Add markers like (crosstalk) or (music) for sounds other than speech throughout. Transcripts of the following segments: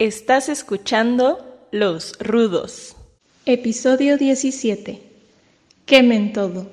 Estás escuchando Los Rudos. Episodio 17. Quemen todo.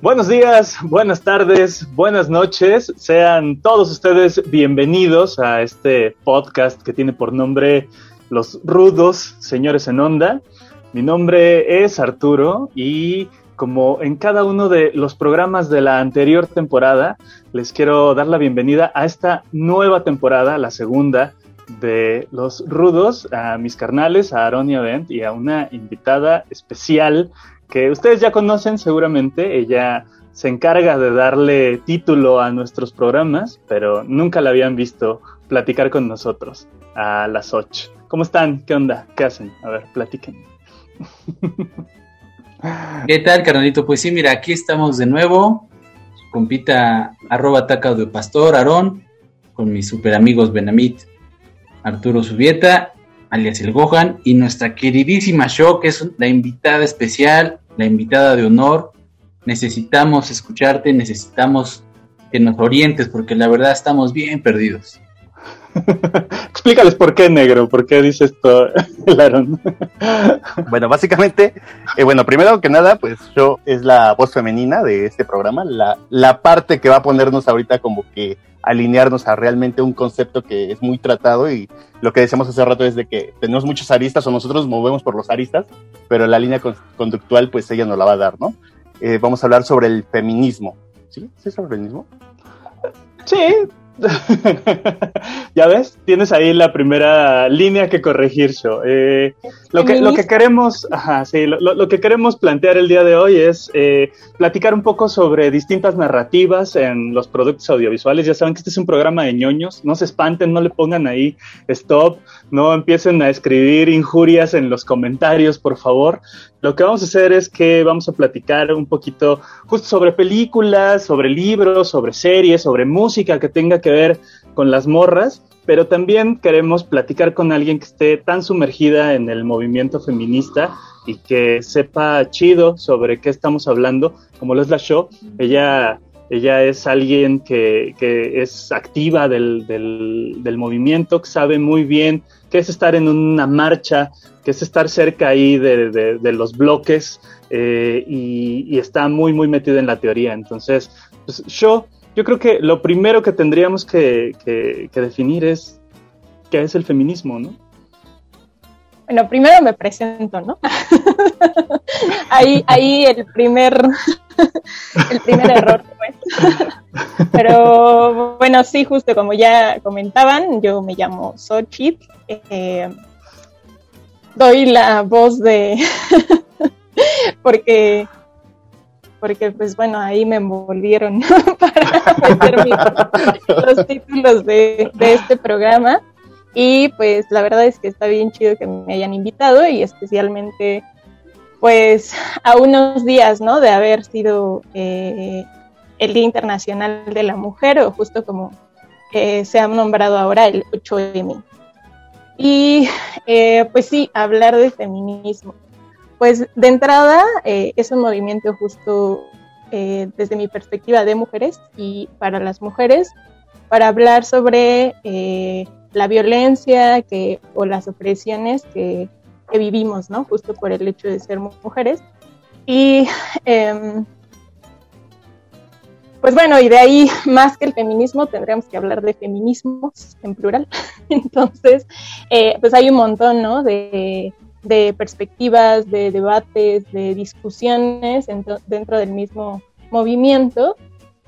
Buenos días, buenas tardes, buenas noches. Sean todos ustedes bienvenidos a este podcast que tiene por nombre Los Rudos Señores en Onda. Mi nombre es Arturo y como en cada uno de los programas de la anterior temporada, les quiero dar la bienvenida a esta nueva temporada, la segunda de Los Rudos, a mis carnales, a Aaron y a Bent y a una invitada especial que ustedes ya conocen seguramente. Ella se encarga de darle título a nuestros programas, pero nunca la habían visto platicar con nosotros a las 8. ¿Cómo están? ¿Qué onda? ¿Qué hacen? A ver, platiquen. ¿Qué tal, carnalito? Pues sí, mira, aquí estamos de nuevo. Compita arroba taca de pastor, Aarón, con mis super amigos Benamit, Arturo Subieta, alias el Gohan, y nuestra queridísima Show, que es la invitada especial, la invitada de honor. Necesitamos escucharte, necesitamos que nos orientes, porque la verdad estamos bien perdidos. (laughs) Explícales por qué negro, por qué dices (laughs) esto, Aaron. bueno, básicamente, eh, bueno, primero que nada, pues yo es la voz femenina de este programa, la, la parte que va a ponernos ahorita como que alinearnos a realmente un concepto que es muy tratado y lo que decíamos hace rato es de que tenemos muchos aristas o nosotros movemos por los aristas, pero la línea conductual pues ella nos la va a dar, ¿no? Eh, vamos a hablar sobre el feminismo. ¿Sí? ¿Sí sobre el feminismo? Sí, (laughs) ya ves, tienes ahí la primera línea que corregir, yo. Eh, lo, que, lo que queremos, ajá, sí, lo, que queremos plantear el día de hoy es eh, platicar un poco sobre distintas narrativas en los productos audiovisuales. Ya saben que este es un programa de ñoños, no se espanten, no le pongan ahí stop, no empiecen a escribir injurias en los comentarios, por favor. Lo que vamos a hacer es que vamos a platicar un poquito justo sobre películas, sobre libros, sobre series, sobre música que tenga que ver con las morras, pero también queremos platicar con alguien que esté tan sumergida en el movimiento feminista y que sepa chido sobre qué estamos hablando, como lo es la show. Ella, ella es alguien que, que es activa del, del, del movimiento, que sabe muy bien qué es estar en una marcha, que es estar cerca ahí de, los bloques eh, y, está muy, muy metido en la teoría. Entonces, pues, yo, yo creo que lo primero que tendríamos que, definir es qué es el feminismo, ¿no? Bueno, primero me presento, ¿no? (laughs) ahí, ahí el primer, (laughs) el primer error, pues. (laughs) Pero bueno, sí, justo como ya comentaban, yo me llamo Xochitl. Eh, doy la voz de (laughs) porque porque pues bueno ahí me envolvieron para meter los títulos de este programa y pues la verdad es que está bien chido que me hayan invitado y especialmente pues a unos días no de haber sido eh, el Día Internacional de la Mujer o justo como eh, se ha nombrado ahora el 8M y eh, pues sí, hablar de feminismo. Pues de entrada eh, es un movimiento justo desde mi perspectiva de mujeres y para las mujeres, para hablar sobre la violencia que, o las opresiones que, que, vivimos, ¿no? Justo por el hecho de ser mujeres. Y em, pues bueno, y de ahí, más que el feminismo, tendríamos que hablar de feminismos en plural. (laughs) Entonces, eh, pues hay un montón, ¿no? De, perspectivas, de debates, de discusiones dentro, del mismo movimiento.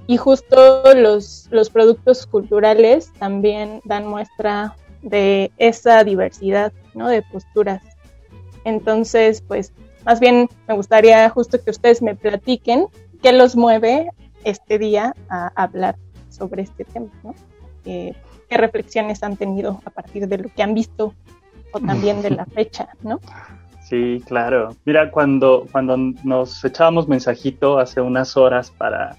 Y justo los, los productos culturales también dan muestra de esa diversidad, ¿no? De posturas. Entonces, pues, más bien me gustaría justo que ustedes me platiquen qué los mueve este día a hablar sobre este tema, ¿no? Eh, ¿Qué reflexiones han tenido a partir de lo que han visto o también de la (laughs) fecha, ¿no? Sí, claro. Mira, cuando, cuando nos echábamos mensajito hace unas horas para,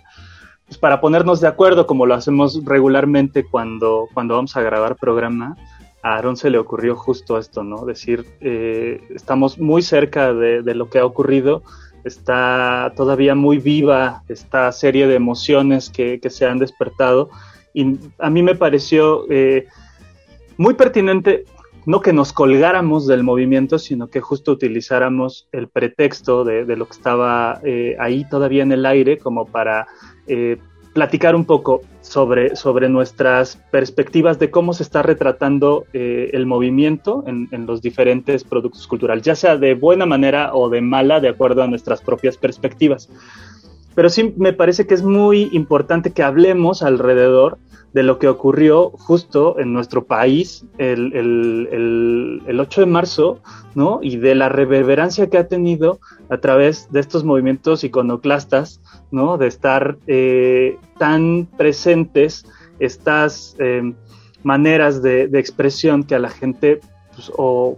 pues para ponernos de acuerdo, como lo hacemos regularmente cuando, cuando vamos a grabar programa, a Aaron se le ocurrió justo esto, ¿no? Decir, eh, estamos muy cerca de, lo que ha ocurrido, está todavía muy viva esta serie de emociones que, se han despertado y a mí me pareció eh, muy pertinente no que nos colgáramos del movimiento, sino que justo utilizáramos el pretexto de, lo que estaba eh, ahí todavía en el aire como para platicar un poco sobre, sobre nuestras perspectivas de cómo se está retratando eh, el movimiento en, en, los diferentes productos culturales, ya sea de buena manera o de mala, de acuerdo a nuestras propias perspectivas. Pero sí me parece que es muy importante que hablemos alrededor de lo que ocurrió justo en nuestro país el, el, el, 8 de marzo, ¿no? Y de la reverberancia que ha tenido a través de estos movimientos iconoclastas, ¿no? De estar eh, tan presentes estas em, maneras de, expresión que a la gente pues, o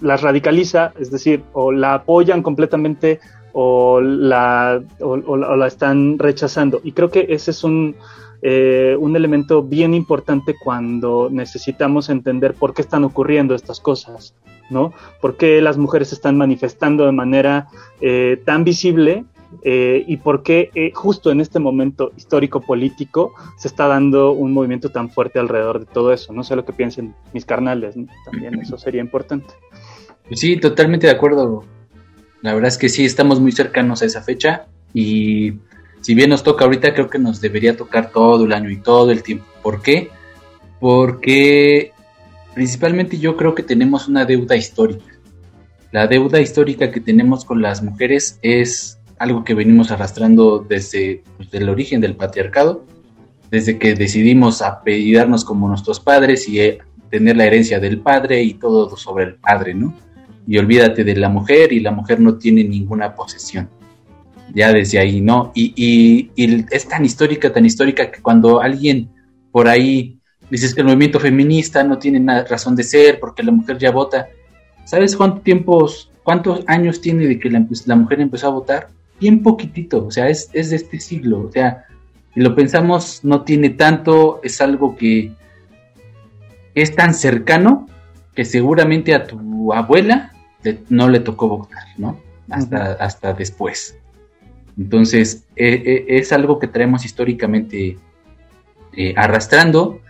las radicaliza, es decir, o la apoyan completamente o la, o, la están rechazando. Y creo que ese es un, eh, un elemento bien importante cuando necesitamos entender por qué están ocurriendo estas cosas, ¿no? ¿Por qué las mujeres están manifestando de manera eh, tan visible eh, y por qué eh, justo en este momento histórico político se está dando un movimiento tan fuerte alrededor de todo eso. No sé lo que piensen mis carnales, también eso sería importante. Sí, totalmente de acuerdo. La verdad es que sí, estamos muy cercanos a esa fecha y si bien nos toca ahorita, creo que nos debería tocar todo el año y todo el tiempo. ¿Por qué? Porque principalmente yo creo que tenemos una deuda histórica. La deuda histórica que tenemos con las mujeres es algo que venimos arrastrando desde pues, el origen del patriarcado, desde que decidimos apellidarnos como nuestros padres y eh, tener la herencia del padre y todo sobre el padre, ¿no? Y olvídate de la mujer y la mujer no tiene ninguna posesión. Ya desde ahí, ¿no? Y, es tan histórica, tan histórica que cuando alguien por ahí dices que el movimiento feminista no tiene nada, razón de ser porque la mujer ya vota, ¿sabes cuántos tiempos, cuántos años tiene de que la mujer empezó a votar? bien poquitito, o sea, es, es de este siglo, o sea, si lo pensamos, no tiene tanto, es algo que es tan cercano que seguramente a tu abuela no le tocó votar, ¿no? Hasta, hasta después. Entonces, e, e, es algo que traemos históricamente eh, arrastrando,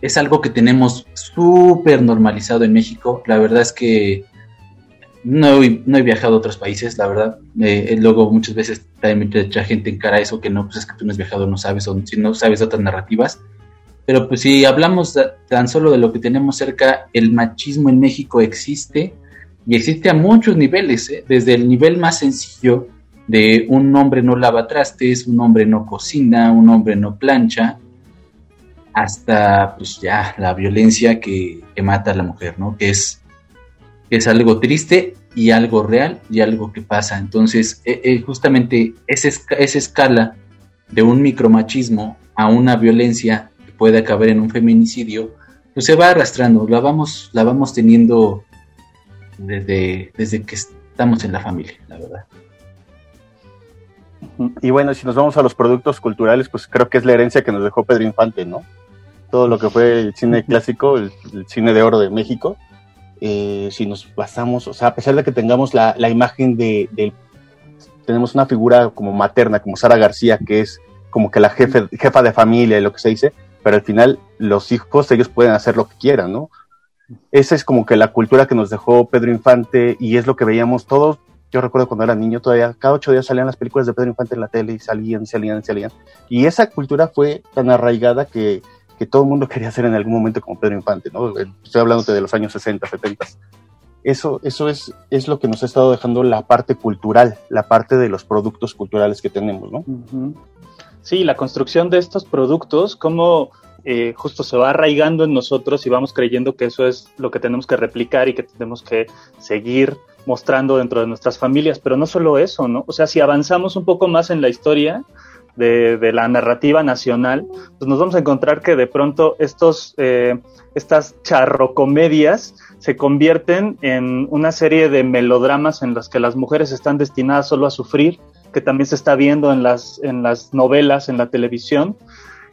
es algo que tenemos súper normalizado en México. La verdad es que no he, no he viajado a otros países, la verdad. Eh, eh, luego muchas veces también mucha gente encara eso que no, pues es que tú no has viajado, no sabes, o si no sabes otras narrativas. Pero pues si hablamos tan solo de lo que tenemos cerca, el machismo en México existe y existe a muchos niveles, ¿eh? desde el nivel más sencillo de un hombre no lava trastes, un hombre no cocina, un hombre no plancha, hasta pues ya la violencia que, que mata a la mujer, ¿no? Que es es algo triste y algo real y algo que pasa. Entonces, eh, eh, justamente esa, esa escala de un micromachismo a una violencia que puede acabar en un feminicidio, pues se va arrastrando, la vamos, la vamos teniendo desde, desde que estamos en la familia, la verdad. Y bueno, si nos vamos a los productos culturales, pues creo que es la herencia que nos dejó Pedro Infante, ¿no? Todo lo que fue el cine clásico, el cine de oro de México, eh, si nos basamos, o sea, a pesar de que tengamos la, imagen de, tenemos una figura como materna, como Sara García, que es como que la jefe, jefa de familia y lo que se dice, pero al final los hijos, ellos pueden hacer lo que quieran, ¿no? Esa es como que la cultura que nos dejó Pedro Infante y es lo que veíamos todos. Yo recuerdo cuando era niño todavía, cada ocho días salían las películas de Pedro Infante en la tele y salían, salían, salían. Y esa cultura fue tan arraigada que que todo el mundo (laughs) quería hacer en algún momento como Pedro Infante, ¿no? Estoy hablándote de los años 60, 70. Eso, eso es, es lo que nos ha estado dejando la parte cultural, la parte de los productos culturales que tenemos, ¿no? Sí, la construcción de estos productos, como eh, justo se va arraigando en nosotros y vamos creyendo que eso es lo que tenemos que replicar y que tenemos que seguir mostrando dentro de nuestras familias, pero no solo eso, ¿no? O sea, si avanzamos un poco más en la historia, de, la narrativa nacional, pues nos vamos a encontrar que de pronto estos, eh, estas charrocomedias se convierten en una serie de melodramas en los que las mujeres están destinadas solo a sufrir, que también se está viendo en las, en las novelas, en la televisión.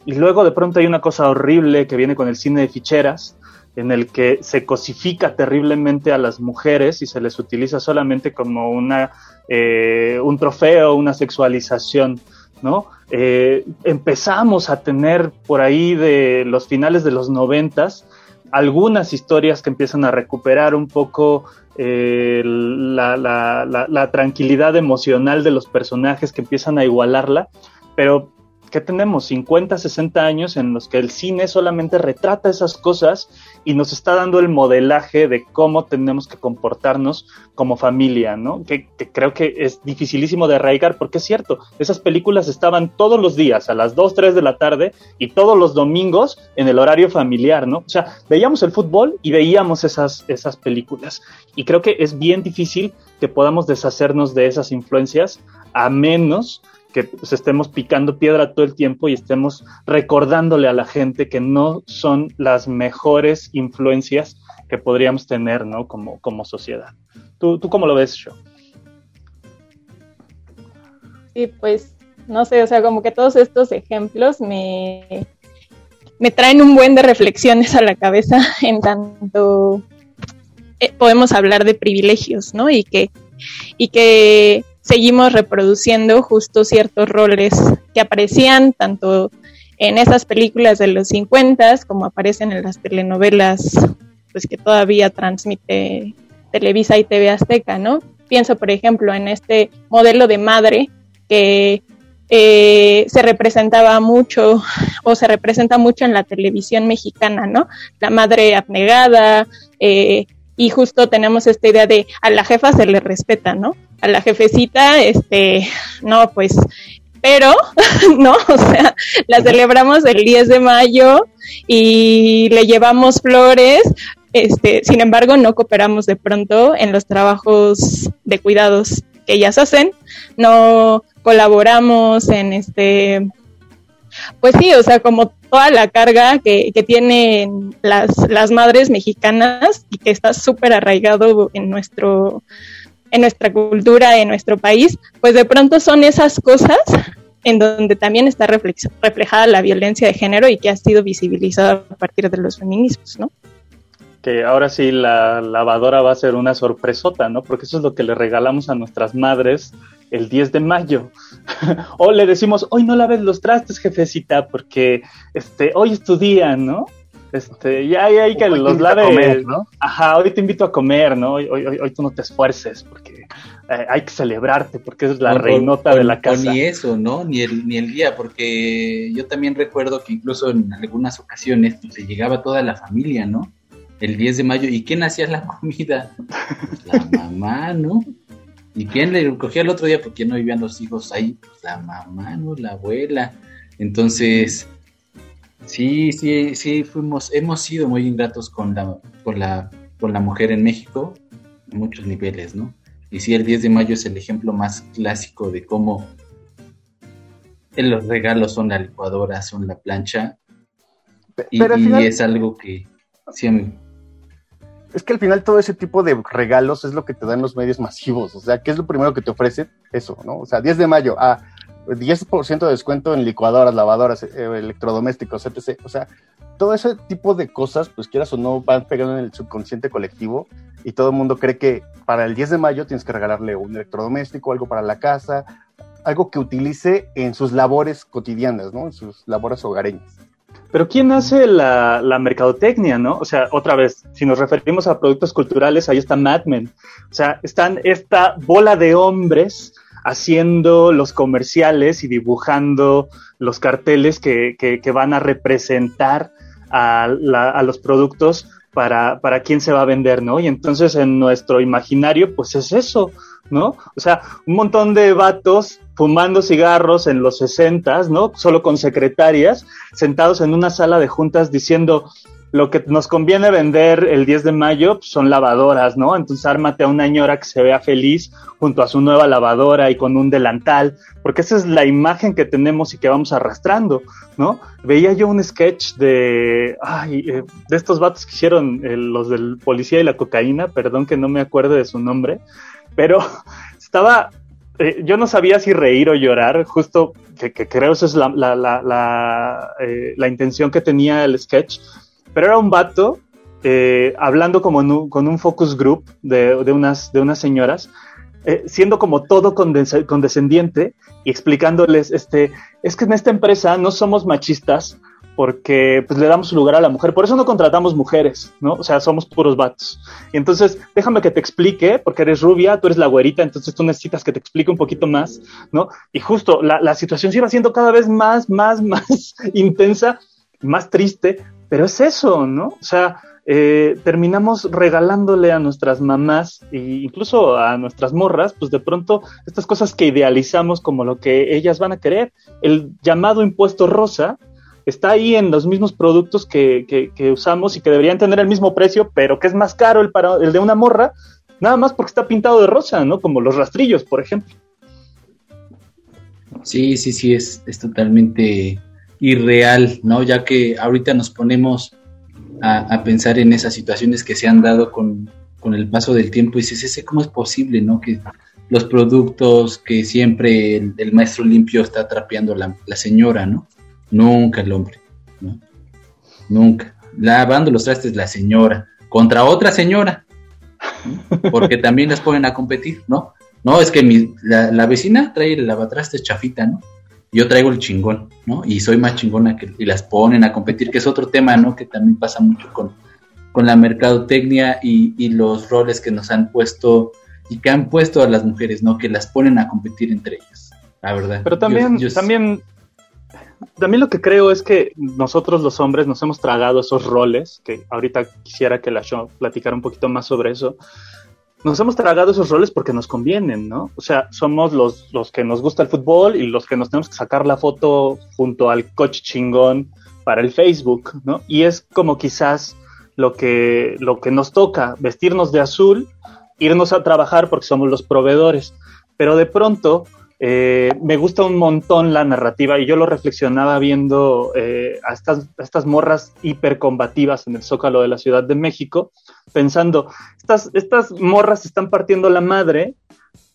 Y luego de pronto hay una cosa horrible que viene con el cine de ficheras, en el que se cosifica terriblemente a las mujeres y se les utiliza solamente como una, eh, un trofeo, una sexualización ¿no? Eh, empezamos a tener por ahí de los finales de los noventas algunas historias que empiezan a recuperar un poco eh, la, la, tranquilidad emocional de los personajes que empiezan a igualarla, pero ¿qué tenemos? 50, 60 años en los que el cine solamente retrata esas cosas y nos está dando el modelaje de cómo tenemos que comportarnos como familia, ¿no? Que, creo que es dificilísimo de arraigar porque es cierto, esas películas estaban todos los días a las 2, 3 de la tarde y todos los domingos en el horario familiar, ¿no? O sea, veíamos el fútbol y veíamos esas, esas películas y creo que es bien difícil que podamos deshacernos de esas influencias a menos que pues, estemos picando piedra todo el tiempo y estemos recordándole a la gente que no son las mejores influencias que podríamos tener, ¿no? Como, como sociedad. ¿Tú, ¿Tú cómo lo ves, Show? Sí, pues no sé, o sea, como que todos estos ejemplos me, me traen un buen de reflexiones a la cabeza (laughs) en tanto eh, podemos hablar de privilegios, ¿no? Y que, y que seguimos reproduciendo justo ciertos roles que aparecían tanto en esas películas de los 50 como aparecen en las telenovelas pues que todavía transmite Televisa y TV Azteca, ¿no? Pienso, por ejemplo, en este modelo de madre que eh, se representaba mucho o se representa mucho en la televisión mexicana, ¿no? La madre abnegada, eh, y justo tenemos esta idea de a la jefa se le respeta, ¿no? A la jefecita, este, no, pues, pero, (laughs) ¿no? O sea, la celebramos el 10 de mayo y le llevamos flores, este, sin embargo, no cooperamos de pronto en los trabajos de cuidados que ellas hacen, no colaboramos en este, pues sí, o sea, como toda la carga que, que tienen las, las madres mexicanas y que está súper arraigado en nuestro en nuestra cultura, en nuestro país, pues de pronto son esas cosas en donde también está reflejada la violencia de género y que ha sido visibilizada a partir de los feminismos, ¿no? que ahora sí la lavadora va a ser una sorpresota, ¿no? Porque eso es lo que le regalamos a nuestras madres el 10 de mayo. (laughs) o le decimos, hoy no laves los trastes, jefecita, porque este, hoy es tu día, ¿no? Este, ya hay, que los lave. ¿no? Ajá, hoy te invito a comer, ¿no? Hoy, hoy, hoy tú no te esfuerces, porque eh, hay que celebrarte, porque es la reinota de la casa. ni eso, ¿no? Ni el, ni el día, porque yo también recuerdo que incluso en algunas ocasiones pues, se llegaba toda la familia, ¿no? el 10 de mayo. ¿Y quién hacía la (laughs) comida? la mamá, ¿no? ¿Y quién le cogía el otro día? Porque no vivían los hijos ahí. Pues la mamá, ¿no? La abuela. Entonces, sí, sí, sí, fuimos, hemos sido muy ingratos con la, con la, con la mujer en México, en muchos niveles, ¿no? Y sí, el 10 de mayo es el ejemplo más clásico de cómo los regalos son la licuadora, son la plancha. Y, es algo que, sí, es que al final todo ese tipo de regalos es lo que te dan los medios masivos. O sea, ¿qué es lo primero que te ofrecen? Eso, ¿no? O sea, 10 de mayo, ah, 10% de descuento en licuadoras, lavadoras, eh, electrodomésticos, etc. O sea, todo ese tipo de cosas, pues quieras o no, van pegando en el subconsciente colectivo y todo el mundo cree que para el 10 de mayo tienes que regalarle un electrodoméstico, algo para la casa, algo que utilice en sus labores cotidianas, ¿no? En sus labores hogareñas. Pero ¿quién hace la, mercadotecnia, no? O sea, otra vez, si nos referimos a productos culturales, ahí está Mad Men. O sea, están esta bola de hombres haciendo los comerciales y dibujando los carteles que, van a representar a, a los productos para, para quién se va a vender, ¿no? Y entonces en nuestro imaginario, pues es eso, ¿no? O sea, un montón de vatos fumando cigarros en los sesentas, ¿no? Solo con secretarias, sentados en una sala de juntas diciendo, lo que nos conviene vender el 10 de mayo pues, son lavadoras, ¿no? Entonces ármate a una señora que se vea feliz junto a su nueva lavadora y con un delantal, porque esa es la imagen que tenemos y que vamos arrastrando, ¿no? Veía yo un sketch de, eh, de estos vatos que hicieron eh, los del policía y la cocaína, perdón que no me acuerde de su nombre, pero (laughs) estaba, eh, yo no sabía si reír o llorar, justo que, creo esa es la, la, la, la intención que tenía el sketch. Pero era un vato eh, hablando como con un focus group de, unas, de unas señoras, eh, siendo como todo condescendiente y explicándoles, este, es que en esta empresa no somos machistas porque pues le damos lugar a la mujer, por eso no contratamos mujeres, ¿no? O sea, somos puros vatos. Y entonces, déjame que te explique, porque eres rubia, tú eres la güerita, entonces tú necesitas que te explique un poquito más, ¿no? Y justo la, la situación se iba siendo cada vez más, más, (laughs) más intensa, más triste, pero es eso, ¿no? O sea, eh, terminamos regalándole a nuestras mamás e incluso a nuestras morras, pues de pronto estas cosas que idealizamos como lo que ellas van a querer. El llamado impuesto rosa está ahí en los mismos productos que, que, usamos y que deberían tener el mismo precio, pero que es más caro el, para, el de una morra, nada más porque está pintado de rosa, ¿no? Como los rastrillos, por ejemplo. Sí, sí, sí, es, es totalmente irreal, ¿no? Ya que ahorita nos ponemos a, pensar en esas situaciones que se han dado con, el paso del tiempo y dices, ¿ese cómo es posible, ¿no? Que, los productos que siempre el, maestro limpio está trapeando la, la, señora, ¿no? Nunca el hombre, ¿no? Nunca. Lavando los trastes la señora contra otra señora, porque también las ponen a competir, ¿no? No, es que mi, la, vecina trae el lavatrastes chafita, ¿no? Yo traigo el chingón, ¿no? Y soy más chingona que... Y las ponen a competir, que es otro tema, ¿no? Que también pasa mucho con, con la mercadotecnia y, y los roles que nos han puesto y que han puesto a las mujeres, ¿no? Que las ponen a competir entre ellas, la verdad. Pero también, también, también lo que creo es que nosotros los hombres nos hemos tragado esos roles, que ahorita quisiera que la show platicara un poquito más sobre eso. Nos hemos tragado esos roles porque nos convienen, ¿no? O sea, somos los, los que nos gusta el fútbol y los que nos tenemos que sacar la foto junto al coche chingón para el Facebook, ¿no? Y es como quizás lo que, lo que nos toca, vestirnos de azul irnos a trabajar porque somos los proveedores. Pero de pronto eh, me gusta un montón la narrativa y yo lo reflexionaba viendo eh, a, estas, estas morras hipercombativas en el Zócalo de la Ciudad de México, pensando, estas, morras están partiendo la madre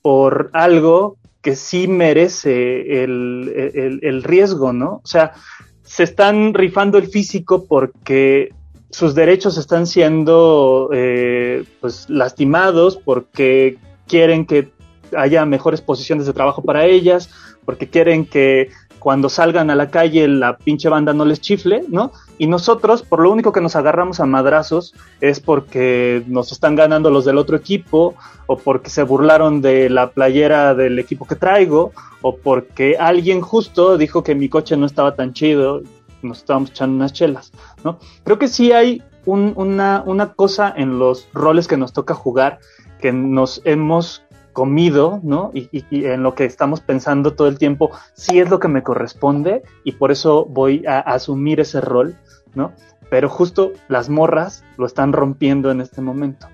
por algo que sí merece el, el riesgo, ¿no? O sea, se están rifando el físico porque sus derechos están siendo eh, pues lastimados porque quieren que haya mejores posiciones de trabajo para ellas, porque quieren que cuando salgan a la calle la pinche banda no les chifle, ¿no? Y nosotros, por lo único que nos agarramos a madrazos es porque nos están ganando los del otro equipo, o porque se burlaron de la playera del equipo que traigo, o porque alguien justo dijo que mi coche no estaba tan chido nos estábamos echando unas chelas, ¿no? Creo que sí hay una, cosa en los roles que nos toca jugar que nos hemos comido, ¿no? Y, en lo que estamos pensando todo el tiempo, sí es lo que me corresponde y por eso voy a asumir ese rol, ¿no? Pero justo las morras lo están rompiendo en este momento.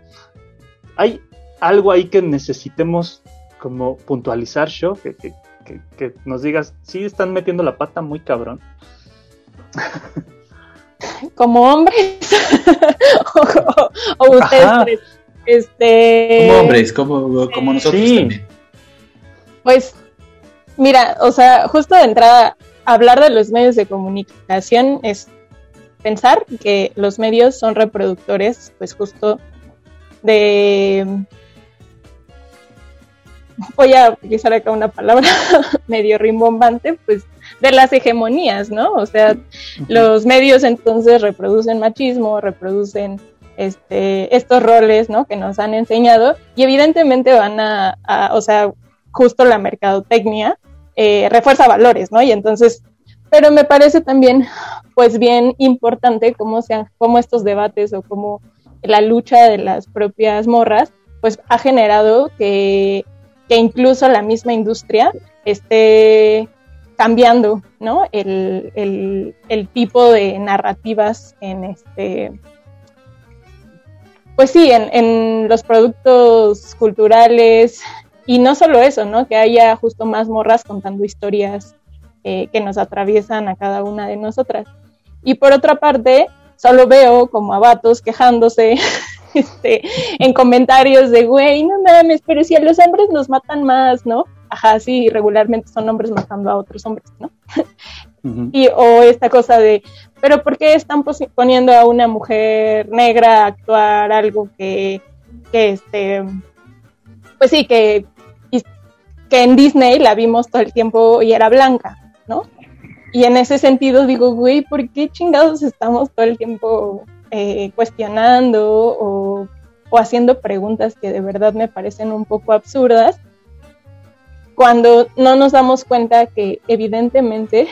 Hay algo ahí que necesitemos como puntualizar, yo, que, que, que nos digas, sí están metiendo la pata muy cabrón. como hombres (laughs) o, ustedes este como hombres como, como nosotros también. Pues mira o sea justo de entrada hablar de los medios de comunicación es pensar que los medios son reproductores pues justo de voy a utilizar acá una palabra (laughs) medio rimbombante, pues de las hegemonías, ¿no? O sea, los medios entonces reproducen machismo, reproducen este, estos roles, ¿no? Que nos han enseñado y evidentemente van a, o sea, justo la mercadotecnia eh, refuerza valores, ¿no? Y entonces, pero me parece también, pues bien importante cómo sean, cómo estos debates o cómo la lucha de las propias morras, pues ha generado que que incluso la misma industria esté cambiando, ¿no? El, tipo de narrativas en este, pues sí, en, los productos culturales y no solo eso, ¿no? Que haya justo más morras contando historias eh, que nos atraviesan a cada una de nosotras. Y por otra parte, solo veo como a vatos quejándose (laughs) este, en comentarios de, güey, no mames, pero si a los hombres nos matan más, ¿no? Ajá, sí, regularmente son hombres matando a otros hombres, ¿no? (laughs) y, o esta cosa de, pero ¿por qué están poniendo a una mujer negra a actuar algo que, que este, pues sí, que, que en Disney la vimos todo el tiempo y era blanca, ¿no? Y en ese sentido digo, güey, ¿por qué chingados estamos todo el tiempo eh, cuestionando o, haciendo preguntas que de verdad me parecen un poco absurdas, cuando no nos damos cuenta que evidentemente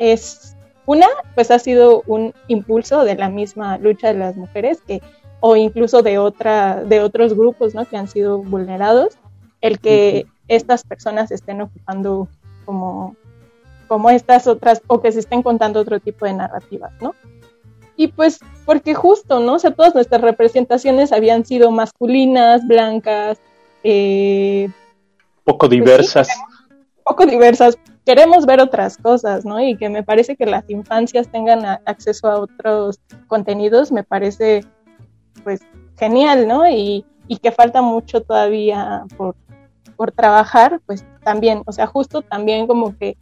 es una, pues ha sido un impulso de la misma lucha de las mujeres que o incluso de otra de otros grupos, ¿no? que han sido vulnerados, el que estas personas estén ocupando como como estas otras o que se estén contando otro tipo de narrativas, ¿no? Y pues porque justo, ¿no? O sea, todas nuestras representaciones habían sido masculinas, blancas, eh, poco pues diversas. poco diversas. Queremos ver otras cosas, ¿no? Y que me parece que las infancias tengan acceso a otros contenidos, me parece, pues, genial, ¿no? Y, y que falta mucho todavía por, por trabajar, pues también, o sea, justo también como que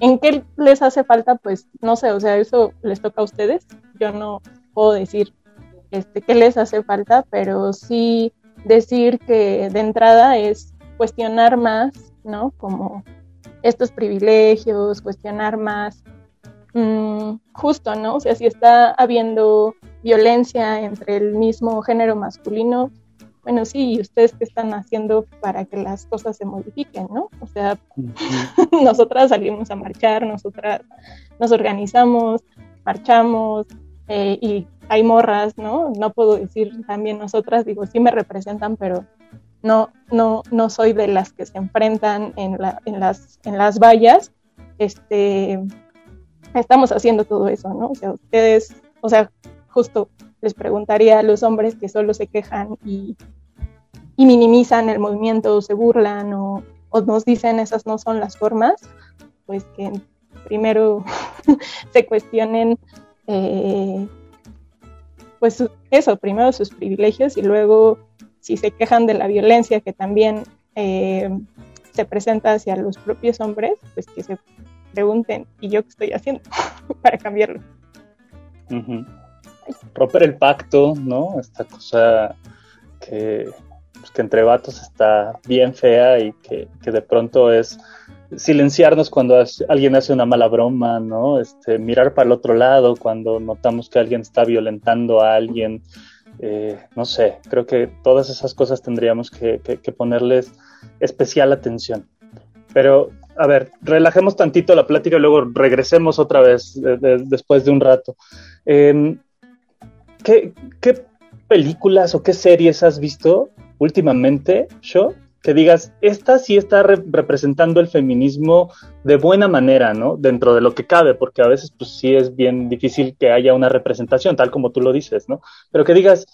en qué les hace falta, pues no sé, o sea, eso les toca a ustedes. Yo no puedo decir este, qué les hace falta, pero sí decir que de entrada es cuestionar más, ¿no? Como estos privilegios, cuestionar más mm, justo, ¿no? O sea, si está habiendo violencia entre el mismo género masculino, bueno, sí, ¿y ustedes qué están haciendo para que las cosas se modifiquen, no? O sea, (laughs) nosotras salimos a marchar, nosotras nos organizamos, marchamos eh, y hay morras, ¿no? No puedo decir también nosotras, digo, sí me representan, pero no, no, no soy de las que se enfrentan en, la, en, las, en las vallas. Este, estamos haciendo todo eso, ¿no? O sea, ustedes, o sea, justo les preguntaría a los hombres que solo se quejan y, minimizan el movimiento, o se burlan o, nos dicen esas no son las formas, pues que primero (laughs) se cuestionen, eh, pues eso, primero sus privilegios y luego si se quejan de la violencia que también eh, se presenta hacia los propios hombres, pues que se pregunten, ¿y yo qué estoy haciendo (laughs) para cambiarlo? romper el pacto, ¿no? Esta cosa que, pues, que entre vatos está bien fea y que, de pronto es silenciarnos cuando alguien hace una mala broma, ¿no? Este, mirar para el otro lado cuando notamos que alguien está violentando a alguien. Eh, no sé, creo que todas esas cosas tendríamos que, ponerles especial atención. Pero, a ver, relajemos tantito la plática y luego regresemos otra vez después de un rato. Em, ¿qué, películas o qué series has visto últimamente, yo? Que digas, esta sí está representando el feminismo de buena manera, ¿no? Dentro de lo que cabe, porque a veces pues sí es bien difícil que haya una representación, tal como tú lo dices, ¿no? Pero que digas,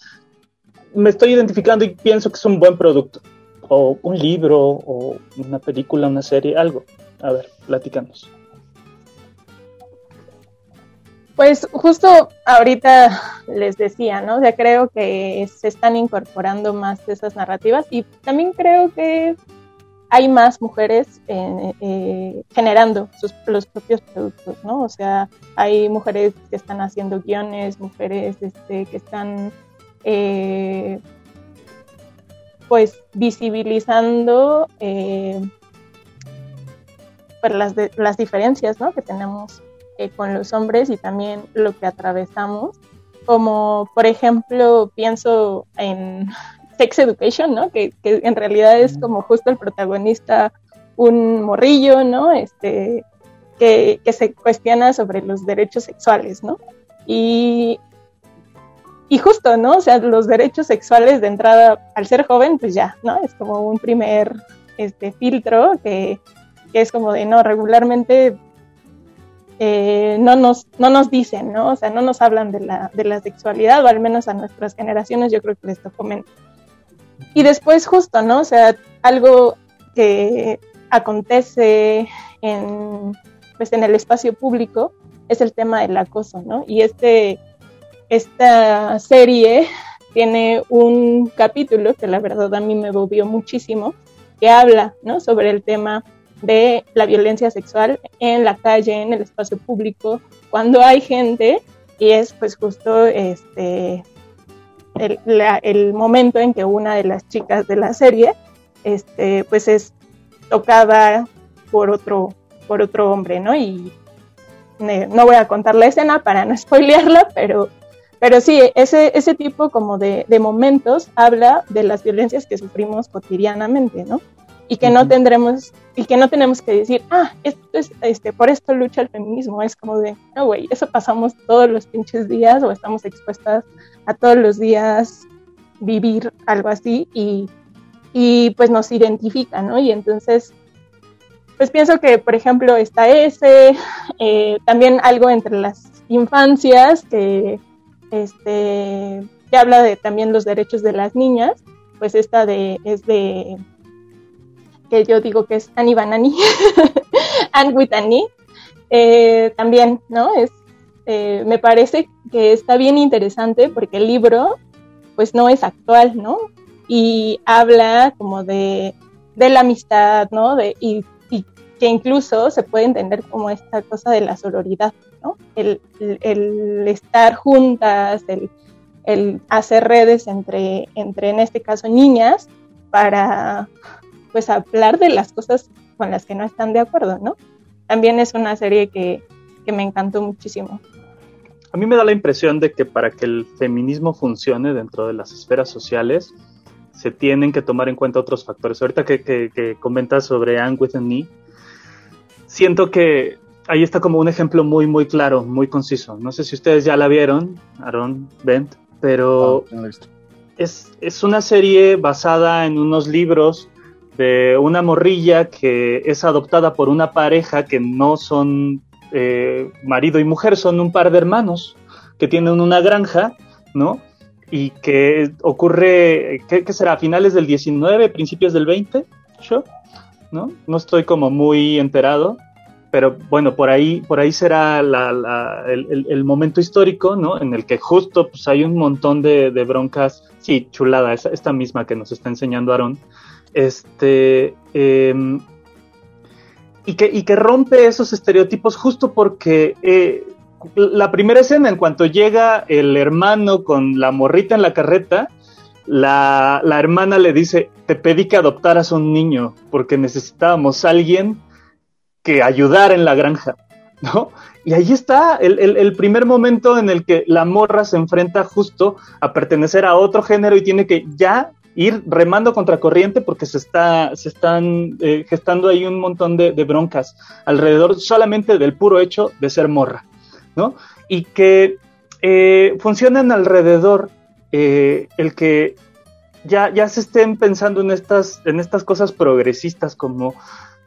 me estoy identificando y pienso que es un buen producto, o un libro, o una película, una serie, algo. A ver, platicamos. Pues justo ahorita les decía, ¿no? O sea, creo que se están incorporando más de esas narrativas y también creo que hay más mujeres eh, generando sus, los propios productos, ¿no? O sea, hay mujeres que están haciendo guiones, mujeres este, que están, eh, pues, visibilizando eh, pues las, las diferencias, ¿no? Que tenemos eh, con los hombres y también lo que atravesamos. Como por ejemplo, pienso en (laughs) Sex Education, ¿no? Que, en realidad es como justo el protagonista, un morrillo, ¿no? Este, que, se cuestiona sobre los derechos sexuales, ¿no? Y, y justo, ¿no? O sea, los derechos sexuales de entrada, al ser joven, pues ya, ¿no? Es como un primer este, filtro que, que es como de, no, regularmente eh, no, nos, no nos dicen, ¿no? O sea, no nos hablan de la, de la sexualidad, o al menos a nuestras generaciones yo creo que les tocó menos. Y después justo, ¿no? O sea, algo que acontece en, pues en el espacio público es el tema del acoso, ¿no? Y este, esta serie tiene un capítulo que la verdad a mí me movió muchísimo, que habla, ¿no? Sobre el tema de la violencia sexual en la calle, en el espacio público, cuando hay gente y es pues justo este el, momento en que una de las chicas de la serie este pues es tocada por otro por otro hombre, ¿no? Y no voy a contar la escena para no (laughs) spoilearla, pero pero sí, ese, ese tipo como de, de momentos habla de las violencias que sufrimos cotidianamente, ¿no? Y que no tendremos y que no tenemos que decir, ah, esto es, este, por esto lucha el feminismo, es como de, no, güey, eso pasamos todos los pinches días o estamos expuestas a todos los días vivir algo así y, y pues nos identifica, ¿no? Y entonces, pues pienso que, por ejemplo, está ese, eh, también algo entre las infancias que, este, que habla de también los derechos de las niñas, pues esta de, es de que yo digo que es Annie Banani, (laughs) and with Annie, eh, también, ¿no? Es, eh, me parece que está bien interesante porque el libro, pues no es actual, ¿no? Y habla como de, de la amistad, ¿no? De, y, y, que incluso se puede entender como esta cosa de la sororidad, ¿no? El, el, el estar juntas, el, el, hacer redes entre, entre, en este caso, niñas, para pues hablar de las cosas con las que no están de acuerdo, ¿no? También es una serie que, que me encantó muchísimo. A mí me da la impresión de que para que el feminismo funcione dentro de las esferas sociales, se tienen que tomar en cuenta otros factores. Ahorita que, que, que comentas sobre Anne with a Knee, siento que ahí está como un ejemplo muy, muy claro, muy conciso. No sé si ustedes ya la vieron, Aaron, Bent, pero no es, es una serie basada en unos libros una morrilla que es adoptada por una pareja que no son eh, marido y mujer, son un par de hermanos que tienen una granja, ¿no? Y que ocurre, ¿qué, será? ¿A finales del 19, principios del 20? ¿Yo? ¿No? No estoy como muy enterado, pero bueno, por ahí, por ahí será el, momento histórico, ¿no? En el que justo pues, hay un montón de, de broncas, sí, chulada, esta, misma que nos está enseñando Aaron, este, eh, y, que, y que rompe esos estereotipos justo porque eh, la primera escena, en cuanto llega el hermano con la morrita en la carreta, la, la hermana le dice, te pedí que adoptaras un niño porque necesitábamos a alguien que ayudar en la granja, (laughs) ¿no? Y ahí está el, el, primer momento en el que la morra se enfrenta justo a pertenecer a otro género y tiene que ya ir remando contra corriente porque se, está, se están eh, gestando ahí un montón de, broncas alrededor solamente del puro hecho de ser morra, ¿no? Y que eh, funcionan alrededor eh, el que ya, ya se estén pensando en estas, en estas cosas progresistas como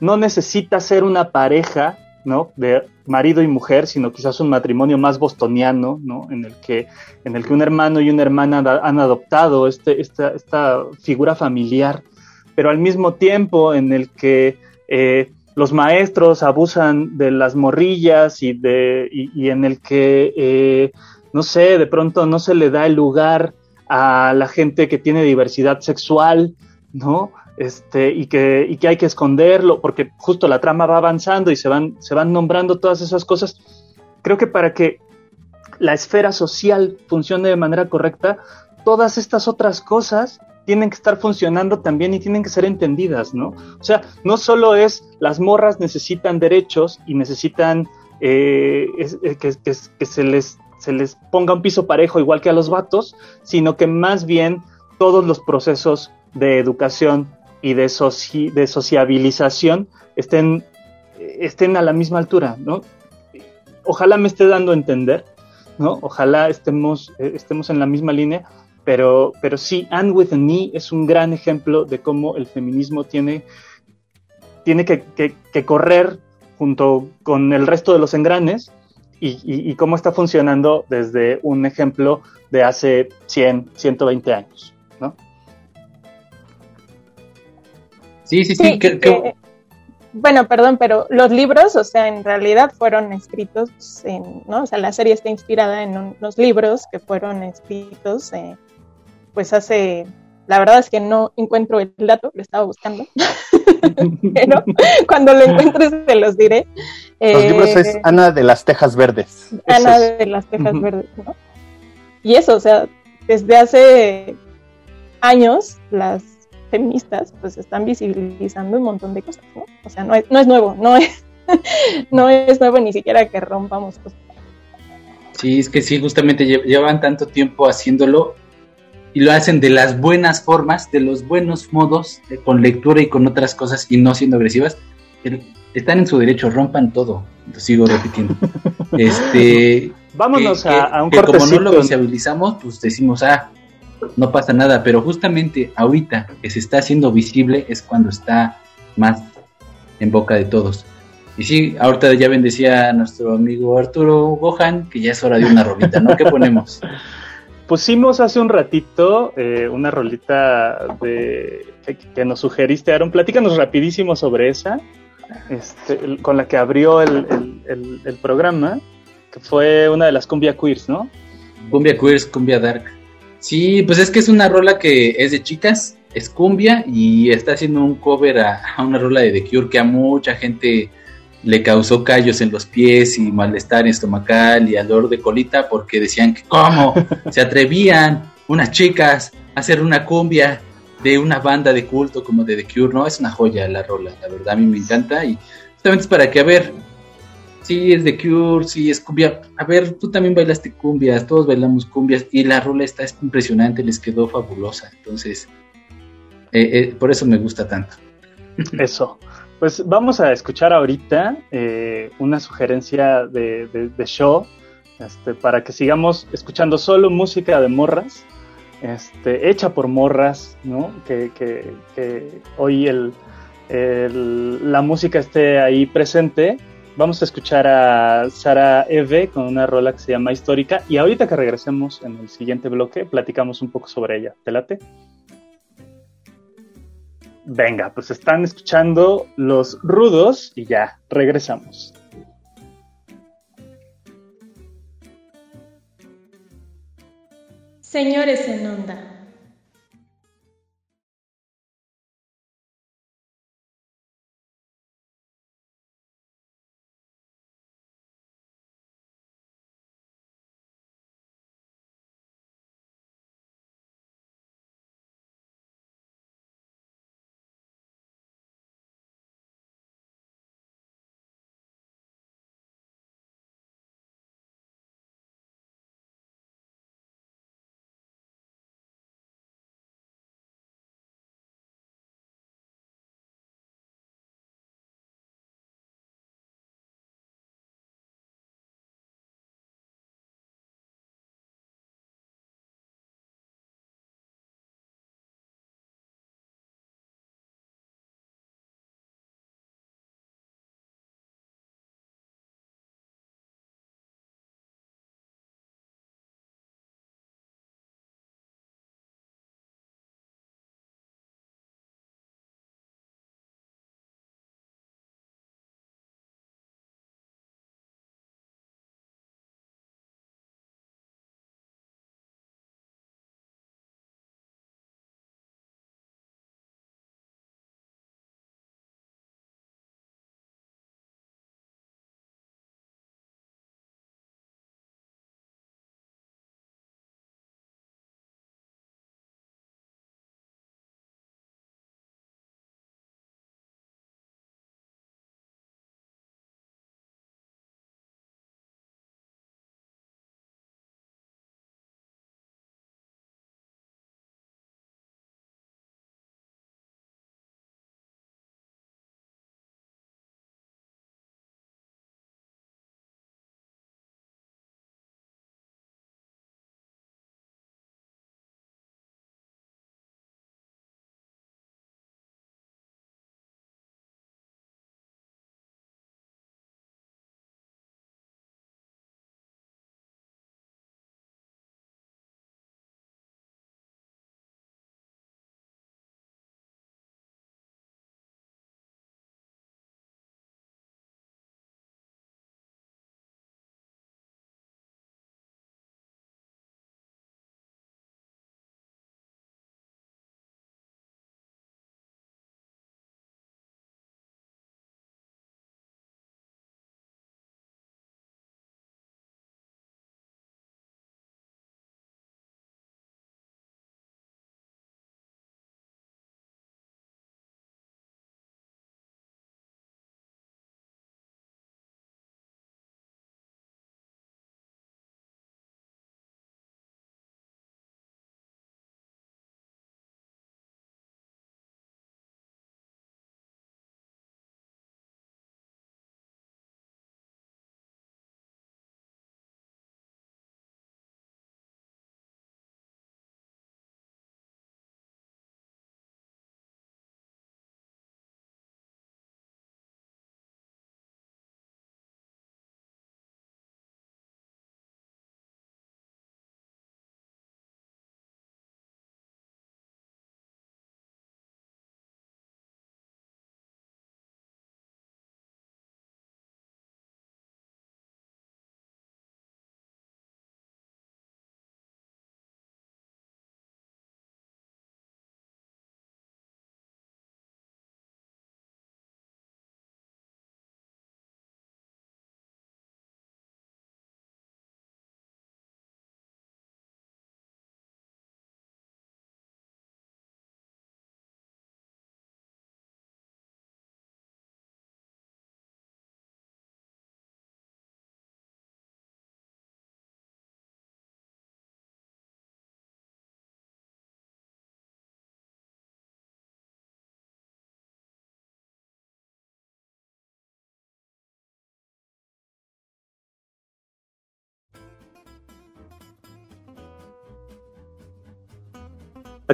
no necesita ser una pareja, ¿no? De marido y mujer, sino quizás un matrimonio más bostoniano, ¿no? En el que, en el que un hermano y una hermana han adoptado este, esta, esta figura familiar, pero al mismo tiempo en el que eh, los maestros abusan de las morrillas y, de, y, en el que, eh, no sé, de pronto no se le da el lugar a la gente que tiene diversidad sexual, ¿no? Este, y, que, hay que esconderlo, porque justo la trama va avanzando y se van, nombrando todas esas cosas. Creo que para que la esfera social funcione de manera correcta, todas estas otras cosas tienen que estar funcionando también y tienen que ser entendidas, ¿no? O sea, no solo es las morras necesitan derechos y necesitan eh, que, que se, les, se les ponga un piso parejo igual que a los vatos, sino que más bien todos los procesos de educación y de, soci de sociabilización estén, estén a la misma altura, ¿no? Ojalá me esté dando a entender, ¿no? Ojalá estemos, eh, estemos en la misma línea, pero, pero sí, Anne with Knee es un gran ejemplo de cómo el feminismo tiene, tiene que, que, correr junto con el resto de los engranes y, y, cómo está funcionando desde un ejemplo de hace 100, 120 años, Sí, sí, sí. sí que, que, bueno, perdón, pero los libros, o sea, en realidad fueron escritos en, ¿no? O sea, la serie está inspirada en unos libros que fueron escritos, eh, pues hace, la verdad es que no encuentro el dato, lo estaba buscando, (laughs) pero cuando lo encuentres te los diré. Los eh, libros es Ana de las Tejas Verdes. Ana es. de las Tejas. Verdes, ¿no? Y eso, o sea, desde hace años las feministas pues están visibilizando un montón de cosas, ¿no? O sea, no es, no es nuevo, no es, (laughs) no es nuevo ni siquiera que rompamos cosas. Sí, es que sí, justamente llevan tanto tiempo haciéndolo y lo hacen de las buenas formas, de los buenos modos, de, con lectura y con otras cosas y no siendo agresivas. Están en su derecho, rompan todo. Lo sigo repitiendo. (laughs) este, Vámonos que, a, a, un que como no lo visibilizamos, pues decimos, ah, no pasa nada, pero justamente ahorita que se está haciendo visible es cuando está más en boca de todos. Y sí, ahorita ya bendecía a nuestro amigo Arturo Gohan que ya es hora de una rolita, ¿no? ¿Qué ponemos? (laughs) Pusimos hace un ratito eh, una rolita de, que, que, nos sugeriste, Aaron. Platícanos rapidísimo sobre esa, este, el, con la que abrió el, el, el, programa, que fue una de las cumbia queers, ¿no? Cumbia queers, cumbia dark. Sí, pues es que es una rola que es de chicas, es cumbia y está haciendo un cover a, a una rola de The Cure que a mucha gente le causó callos en los pies y malestar estomacal y dolor de colita porque decían que cómo (laughs) se atrevían unas chicas a hacer una cumbia de una banda de culto como de The Cure, ¿no? Es una joya la rola, la verdad a mí me encanta y justamente es para que, a ver, sí es The Cure, sí es cumbia, a ver, tú también bailaste cumbias, todos bailamos cumbias y la rola está impresionante, les quedó fabulosa, entonces, eh, eh, por eso me gusta tanto. (laughs) Eso. Pues vamos a escuchar ahorita eh, una sugerencia de, de, de show este, para que sigamos escuchando solo música de morras, este, hecha por morras, ¿no? Que, que, que hoy el, la música esté ahí presente. Vamos a escuchar a Sara Eve con una rola que se llama Histórica y ahorita que regresemos en el siguiente bloque platicamos un poco sobre ella. ¿Te late? Venga, pues están escuchando los rudos y ya, regresamos. Señores en onda.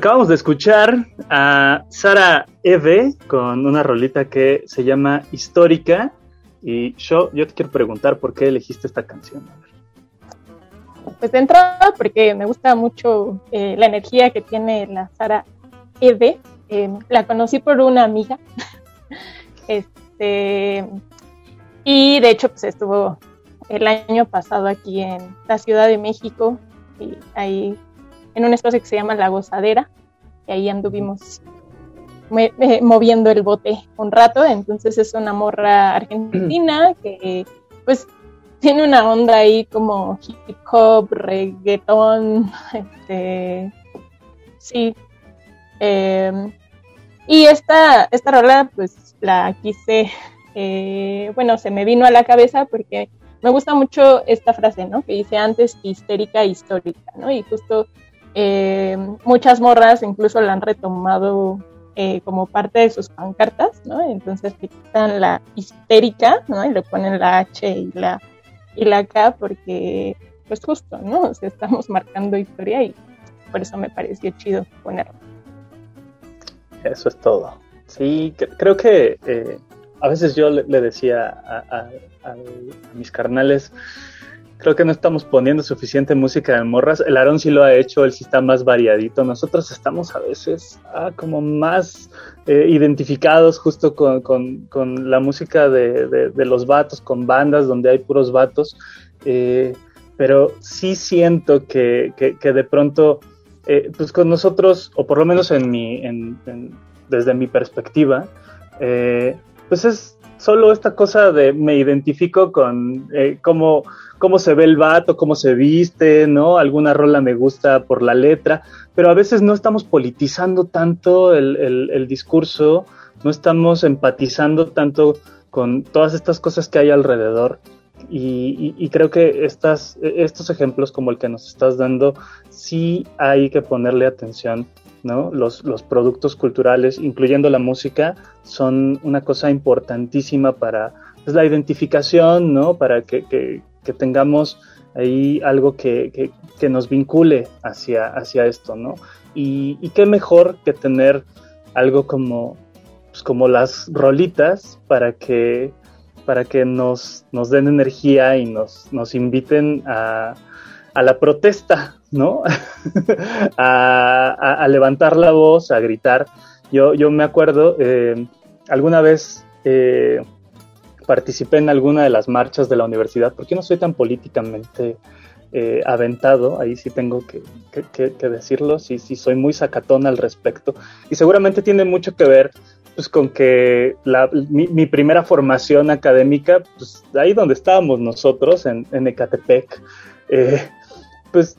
Acabamos de escuchar a Sara Eve con una rolita que se llama Histórica. Y yo, yo te quiero preguntar por qué elegiste esta canción. Pues de entrada, porque me gusta mucho eh, la energía que tiene la Sara Eve. Eh, la conocí por una amiga. (laughs) este, y de hecho, pues estuvo el año pasado aquí en la Ciudad de México, y ahí en un espacio que se llama La Gozadera, y ahí anduvimos moviendo el bote un rato, entonces es una morra argentina (clears throat) que pues tiene una onda ahí como hip hop, reggaetón, (laughs) este, sí. Em, y esta, esta rola pues la quise, eh, bueno, se me vino a la cabeza porque me gusta mucho esta frase, ¿no? Que dice antes histérica, histórica, ¿no? Y justo eh, muchas morras incluso la han retomado eh, como parte de sus pancartas, ¿no? Entonces le quitan la histérica, ¿no? Y le ponen la H y la, y la K porque, pues justo, ¿no? O estamos marcando historia y por eso me pareció chido ponerlo. Eso es todo. Sí, creo que eh, a veces yo le, decía a, mis carnales, creo que no estamos poniendo suficiente música de morras. El Aarón sí lo ha hecho, él sí está más variadito. Nosotros estamos a veces ah, como más eh, identificados justo con, con, la música de, de, los vatos, con bandas donde hay puros vatos. Eh, pero sí siento que, que, de pronto, eh, pues con nosotros, o por lo menos en mi, en, desde mi perspectiva, pues es solo esta cosa de me identifico con eh, cómo, cómo se ve el vato, cómo se viste, ¿no? Alguna rola me gusta por la letra, pero a veces no estamos politizando tanto el, discurso, no estamos empatizando tanto con todas estas cosas que hay alrededor. Y, creo que estas, estos ejemplos como el que nos estás dando, sí hay que ponerle atención ¿no? Los, los productos culturales, incluyendo la música, son una cosa importantísima para pues, la identificación, ¿no? Para que, que, tengamos ahí algo que, que, nos vincule hacia, hacia esto, ¿no? Y, qué mejor que tener algo como, pues, como las rolitas para que, para que nos, nos den energía y nos, nos inviten a, a la protesta, ¿no? (laughs) a, levantar la voz, a gritar. Yo, yo me acuerdo, eh, alguna vez eh, participé en alguna de las marchas de la universidad, porque no soy tan políticamente eh, aventado, ahí sí tengo que, decirlo, sí, sí soy muy sacatón al respecto, y seguramente tiene mucho que ver pues con que mi, primera formación académica, pues ahí donde estábamos nosotros, en, en Ecatepec, pues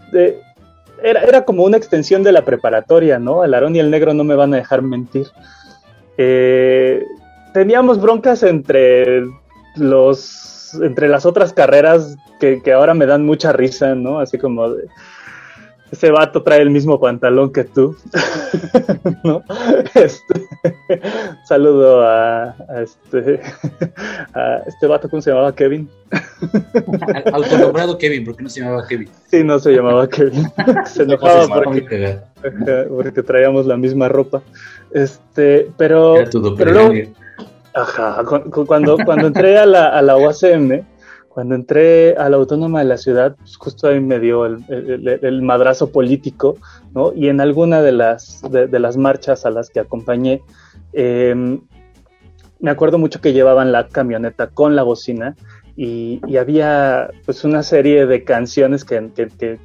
era, era, como una extensión de la preparatoria, ¿no? El Aarón y el Negro no me van a dejar mentir. Eh, teníamos broncas entre los entre las otras carreras que, que, ahora me dan mucha risa, ¿no? Así como de, ese vato trae el mismo pantalón que tú. (laughs) ¿No? Este, saludo a, este, a este vato, ¿cómo se llamaba? Kevin. Autonombrado Kevin, ¿por qué no se llamaba Kevin? Sí, no se llamaba Kevin. (laughs) se enojaba porque, porque, traíamos la misma ropa. Este, pero. pero ajá, cuando, cuando entré a la, a la UACM, cuando entré a la Autónoma de la Ciudad, pues justo ahí me dio el, madrazo político, ¿no? Y en alguna de las, de, las marchas a las que acompañé, em, me acuerdo mucho que llevaban la camioneta con la bocina y, había pues una serie de canciones que, que,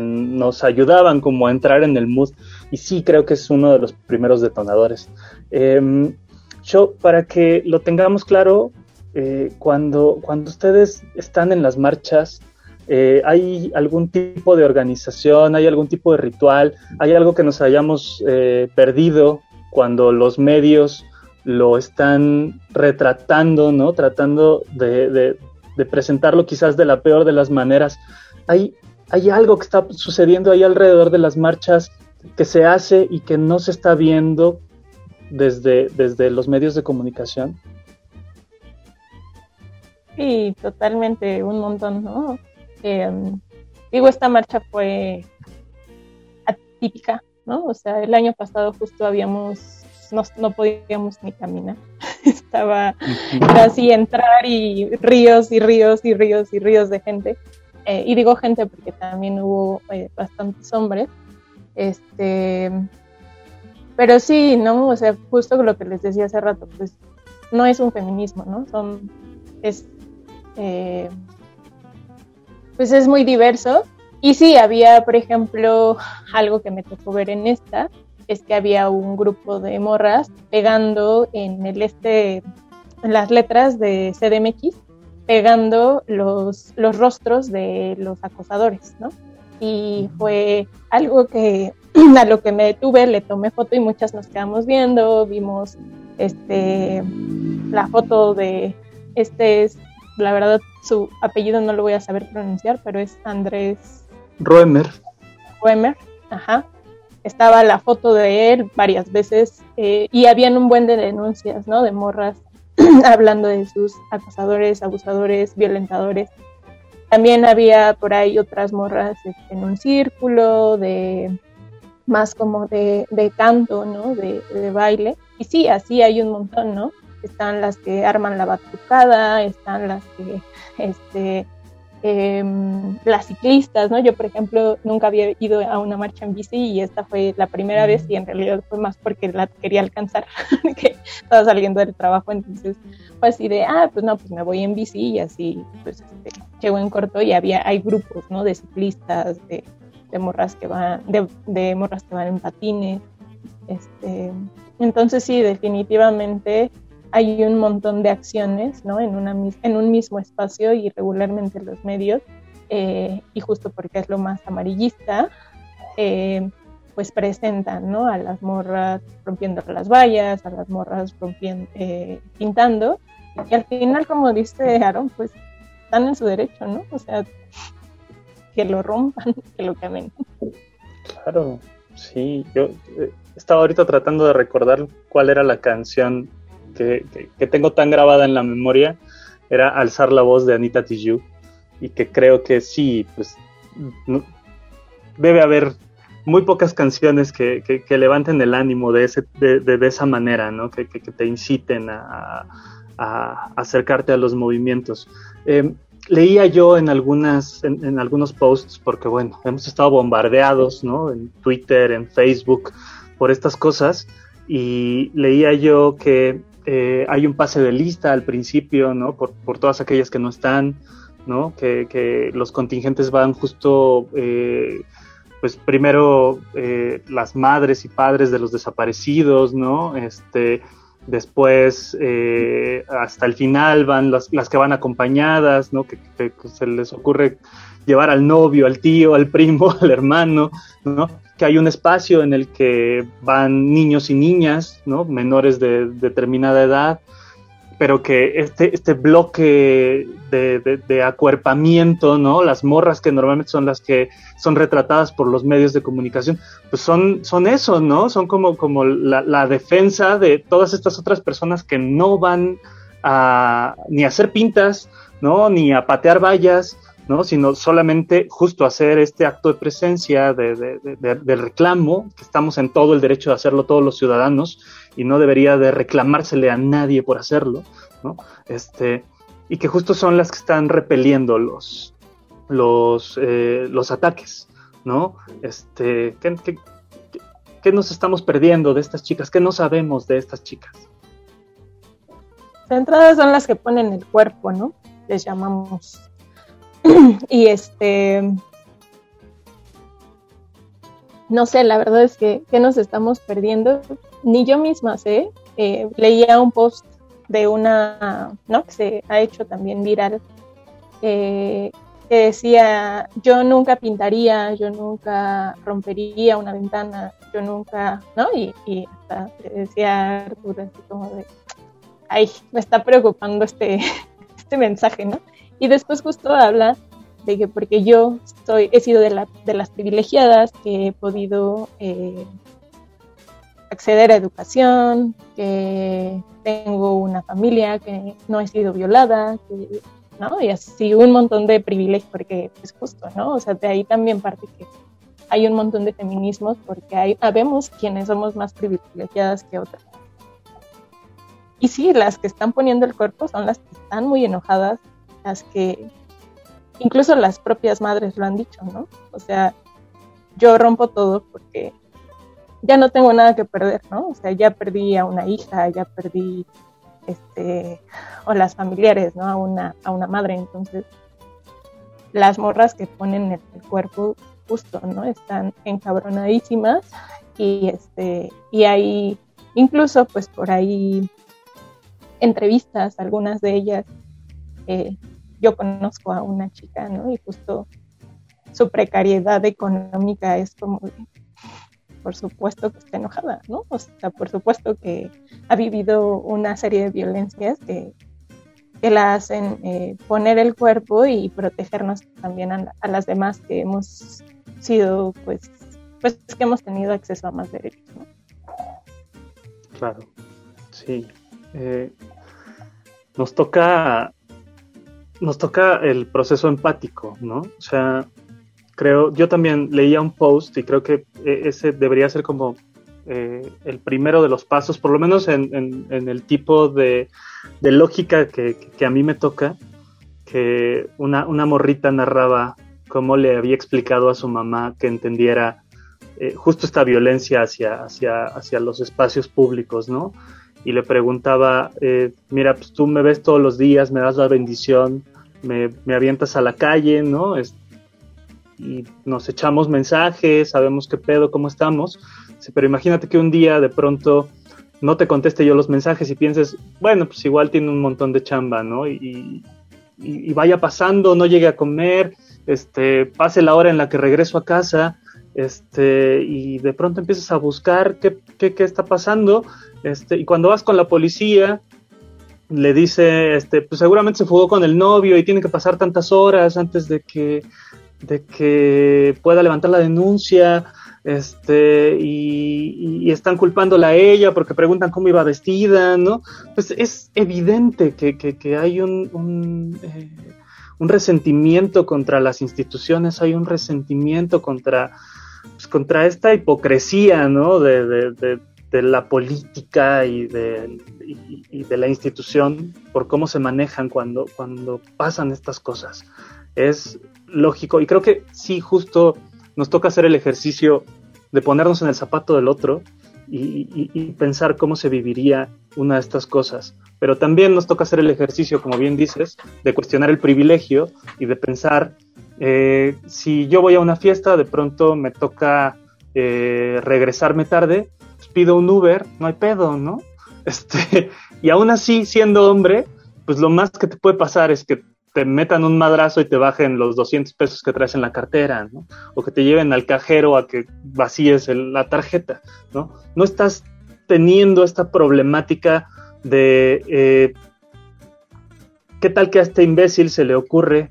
nos ayudaban como a entrar en el mood y sí creo que es uno de los primeros detonadores. Em, yo, para que lo tengamos claro, eh, cuando, cuando ustedes están en las marchas, eh, ¿hay algún tipo de organización, hay algún tipo de ritual, hay algo que nos hayamos eh, perdido cuando los medios lo están retratando, ¿no? Tratando de, presentarlo quizás de la peor de las maneras. ¿Hay, ¿Hay algo que está sucediendo ahí alrededor de las marchas que se hace y que no se está viendo desde, desde los medios de comunicación? Sí, totalmente, un montón, ¿no? Em, digo, esta marcha fue atípica, ¿no? O sea, el año pasado justo habíamos, no, no podíamos ni caminar. (laughs) Estaba así entrar y ríos y ríos y ríos y ríos de gente. Eh, y digo gente porque también hubo eh, bastantes hombres. Este, pero sí, ¿no? O sea, justo lo que les decía hace rato, pues no es un feminismo, ¿no? Son, es, eh, pues es muy diverso. Y sí, había, por ejemplo, algo que me tocó ver en esta, es que había un grupo de morras pegando en el este, en las letras de CDMX, pegando los, los rostros de los acosadores, ¿no? Y fue algo que (clears throat) a lo que me detuve, le tomé foto y muchas nos quedamos viendo, vimos este la foto de este es, la verdad su apellido no lo voy a saber pronunciar, pero es Andrés Roemer. Roemer, ajá. Estaba la foto de él varias veces eh, y habían un buen de denuncias, ¿no? De morras (clears throat) hablando de sus acosadores, abusadores, violentadores. También había por ahí otras morras este, en un círculo de más como de, de canto, ¿no? De, de, baile. Y sí, así hay un montón, ¿no? Están las que arman la batucada, están las que, este, eh, las ciclistas, ¿no? Yo, por ejemplo, nunca había ido a una marcha en bici y esta fue la primera vez y en realidad fue más porque la quería alcanzar, (laughs) que estaba saliendo del trabajo, entonces fue así de, ah, pues no, pues me voy en bici y así, pues este, llego en corto y había, hay grupos, ¿no? De ciclistas, de, de morras que van, de, de, morras que van en patines, este, entonces sí, definitivamente hay un montón de acciones ¿no? en, una, en un mismo espacio y regularmente los medios, eh, y justo porque es lo más amarillista, eh, pues presentan ¿no? a las morras rompiendo las vallas, a las morras rompiendo, eh, pintando, y al final, como dice Aaron, pues están en su derecho, ¿no? O sea, que lo rompan, (laughs) que lo quemen. Claro, sí, yo estaba ahorita tratando de recordar cuál era la canción que, que, que, tengo tan grabada en la memoria era Alzar la voz de Anita Tijoux y que creo que sí, pues no, debe haber muy pocas canciones que, que levanten el ánimo de, ese, de, de, de esa manera, ¿no? que, te inciten a, a, acercarte a los movimientos. Eh, leía yo en algunas en, en, algunos posts porque bueno hemos estado bombardeados no en Twitter en Facebook por estas cosas y leía yo que eh, hay un pase de lista al principio, ¿no? Por, por todas aquellas que no están, ¿no? Que, los contingentes van justo, eh, pues primero eh, las madres y padres de los desaparecidos, ¿no? Este, después eh, hasta el final van las, las, que van acompañadas, ¿no? Que, se les ocurre llevar al novio, al tío, al primo, (laughs) al hermano, ¿no? que hay un espacio en el que van niños y niñas, ¿no? menores de, de determinada edad, pero que este, este bloque de, de, de, acuerpamiento, ¿no? Las morras que normalmente son las que son retratadas por los medios de comunicación, pues son, son eso, ¿no? Son como, como la, la defensa de todas estas otras personas que no van a ni a hacer pintas, ¿no? Ni a patear vallas, ¿no? sino solamente justo hacer este acto de presencia, de, reclamo, que estamos en todo el derecho de hacerlo todos los ciudadanos y no debería de reclamársele a nadie por hacerlo, ¿no? Este, y que justo son las que están repeliendo los, los, eh, los ataques, ¿no? Este, ¿qué, qué, ¿qué, nos estamos perdiendo de estas chicas? ¿Qué no sabemos de estas chicas? De entrada son las que ponen el cuerpo, ¿no? Les llamamos (clears throat) y este, no sé, la verdad es que, que nos estamos perdiendo. Ni yo misma sé, eh, leía un post de una, ¿no? Que se ha hecho también viral, eh, que decía, yo nunca pintaría, yo nunca rompería una ventana, yo nunca, ¿no? Y, hasta decía Arturo así como de, ay, me está preocupando este, (laughs) este mensaje, ¿no? Y después justo habla de que porque yo soy, he sido de, la, de las privilegiadas que he podido eh, acceder a educación, que tengo una familia, que no he sido violada, ¿no? Y así un montón de privilegios, porque es justo, ¿no? O sea, de ahí también parte que hay un montón de feminismos porque hay, habemos quienes somos más privilegiadas que otras. Y sí, las que están poniendo el cuerpo son las que están muy enojadas, las que incluso las propias madres lo han dicho, ¿no? O sea, yo rompo todo porque ya no tengo nada que perder, ¿no? O sea, ya perdí a una hija, ya perdí, este, o las familiares, ¿no? A una, a una madre, entonces las morras que ponen el, cuerpo justo, ¿no? Están encabronadísimas y este, y hay incluso pues por ahí entrevistas, algunas de ellas, eh, yo conozco a una chica, ¿no? Y justo su precariedad económica es como, por supuesto que está enojada, ¿no? O sea, por supuesto que ha vivido una serie de violencias que, que la hacen eh, poner el cuerpo y protegernos también a, las demás que hemos sido, pues, pues que hemos tenido acceso a más derechos, ¿no? Claro, sí. Eh, nos toca nos toca el proceso empático, ¿no? O sea, creo, yo también leía un post y creo que e, ese debería ser como eh, el primero de los pasos, por lo menos en, en, en el tipo de, lógica que, que, a mí me toca, que una, una, morrita narraba cómo le había explicado a su mamá que entendiera eh, justo esta violencia hacia, hacia, hacia los espacios públicos, ¿no? y le preguntaba, eh, mira, pues tú me ves todos los días, me das la bendición, me, me avientas a la calle, ¿no? Es, y nos echamos mensajes, sabemos qué pedo, cómo estamos, pero imagínate que un día de pronto no te conteste yo los mensajes y pienses, bueno, pues igual tiene un montón de chamba, ¿no? Y, vaya pasando, no llegue a comer, este, pase la hora en la que regreso a casa, este, y de pronto empiezas a buscar qué, qué, qué está pasando, este, y cuando vas con la policía, le dice, este, pues seguramente se fugó con el novio y tiene que pasar tantas horas antes de que, de que pueda levantar la denuncia, este, y, están culpándola a ella porque preguntan cómo iba vestida, ¿no? Pues es evidente que, que, que hay un, un, eh, un, resentimiento contra las instituciones, hay un resentimiento contra, pues, contra esta hipocresía, ¿no? De, de, de, de la política y de, de, la institución por cómo se manejan cuando, cuando pasan estas cosas. Es lógico y creo que sí, justo nos toca hacer el ejercicio de ponernos en el zapato del otro y, y, pensar cómo se viviría una de estas cosas. Pero también nos toca hacer el ejercicio, como bien dices, de cuestionar el privilegio y de pensar, eh, si yo voy a una fiesta, de pronto me toca eh, regresarme tarde, pido un Uber, no hay pedo, ¿no? (laughs) Este, y aún así, siendo hombre, pues lo más que te puede pasar es que te metan un madrazo y te bajen los 200 pesos que traes en la cartera, ¿no? O que te lleven al cajero a que vacíes la tarjeta, ¿no? No estás teniendo esta problemática de eh, qué tal que a este imbécil se le ocurre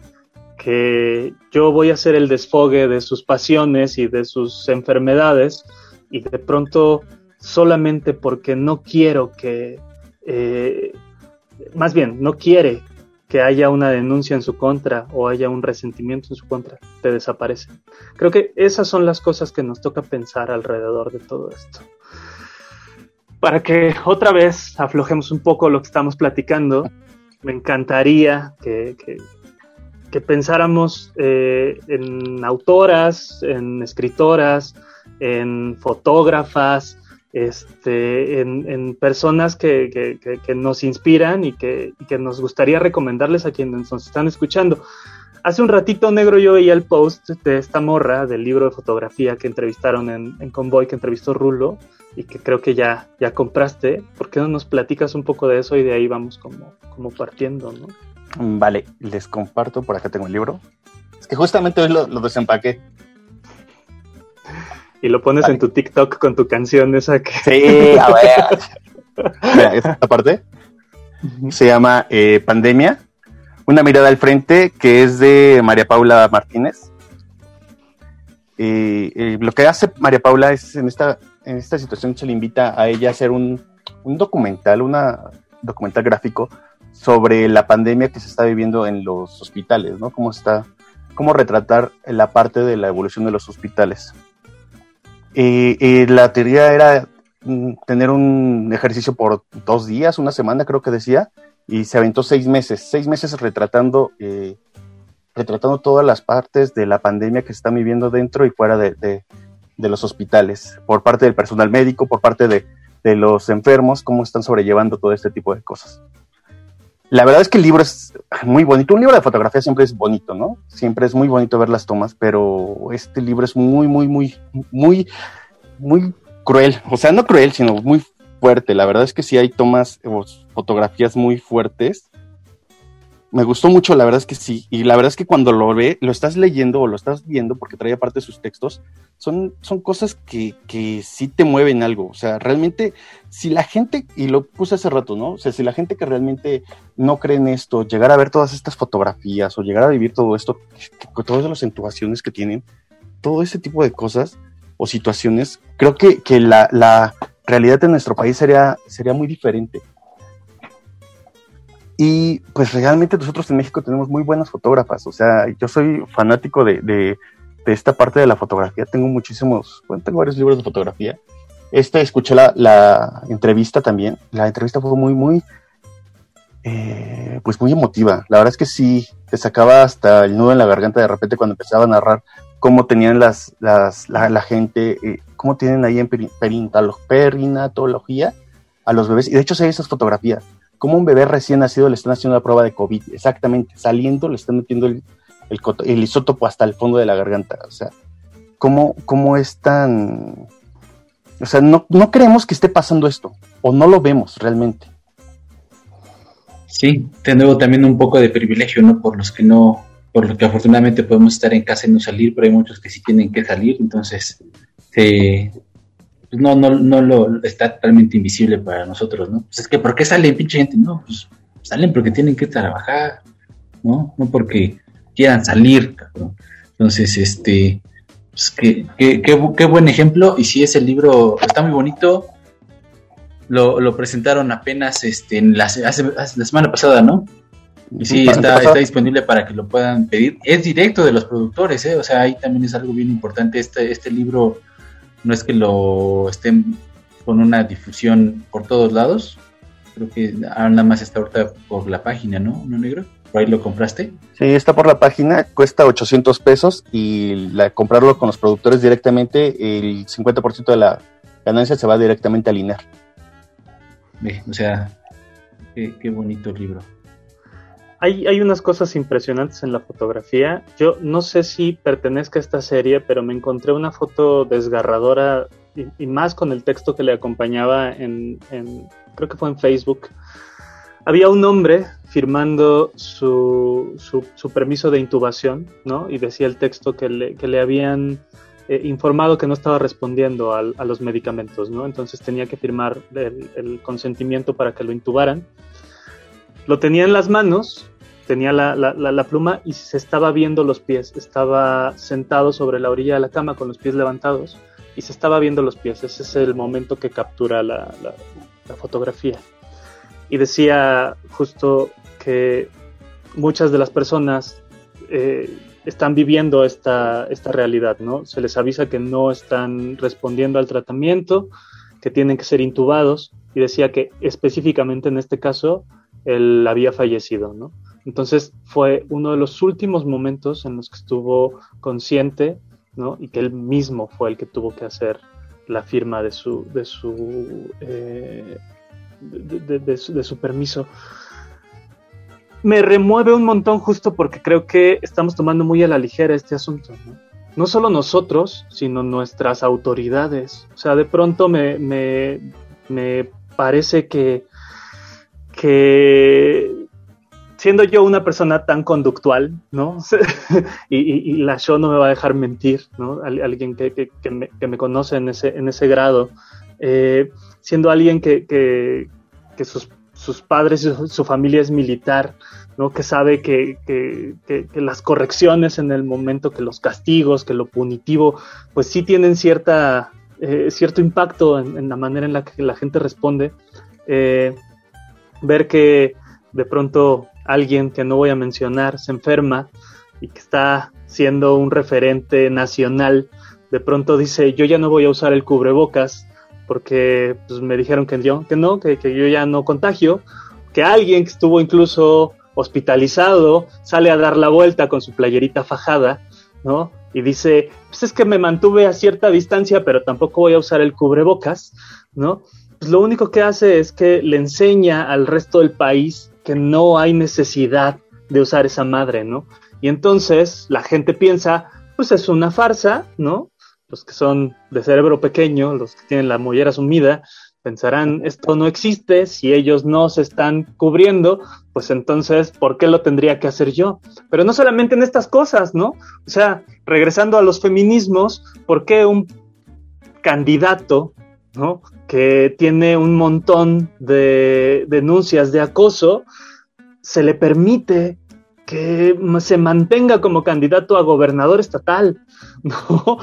que yo voy a ser el desfogue de sus pasiones y de sus enfermedades y de pronto solamente porque no quiero que, eh, más bien, no quiere que haya una denuncia en su contra o haya un resentimiento en su contra, te desaparece. Creo que esas son las cosas que nos toca pensar alrededor de todo esto. Para que otra vez aflojemos un poco lo que estamos platicando, me encantaría que, pensáramos eh, en autoras, en escritoras, en fotógrafas, este, en, en personas que, que, que, nos inspiran y que, y que, nos gustaría recomendarles a quienes nos están escuchando. Hace un ratito negro yo veía el post de esta morra del libro de fotografía que entrevistaron en, en Convoy, que entrevistó Rulo y que creo que ya, ya compraste. ¿Por qué no nos platicas un poco de eso y de ahí vamos como, como partiendo, no? Vale, les comparto, por acá tengo el libro. Es que justamente hoy lo, lo desempaqué y lo pones vale. en tu TikTok con tu canción esa que... Sí, a ver. Mira, esta parte se llama eh, Pandemia, una mirada al frente que es de María Paula Martínez. Y, y lo que hace María Paula es en esta, en esta situación se le invita a ella a hacer un, un documental, una documental gráfico sobre la pandemia que se está viviendo en los hospitales, ¿no? Cómo está, cómo retratar la parte de la evolución de los hospitales. Eh, la teoría era mm, tener un ejercicio por dos días, una semana creo que decía, y se aventó seis meses, seis meses retratando, eh, retratando todas las partes de la pandemia que se está viviendo dentro y fuera de, de- de los hospitales, por parte del personal médico, por parte de, de los enfermos, cómo están sobrellevando todo este tipo de cosas. La verdad es que el libro es muy bonito. Un libro de fotografía siempre es bonito, ¿no? Siempre es muy bonito ver las tomas, pero este libro es muy, muy, muy, muy, muy cruel. O sea, no cruel, sino muy fuerte. La verdad es que sí hay tomas fotografías muy fuertes. Me gustó mucho, la verdad es que sí. Y la verdad es que cuando lo ve, lo estás leyendo o lo estás viendo, porque trae aparte sus textos, son, son cosas que, que sí te mueven algo. O sea, realmente, si la gente, y lo puse hace rato, ¿no? O sea, si la gente que realmente no cree en esto, llegar a ver todas estas fotografías o llegar a vivir todo esto, que- todas las situaciones que tienen, todo ese tipo de cosas o situaciones, creo que, que la, la realidad de nuestro país sería, sería muy diferente. Y pues realmente nosotros en México tenemos muy buenas fotógrafas, o sea, yo soy fanático de, de, de esta parte de la fotografía, tengo muchísimos, bueno, tengo varios libros de fotografía. Este, escuché la, entrevista también, la entrevista fue muy, muy, eh, pues muy emotiva. La verdad es que sí, te sacaba hasta el nudo en la garganta de repente cuando empezaba a narrar cómo tenían las, las la, gente, eh, cómo tienen ahí en perinatología a los bebés. Y de hecho ve esas fotografías. Como un bebé recién nacido le están haciendo la prueba de COVID, exactamente, saliendo le están metiendo el, el, isótopo hasta el fondo de la garganta. O sea, cómo, cómo es tan... O sea, no, no creemos que esté pasando esto, o no lo vemos realmente. Sí, nuevo también un poco de privilegio, ¿no? Por los que no, por lo que afortunadamente podemos estar en casa y no salir, pero hay muchos que sí tienen que salir, entonces se, pues no, no, no lo está totalmente invisible para nosotros, ¿no? Pues es que ¿por qué salen pinche gente? No, pues salen porque tienen que trabajar, ¿no? No porque quieran salir, cabrón. Entonces, este, pues qué, qué, qué, qué buen ejemplo, y si ese libro está muy bonito, lo, lo presentaron apenas este, en la, hace- hace- la semana pasada, ¿no? Y sí, está, está disponible para que lo puedan pedir. Es directo de los productores, ¿eh? O sea, ahí también es algo bien importante. Este, este libro no es que lo estén con una difusión por todos lados. Creo que ahora nada más está ahorita por la página, ¿no? ¿No, negro? ¿Por ahí lo compraste? Sí, está por la página, cuesta 800 pesos y la, comprarlo con los productores directamente, el 50% de la ganancia se va directamente al INER. Ve, o sea, qué, qué bonito libro. Hay, unas cosas impresionantes en la fotografía. Yo no sé si pertenezca a esta serie, pero me encontré una foto desgarradora y, y más con el texto que le acompañaba en, en- creo que fue en Facebook. Había un hombre firmando su, su, permiso de intubación, ¿no? Y decía el texto que le, que le habían eh, informado que no estaba respondiendo a los medicamentos, ¿no? Entonces tenía que firmar el consentimiento para que lo intubaran. Lo tenía en las manos, tenía la, la- la- pluma y se estaba viendo los pies. Estaba sentado sobre la orilla de la cama con los pies levantados y se estaba viendo los pies. Ese es el momento que captura la fotografía. Y decía justo que muchas de las personas eh, están viviendo esta, esta realidad, ¿no? Se les avisa que no están respondiendo al tratamiento, que tienen que ser intubados y decía que específicamente en este caso él había fallecido, ¿no? Entonces fue uno de los últimos momentos en los que estuvo consciente, ¿no? Y que él mismo fue el que tuvo que hacer la firma de su, de su, eh, de su, de su permiso. Me remueve un montón justo porque creo que estamos tomando muy a la ligera este asunto, ¿no? No solo nosotros, sino nuestras autoridades. O sea, de pronto me, me, me parece que que siendo yo una persona tan conductual, ¿no? (laughs) y, y- y la show no me va a dejar mentir, ¿no? Al- alguien que, que- que me, que me conoce en ese, en ese grado, eh, siendo alguien que, sus, sus padres y su, su familia es militar, ¿no? Que sabe que las correcciones en el momento, que los castigos, que lo punitivo, pues sí tienen cierta, eh, cierto impacto en, en la manera en la que la gente responde. Eh, ver que de pronto alguien que no voy a mencionar se enferma y que está siendo un referente nacional de pronto dice, yo ya no voy a usar el cubrebocas porque pues, me dijeron que, yo, que no, que, que yo ya no contagio, que alguien que estuvo incluso hospitalizado sale a dar la vuelta con su playerita fajada, ¿no? Y dice, pues es que me mantuve a cierta distancia, pero tampoco voy a usar el cubrebocas, ¿no? Pues lo único que hace es que le enseña al resto del país que no hay necesidad de usar esa madre, ¿no? Y entonces la gente piensa, pues es una farsa, ¿no? Los que son de cerebro pequeño, los que tienen la mollera sumida, pensarán, esto no existe, si ellos no se están cubriendo, pues entonces, ¿por qué lo tendría que hacer yo? Pero no solamente en estas cosas, ¿no? O sea, regresando a los feminismos, ¿por qué un candidato, ¿no? Que tiene un montón de denuncias de acoso, se le permite que se mantenga como candidato a gobernador estatal, (laughs) ¿no?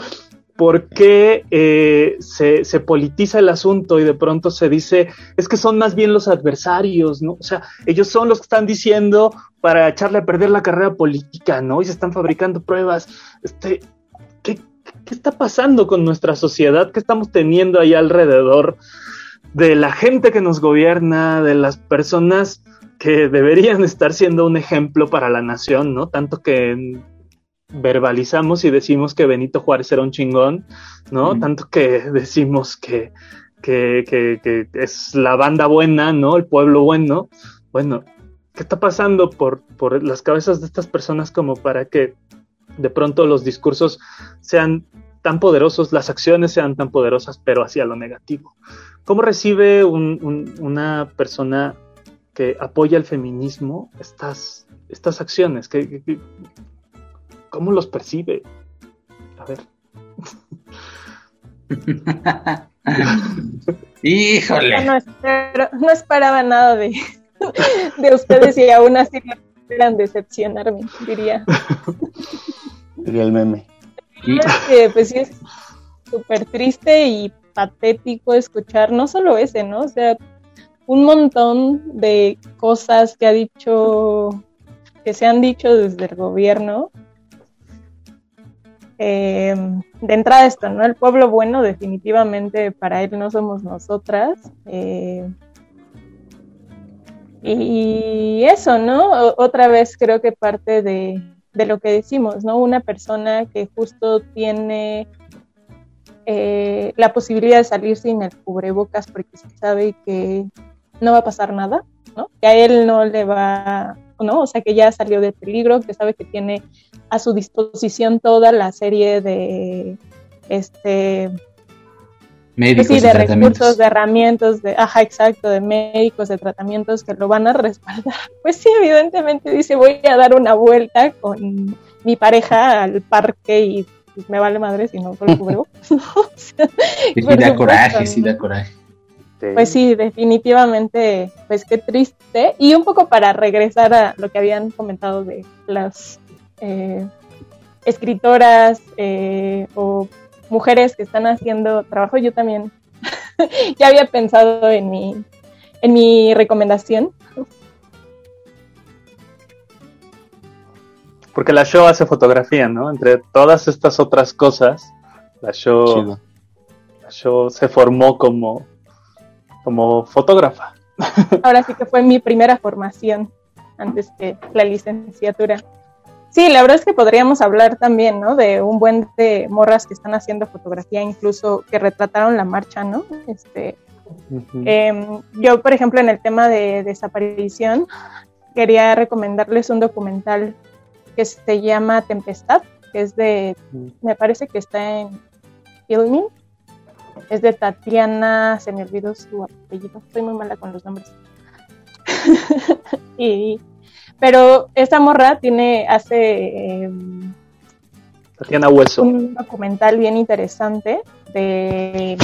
¿Por qué eh, se, se, politiza el asunto y de pronto se dice, es que son más bien los adversarios, ¿no? O sea, ellos son los que están diciendo para echarle a perder la carrera política, ¿no? Y se están fabricando pruebas. Este, ¿qué, ¿Qué está pasando con nuestra sociedad? ¿Qué estamos teniendo ahí alrededor de la gente que nos gobierna, de las personas que deberían estar siendo un ejemplo para la nación, ¿no? Tanto que verbalizamos y decimos que Benito Juárez era un chingón, ¿no? Mm. Tanto que decimos que, que, que, que, es la banda buena, ¿no? El pueblo bueno. Bueno, ¿qué está pasando por, por las cabezas de estas personas como para que de pronto los discursos sean tan poderosos, las acciones sean tan poderosas, pero hacia lo negativo? ¿Cómo recibe un, un, una persona que apoya el feminismo estas, estas acciones? ¿Qué, qué, cómo los percibe? A ver. (laughs) Híjole. No, espero, no, esperaba nada de, (laughs) de ustedes y aún así esperan decepcionarme, diría. Diría el meme. Que, pues sí es súper triste y patético escuchar no solo ese, ¿no? O sea, un montón de cosas que ha dicho, que se han dicho desde el gobierno. Eh, de entrada esto, ¿no? El pueblo bueno definitivamente para él no somos nosotras. Eh, y eso, ¿no? Otra vez creo que parte de, de, lo que decimos, ¿no? Una persona que justo tiene eh, la posibilidad de salir sin el cubrebocas porque sabe que no va a pasar nada, ¿no? Que a él no le va, ¿no? O sea, que ya salió de peligro, que sabe que tiene a su disposición toda la serie de, este, médicos sí, de recursos, de herramientas, de, ajá, exacto, de médicos, de tratamientos que lo van a respaldar. (laughs) Pues sí, evidentemente dice, voy a dar una vuelta con mi pareja al parque y pues, me vale madre si no lo (laughs) cubro. (laughs) sí, da coraje, sí da coraje. Pues sí, definitivamente, pues qué triste. Y un poco para regresar a lo que habían comentado de las eh, escritoras eh, o mujeres que están haciendo trabajo, yo también (laughs) ya había pensado en mi, en mi recomendación. Porque la show hace fotografía, ¿no? Entre todas estas otras cosas, la show, la show se formó como como fotógrafa. Ahora sí que fue mi primera formación antes que la licenciatura. Sí, la verdad es que podríamos hablar también, ¿no? De un buen de morras que están haciendo fotografía, incluso que retrataron la marcha, ¿no? Este, uh -huh. eh, yo, por ejemplo, en el tema de desaparición, quería recomendarles un documental que se llama Tempestad, que es de, uh -huh. me parece que está en Filming, es de Tatiana, se me olvidó su apellido, estoy muy mala con los nombres. (laughs) y, pero esta morra tiene, hace eh, Tatiana Hueso. un documental bien interesante de,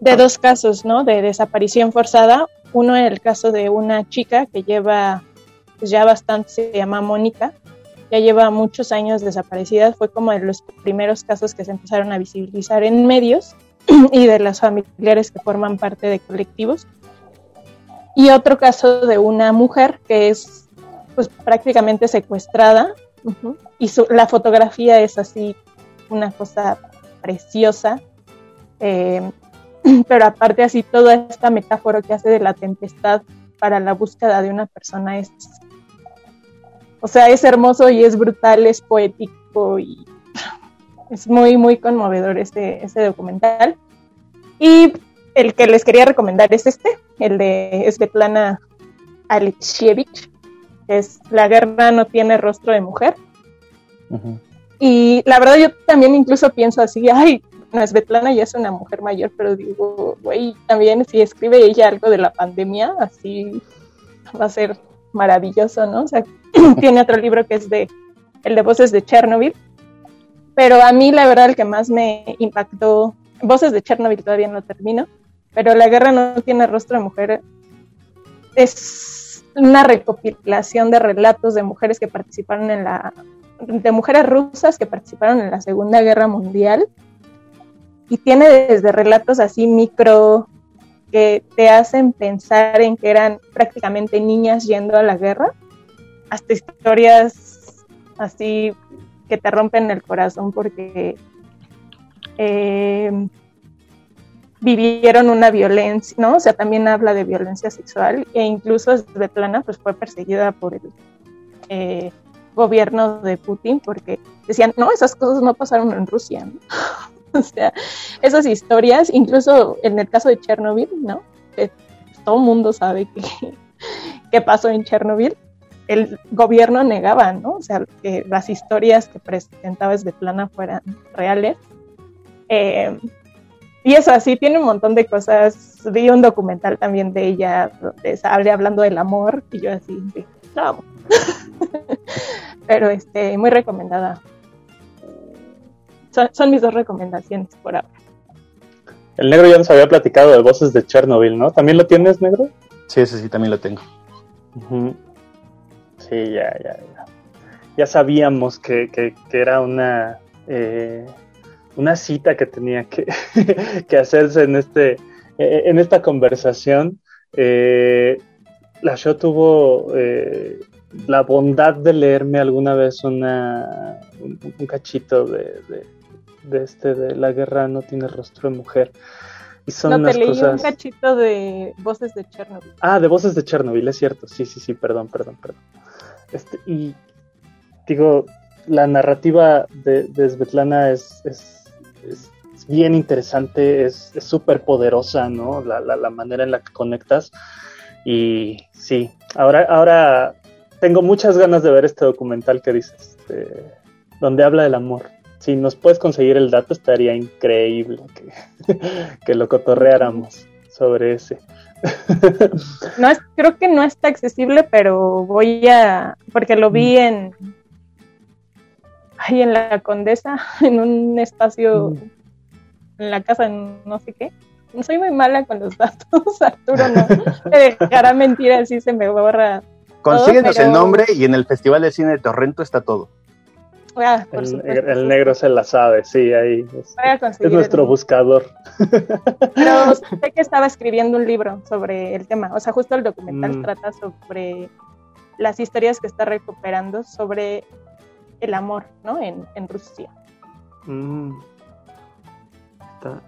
de dos casos, ¿no? De desaparición forzada. Uno el caso de una chica que lleva pues ya bastante, se llama Mónica, ya lleva muchos años desaparecida, fue como de los primeros casos que se empezaron a visibilizar en medios (clears throat) y de las familiares que forman parte de colectivos. Y otro caso de una mujer que es pues prácticamente secuestrada uh -huh, y su, la fotografía es así una cosa preciosa. Eh, (clears throat) pero aparte así toda esta metáfora que hace de la tempestad para la búsqueda de una persona es, o sea, es hermoso y es brutal, es poético y (clears throat) es muy, muy conmovedor este, este documental. Y el que les quería recomendar es este, el de Svetlana Alexievich, es La guerra no tiene rostro de mujer. Y la verdad yo también incluso pienso así, ay, no, Svetlana ya es una mujer mayor, pero digo, güey, también si escribe ella algo de la pandemia, así va a ser maravilloso, ¿no? O sea, (clears throat) tiene otro libro que es de el de Voces de Chernobyl, pero a mí la verdad el que más me impactó, Voces de Chernobyl todavía no termino, pero La guerra no tiene rostro de mujer es una recopilación de relatos de mujeres que participaron en la de mujeres rusas que participaron en la Segunda Guerra Mundial. Y tiene desde relatos así micro que te hacen pensar en que eran prácticamente niñas yendo a la guerra, hasta historias así que te rompen el corazón porque eh, vivieron una violencia, ¿no? O sea, también habla de violencia sexual e incluso Svetlana pues fue perseguida por el eh, gobierno de Putin porque decían, no, esas cosas no pasaron en Rusia, ¿no? (laughs) o sea, esas historias, incluso en el caso de Chernobyl, ¿no? todo el mundo sabe qué (laughs) pasó en Chernobyl, el gobierno negaba, ¿no? O sea, que las historias que presentaba Svetlana fueran reales. Eh, y eso así, tiene un montón de cosas. Vi un documental también de ella donde sale hablando del amor y yo así, sí, no. (laughs) Pero este, muy recomendada son, mis dos recomendaciones por ahora. El negro ya nos había platicado de voces de Chernobyl, ¿no? ¿También lo tienes, negro? Sí, ese sí, también lo tengo. Sí, ya, ya, ya. Ya sabíamos que, que, era una, eh, una cita que tenía que, (laughs) que, hacerse en, este, eh, en esta conversación. Eh, la show tuvo la bondad de leerme alguna vez una, un, cachito de, de este de la guerra no tiene rostro de mujer. Y son no, te leí un cachito de voces de Chernobyl. Ah, de voces de Chernobyl, es cierto. Sí, sí, sí, perdón, perdón, perdón. Este, y digo, la narrativa de, de Svetlana es, es, es, bien interesante, es súper poderosa, ¿no? La, la, la, manera en la que conectas. Y sí, ahora, ahora tengo muchas ganas de ver este documental que dices, donde habla del amor si nos puedes conseguir el dato, estaría increíble (laughs) que, lo cotorreáramos sobre ese. no es, creo que no está accesible, pero voy a, porque lo vi mm. en ahí en la Condesa, (laughs) en un espacio mm. en la casa, no sé qué. No soy muy mala con los (laughs) datos, Arturo no me dejará mentir así se me borra. Consíguenos el nombre y en el Festival de Cine de Torrento está todo. Ah, el, negro se la sabe, sí, ahí es, nuestro buscador. Pero (laughs) sé que estaba escribiendo un libro sobre el tema, o sea, justo el documental mm. trata sobre las historias que está recuperando sobre el amor, ¿no? En, Rusia. Mm.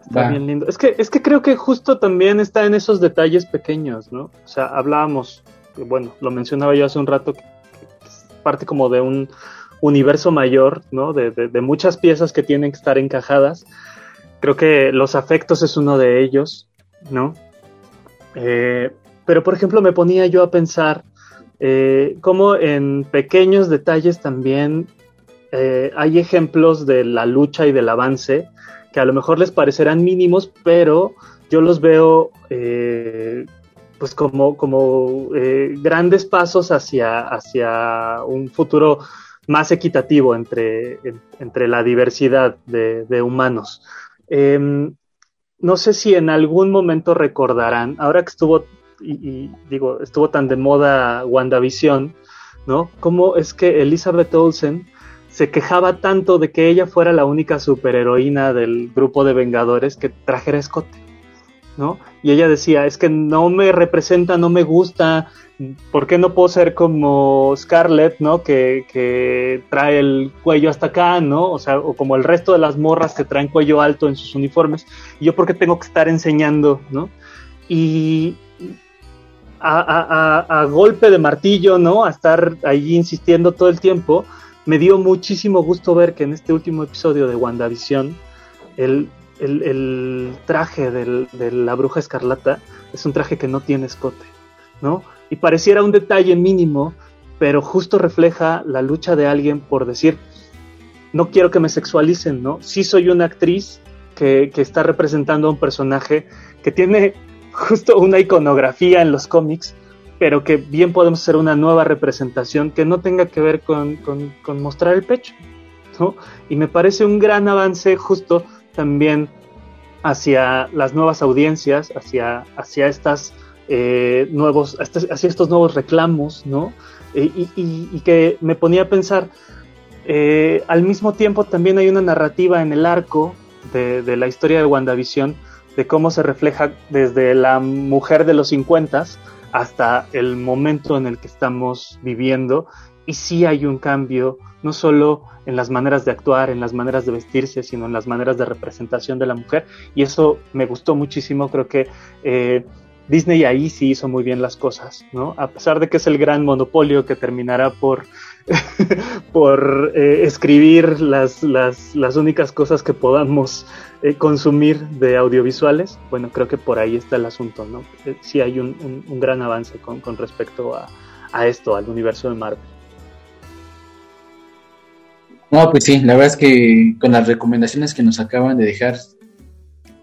Está, bien lindo. Es que, es que creo que justo también está en esos detalles pequeños, ¿no? O sea, hablábamos, bueno, lo mencionaba yo hace un rato, que es parte como de un universo mayor, ¿no? De, muchas piezas que tienen que estar encajadas. Creo que los afectos es uno de ellos, ¿no? Eh, pero, por ejemplo, me ponía yo a pensar eh, cómo en pequeños detalles también eh, hay ejemplos de la lucha y del avance que a lo mejor les parecerán mínimos, pero yo los veo pues como, como grandes pasos hacia, hacia un futuro más equitativo entre, entre la diversidad de, humanos. Em, no sé si en algún momento recordarán, ahora que estuvo, y, digo, estuvo tan de moda WandaVision, ¿no? Cómo es que Elizabeth Olsen se quejaba tanto de que ella fuera la única superheroína del grupo de Vengadores que trajera escote. ¿no? Y ella decía, es que no me representa, no me gusta, ¿por qué no puedo ser como Scarlett, ¿no? Que, que, trae el cuello hasta acá, ¿no? O sea, o como el resto de las morras que traen cuello alto en sus uniformes. Y yo, ¿por qué tengo que estar enseñando, ¿no? Y a, a, golpe de martillo, ¿no? A estar ahí insistiendo todo el tiempo, me dio muchísimo gusto ver que en este último episodio de WandaVision, el, el, traje de la bruja escarlata es un traje que no tiene escote, ¿no? Y pareciera un detalle mínimo, pero justo refleja la lucha de alguien por decir, no quiero que me sexualicen, ¿no? Sí soy una actriz que, que está representando a un personaje que tiene (laughs) justo una iconografía en los cómics, pero que bien podemos hacer una nueva representación que no tenga que ver con, con, mostrar el pecho, ¿no? Y me parece un gran avance justo también hacia las nuevas audiencias, hacia, hacia estas eh, nuevos, hacia estos nuevos reclamos, ¿no? Eh, y, y, y, que me ponía a pensar, eh, al mismo tiempo también hay una narrativa en el arco de, de, la historia de WandaVision, de cómo se refleja desde la mujer de los 50 hasta el momento en el que estamos viviendo, y sí hay un cambio, no solo en las maneras de actuar, en las maneras de vestirse, sino en las maneras de representación de la mujer, y eso me gustó muchísimo, creo que eh, Disney ahí sí hizo muy bien las cosas, ¿no? A pesar de que es el gran monopolio que terminará por, (laughs) por eh, escribir las, las, las, únicas cosas que podamos eh, consumir de audiovisuales, bueno, creo que por ahí está el asunto, ¿no? Eh, sí hay un, un, gran avance con, con respecto a, a, esto, al universo de Marvel. No, pues sí, la verdad es que con las recomendaciones que nos acaban de dejar,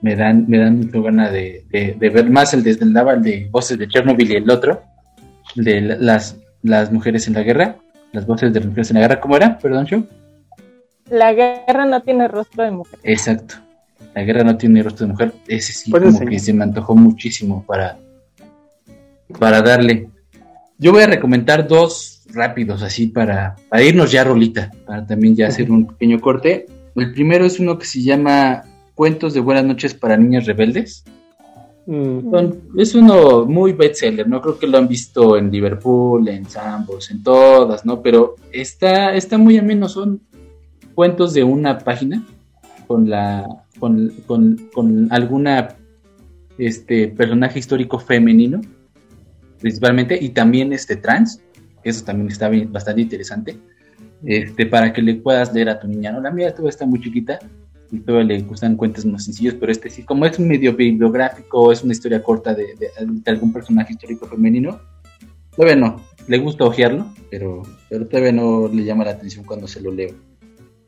me dan, me dan mucho gana de, de, de, ver más el desde el de voces de Chernobyl y el otro, de las, las mujeres en la guerra, las voces de las mujeres en la guerra, ¿cómo era? Perdón, yo. La guerra no tiene rostro de mujer. Exacto. La guerra no tiene rostro de mujer. Ese sí, como que se me antojó muchísimo para, para darle. Yo voy a recomendar dos rápidos, así para, para irnos ya, Rolita, para también ya hacer un pequeño corte. El primero es uno que se llama Cuentos de Buenas noches para Niñas Rebeldes. Mm. Es uno muy bestseller, ¿no? Creo que lo han visto en Liverpool, en Sambos, en todas, ¿no? Pero está, está muy ameno, son cuentos de una página con la con, con, con alguna este personaje histórico femenino principalmente y también este trans eso también está bastante interesante este para que le puedas leer a tu niña no la mía todavía está muy chiquita todavía le gustan cuentos más sencillos pero este sí como es un medio bibliográfico es una historia corta de, algún personaje histórico femenino todavía no le gusta ojearlo pero pero todavía no le llama la atención cuando se lo leo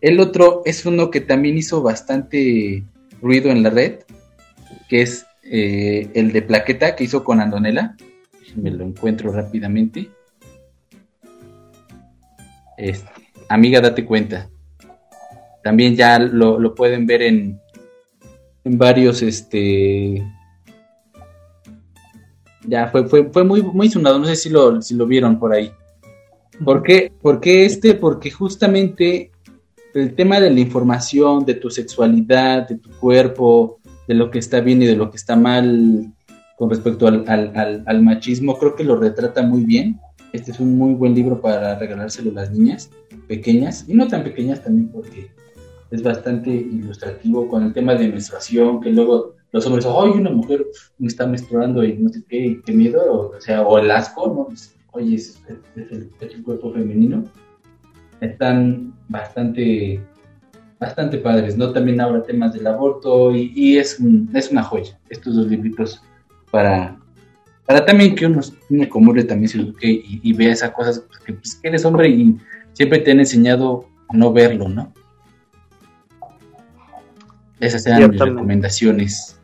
el otro es uno que también hizo bastante ruido en la red, que es eh, el de Plaqueta que hizo con Andonela. Me lo encuentro rápidamente. Este, amiga, date cuenta. También ya lo, pueden ver en, en varios, este, ya fue, fue, fue muy, muy sonado, no sé si lo, si lo vieron por ahí. ¿Por qué este? Porque justamente el tema de la información, de tu sexualidad, de tu cuerpo, de lo que está bien y de lo que está mal con respecto al, al, al, al, machismo, creo que lo retrata muy bien. Este es un muy buen libro para regalárselo a las niñas pequeñas, y no tan pequeñas también porque es bastante ilustrativo con el tema de menstruación, que luego los hombres, ¡ay, una mujer me está menstruando y no sé qué, qué miedo! O, sea, o el asco, ¿no? Oye, es, el, cuerpo femenino están bastante, bastante padres, ¿no? También habla temas del aborto y, es, un, es una joya, estos dos libritos para, para también que uno, uno como hombre también y, vea esas cosas, pues, pues, que eres hombre y siempre te han enseñado a no verlo, ¿no? Esas eran mis recomendaciones.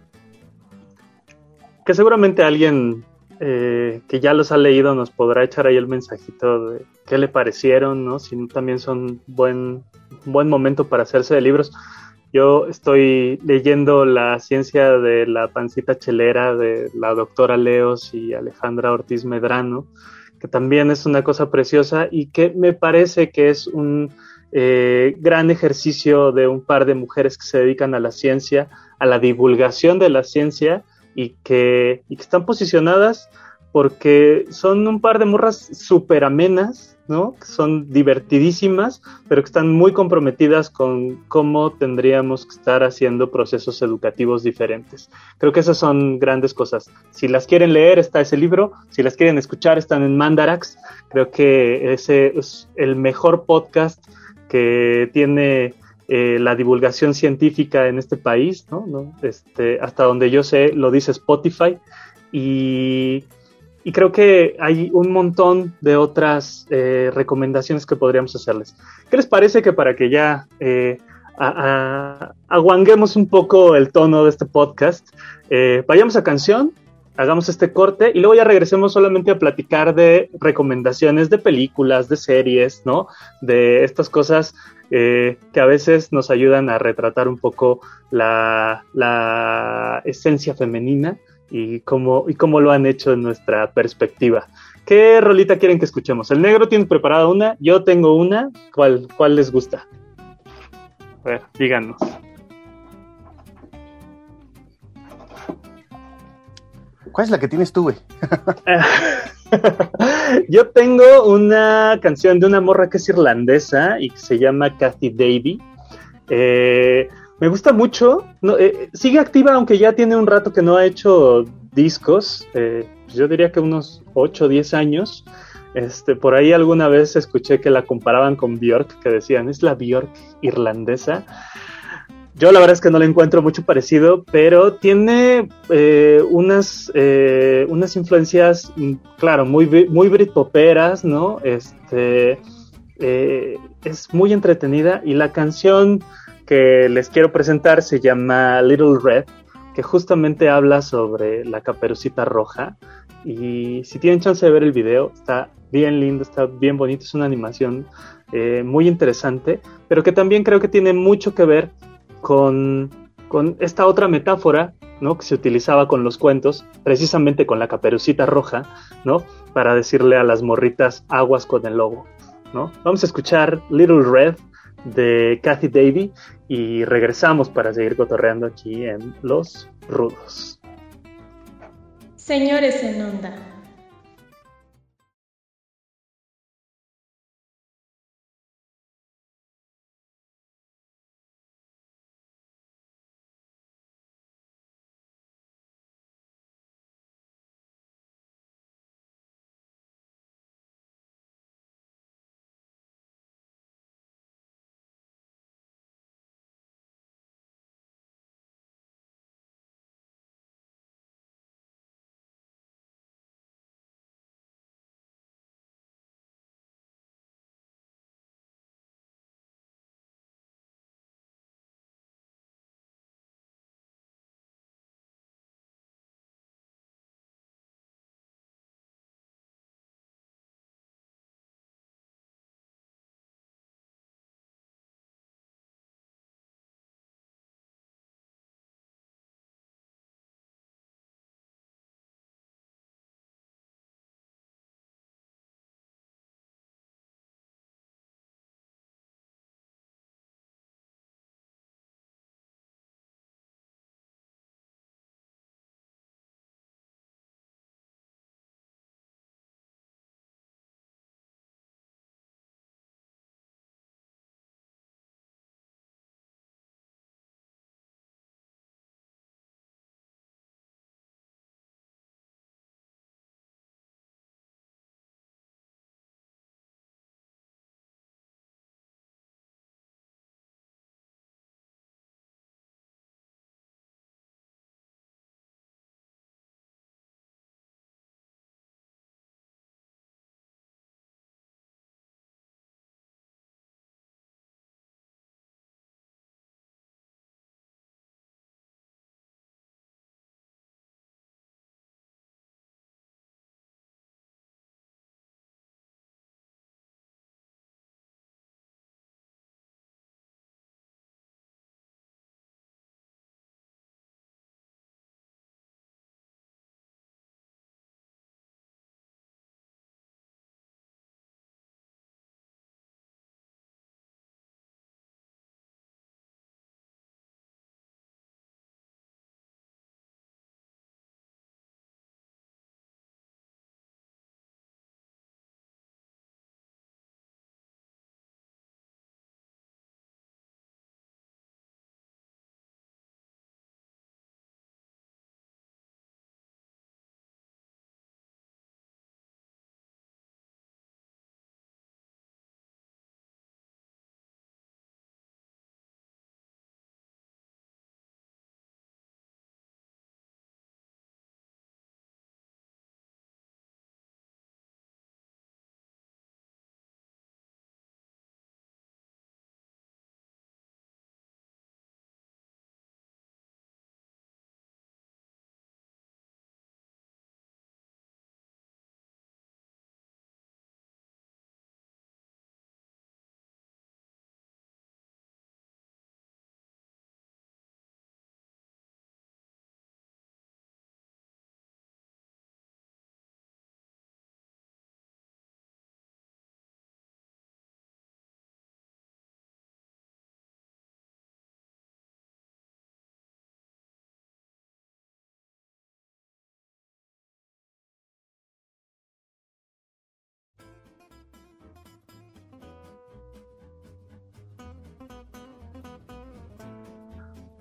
Que seguramente alguien eh, que ya los ha leído nos podrá echar ahí el mensajito de qué le parecieron, ¿no? Si también son buen, buen momento para hacerse de libros. Yo estoy leyendo La ciencia de la pancita chelera de la doctora Leos y Alejandra Ortiz Medrano, que también es una cosa preciosa y que me parece que es un eh, gran ejercicio de un par de mujeres que se dedican a la ciencia, a la divulgación de la ciencia y que, y que están posicionadas porque son un par de morras súper amenas, ¿no? Que son divertidísimas, pero que están muy comprometidas con cómo tendríamos que estar haciendo procesos educativos diferentes. Creo que esas son grandes cosas. Si las quieren leer, está ese libro. Si las quieren escuchar, están en Mandarax. Creo que ese es el mejor podcast que tiene eh, la divulgación científica en este país, ¿no? ¿no? Este, hasta donde yo sé, lo dice Spotify. Y y creo que hay un montón de otras eh, recomendaciones que podríamos hacerles. ¿Qué les parece que para que ya eh, aguanguemos un poco el tono de este podcast, vayamos a canción, hagamos este corte y luego ya regresemos solamente a platicar de recomendaciones de películas, de series, ¿no? De estas cosas que a veces nos ayudan a retratar un poco la, la esencia femenina y cómo, y cómo lo han hecho en nuestra perspectiva. ¿Qué rolita quieren que escuchemos? El negro tiene preparada una, yo tengo una. ¿Cuál, cuál les gusta? A ver, díganos. ¿Cuál es la que tienes tú, (laughs) yo tengo una canción de una morra que es irlandesa y que se llama Kathy Davy. Eh, me gusta mucho. Eh, sigue activa, aunque ya tiene un rato que no ha hecho discos. Eh, yo diría que unos 8 o 10 años. Este, por ahí alguna vez escuché que la comparaban con Björk, que decían, es la Björk irlandesa. Yo la verdad es que no le encuentro mucho parecido, pero tiene eh, unas, unas influencias, mm, claro, muy, muy britpoperas, ¿no? Este, es muy entretenida y la canción que les quiero presentar se llama Little Red, que justamente habla sobre la caperucita roja. Y si tienen chance de ver el video, está bien lindo, está bien bonito, es una animación eh, muy interesante, pero que también creo que tiene mucho que ver con, con esta otra metáfora ¿no? que se utilizaba con los cuentos, precisamente con la caperucita roja, ¿no? para decirle a las morritas aguas con el lobo. ¿no? Vamos a escuchar Little Red de Kathy Davy y regresamos para seguir cotorreando aquí en Los Rudos. Señores en onda.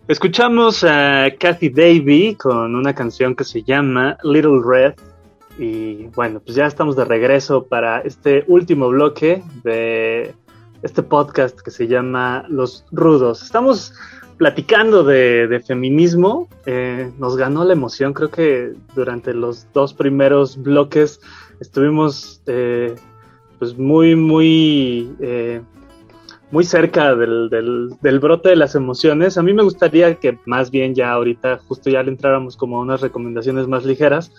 Escuchamos a Kathy Davy con una canción que se llama Little Red. Y bueno, pues ya estamos de regreso para este último bloque de este podcast que se llama Los Rudos. Estamos platicando de, feminismo. Eh, nos ganó la emoción. Creo que durante los dos primeros bloques estuvimos eh, pues muy, muy eh, muy cerca del, del, brote de las emociones. A mí me gustaría que más bien ya ahorita justo ya le entráramos como a unas recomendaciones más ligeras,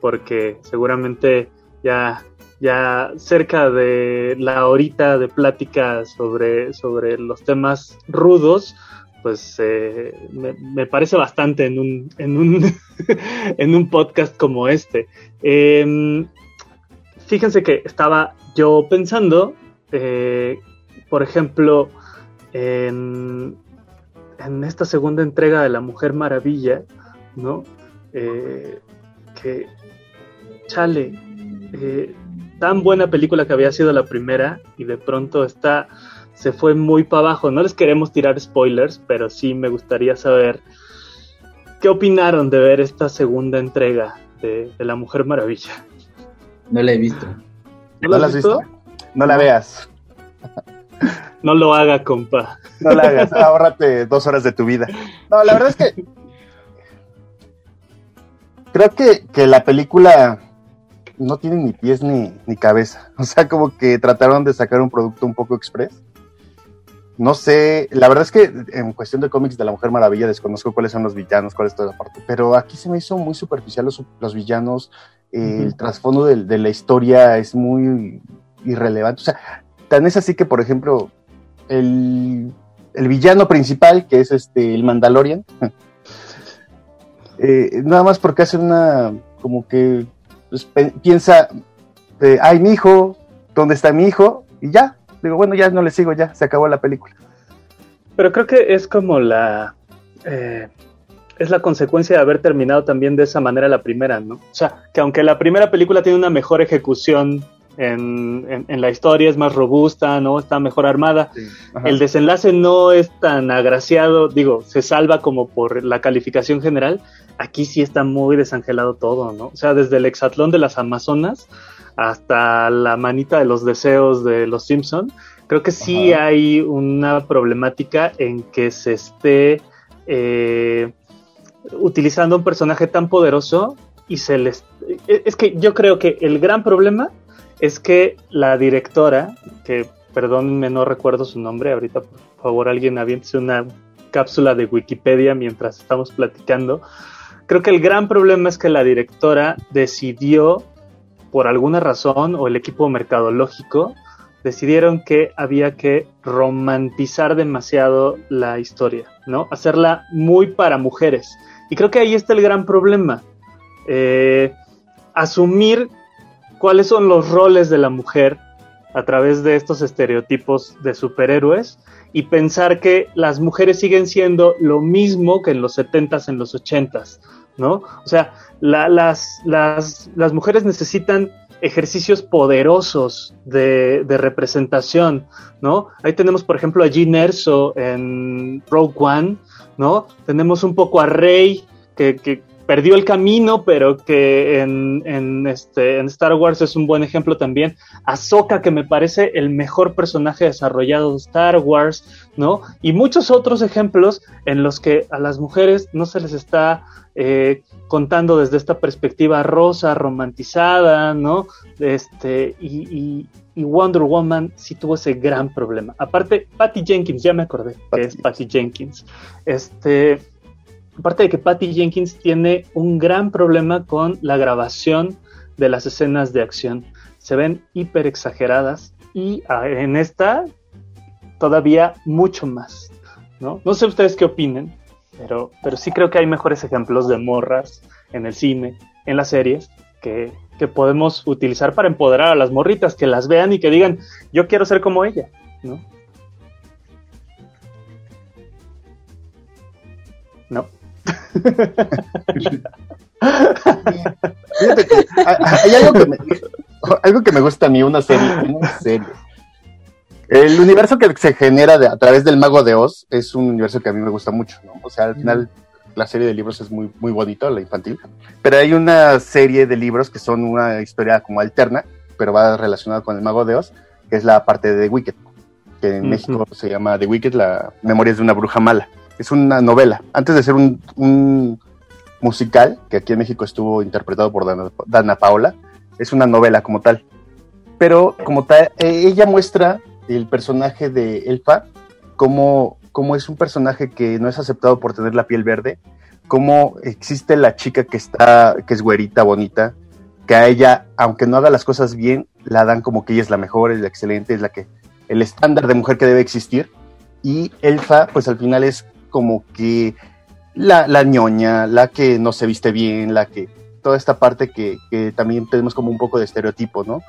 porque seguramente ya, ya cerca de la horita de plática sobre, sobre los temas rudos, pues eh, me, parece bastante en un, en un, (laughs) en un podcast como este. Em, fíjense que estaba yo pensando eh, por ejemplo, en, esta segunda entrega de La Mujer Maravilla, ¿no? Eh, que, chale, eh, tan buena película que había sido la primera y de pronto está, se fue muy para abajo. No les queremos tirar spoilers, pero sí me gustaría saber qué opinaron de ver esta segunda entrega de, La Mujer Maravilla. No la he visto. ¿No, la has visto? No la veas. No lo haga, compa. No lo hagas, ahórrate dos horas de tu vida. No, la verdad es que creo que, que la película no tiene ni pies ni, ni, cabeza. O sea, como que trataron de sacar un producto un poco express. No sé, la verdad es que en cuestión de cómics de la Mujer Maravilla desconozco cuáles son los villanos, cuál es toda la parte, pero aquí se me hizo muy superficial los, los villanos, el trasfondo de, de, la historia es muy irrelevante. O sea, tan es así que, por ejemplo, el, villano principal, que es este el Mandalorian, (laughs) eh, nada más porque hace una, como que pues, piensa, ay, mi hijo, ¿dónde está mi hijo? Y ya, digo, bueno, ya no le sigo, ya, se acabó la película. Pero creo que es como la... Eh, es la consecuencia de haber terminado también de esa manera la primera, ¿no? O sea, que aunque la primera película tiene una mejor ejecución en, la historia, es más robusta, ¿no? Está mejor armada. el desenlace no es tan agraciado, digo, se salva como por la calificación general. Aquí sí está muy desangelado todo, ¿no? O sea, desde el hexatlón de las Amazonas hasta la manita de los deseos de los Simpson, creo que sí hay una problemática en que se esté eh, utilizando un personaje tan poderoso y se les... Es que yo creo que el gran problema es que la directora, que perdónenme, no recuerdo su nombre, ahorita por favor alguien aviente una cápsula de Wikipedia mientras estamos platicando. Creo que el gran problema es que la directora decidió, por alguna razón, o el equipo mercadológico, decidieron que había que romantizar demasiado la historia, ¿no? Hacerla muy para mujeres. Y creo que ahí está el gran problema. Eh, asumir cuáles son los roles de la mujer a través de estos estereotipos de superhéroes y pensar que las mujeres siguen siendo lo mismo que en los 70s, en los 80s, ¿no? O sea, las, las, las, mujeres necesitan ejercicios poderosos de, de, representación, ¿no? Ahí tenemos, por ejemplo, a Jean Erso en Rogue One, ¿no? Tenemos un poco a Rey, que, que, perdió el camino, pero que en, este, en Star Wars es un buen ejemplo también. Ahsoka, que me parece el mejor personaje desarrollado de Star Wars, ¿no? Y muchos otros ejemplos en los que a las mujeres no se les está eh, contando desde esta perspectiva rosa, romantizada, ¿no? Este, y, Wonder Woman sí tuvo ese gran problema. Aparte, Patty Jenkins, ya me acordé que es Patty Jenkins. Este aparte de que Patty Jenkins tiene un gran problema con la grabación de las escenas de acción. Se ven hiper exageradas y ah, en esta todavía mucho más. ¿no? no sé ustedes qué opinen, pero, pero sí creo que hay mejores ejemplos de morras en el cine, en las series, que, que podemos utilizar para empoderar a las morritas, que las vean y que digan, yo quiero ser como ella. ¿no? No. Fíjate que hay algo que, me, algo que me gusta a mí, una serie, una serie El universo que se genera de, a través del Mago de Oz es un universo que a mí me gusta mucho, ¿no? O sea, al final la serie de libros es muy, muy bonito, la infantil, pero hay una serie de libros que son una historia como alterna, pero va relacionada con el Mago de Oz, que es la parte de The Wicked, que en. México se llama The Wicked, la Memorias de una bruja mala. Es una novela. Antes de ser un, un musical, que aquí en México estuvo interpretado por Dana, Dana Paola, es una novela como tal. Pero como tal, eh, ella muestra el personaje de Elfa como, como es un personaje que no es aceptado por tener la piel verde, como existe la chica que está, que es güerita, bonita, que a ella, aunque no haga las cosas bien, la dan como que ella es la mejor, es la excelente, es la que, el estándar de mujer que debe existir. Y Elfa, pues al final es como que la, la ñoña, la que no se viste bien, la que, toda esta parte que, que también tenemos como un poco de estereotipo, ¿no?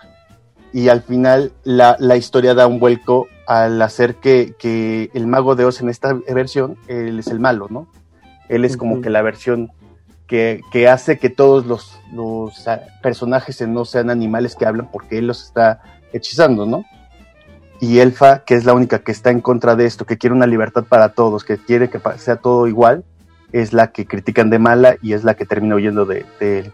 Y al final la, la historia da un vuelco al hacer que, que el mago de Oz en esta versión, él es el malo, ¿no? Él es como que la versión que, que hace que todos los, los personajes no sean animales que hablan porque él los está hechizando, ¿no? Y Elfa, que es la única que está en contra de esto, que quiere una libertad para todos, que quiere que sea todo igual, es la que critican de mala y es la que termina huyendo de, de-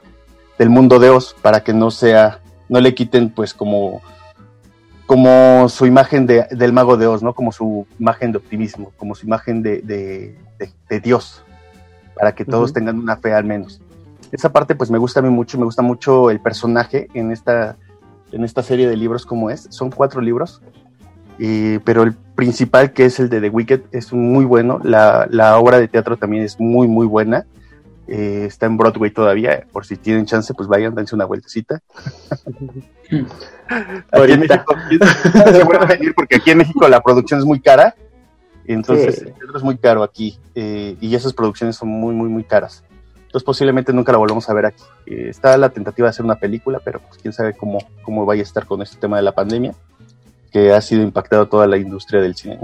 del mundo de Oz para que no sea, no le quiten pues como, como su imagen de- del mago de Oz, ¿no? Como su imagen de optimismo, como su imagen de, Dios, para que todos tengan una fe al menos. Esa parte pues me gusta a mí mucho, me gusta mucho el personaje en esta, en esta serie de libros como es. Son cuatro libros, y- pero el principal que es el de The Wicked es muy bueno. La, la obra de teatro también es muy muy buena. Eh, está en Broadway todavía, por si tienen chance pues vayan, dense una vueltecita. (laughs) Aquí en Ahorita. México se vuelve a venir porque aquí en México la producción es muy cara, entonces Sí. el teatro es muy caro aquí eh, y esas producciones son muy, muy, muy caras. Entonces posiblemente nunca la volvamos a ver aquí. Eh, está la tentativa de hacer una película, pero pues quién sabe cómo, cómo vaya a estar con este tema de la pandemia, que ha sido impactado toda la industria del cine.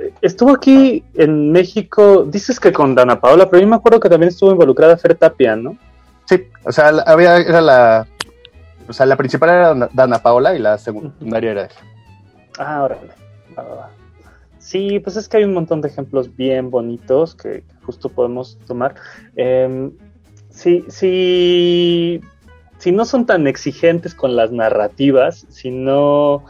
Eh, Estuvo aquí en México, dices que con Dana Paola, pero yo me acuerdo que también estuvo involucrada Fer Tapia, ¿no? Sí, o sea, había, era la... O sea, la principal era Dana- Paola y la secundaria era ella. Ah, órale. Sí, pues es que hay un montón de ejemplos bien bonitos que justo podemos tomar. Eh, sí, sí, si no son tan exigentes con las narrativas, si no,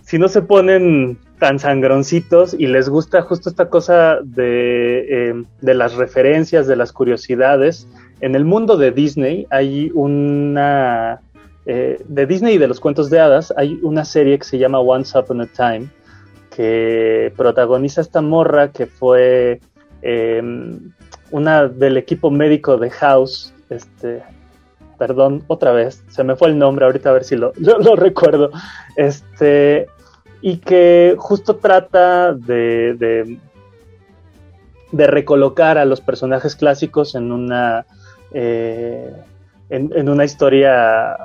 si no se ponen tan sangroncitos y les gusta justo esta cosa de, eh, de las referencias, de las curiosidades, en el mundo de Disney hay una... eh, de Disney y de los cuentos de hadas hay una serie que se llama Once Upon a Time que protagoniza esta morra que fue eh, una del equipo médico de House, este, perdón, otra vez, se me fue el nombre, ahorita a ver si (laughs) lo, recuerdo, este, y que justo trata de, de, de recolocar a los personajes clásicos en una, eh, en, en, una historia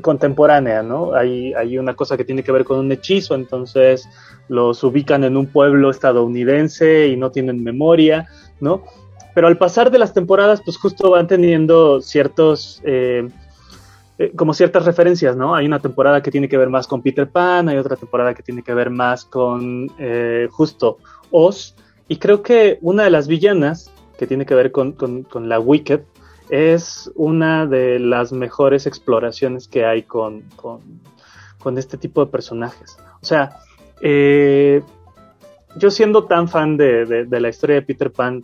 contemporánea, ¿no? Hay, hay una cosa que tiene que ver con un hechizo, entonces los ubican en un pueblo estadounidense y no tienen memoria, ¿no? Pero al pasar de las temporadas, pues justo van teniendo ciertos, eh, eh, como ciertas referencias, ¿no? Hay una temporada que tiene que ver más con Peter Pan, hay otra temporada que tiene que ver más con eh, justo Oz, y creo que una de las villanas que tiene que ver con, con, la Wicked es una de las mejores exploraciones que hay con, con, con este tipo de personajes. O sea, eh, yo siendo tan fan de, de, la historia de Peter Pan,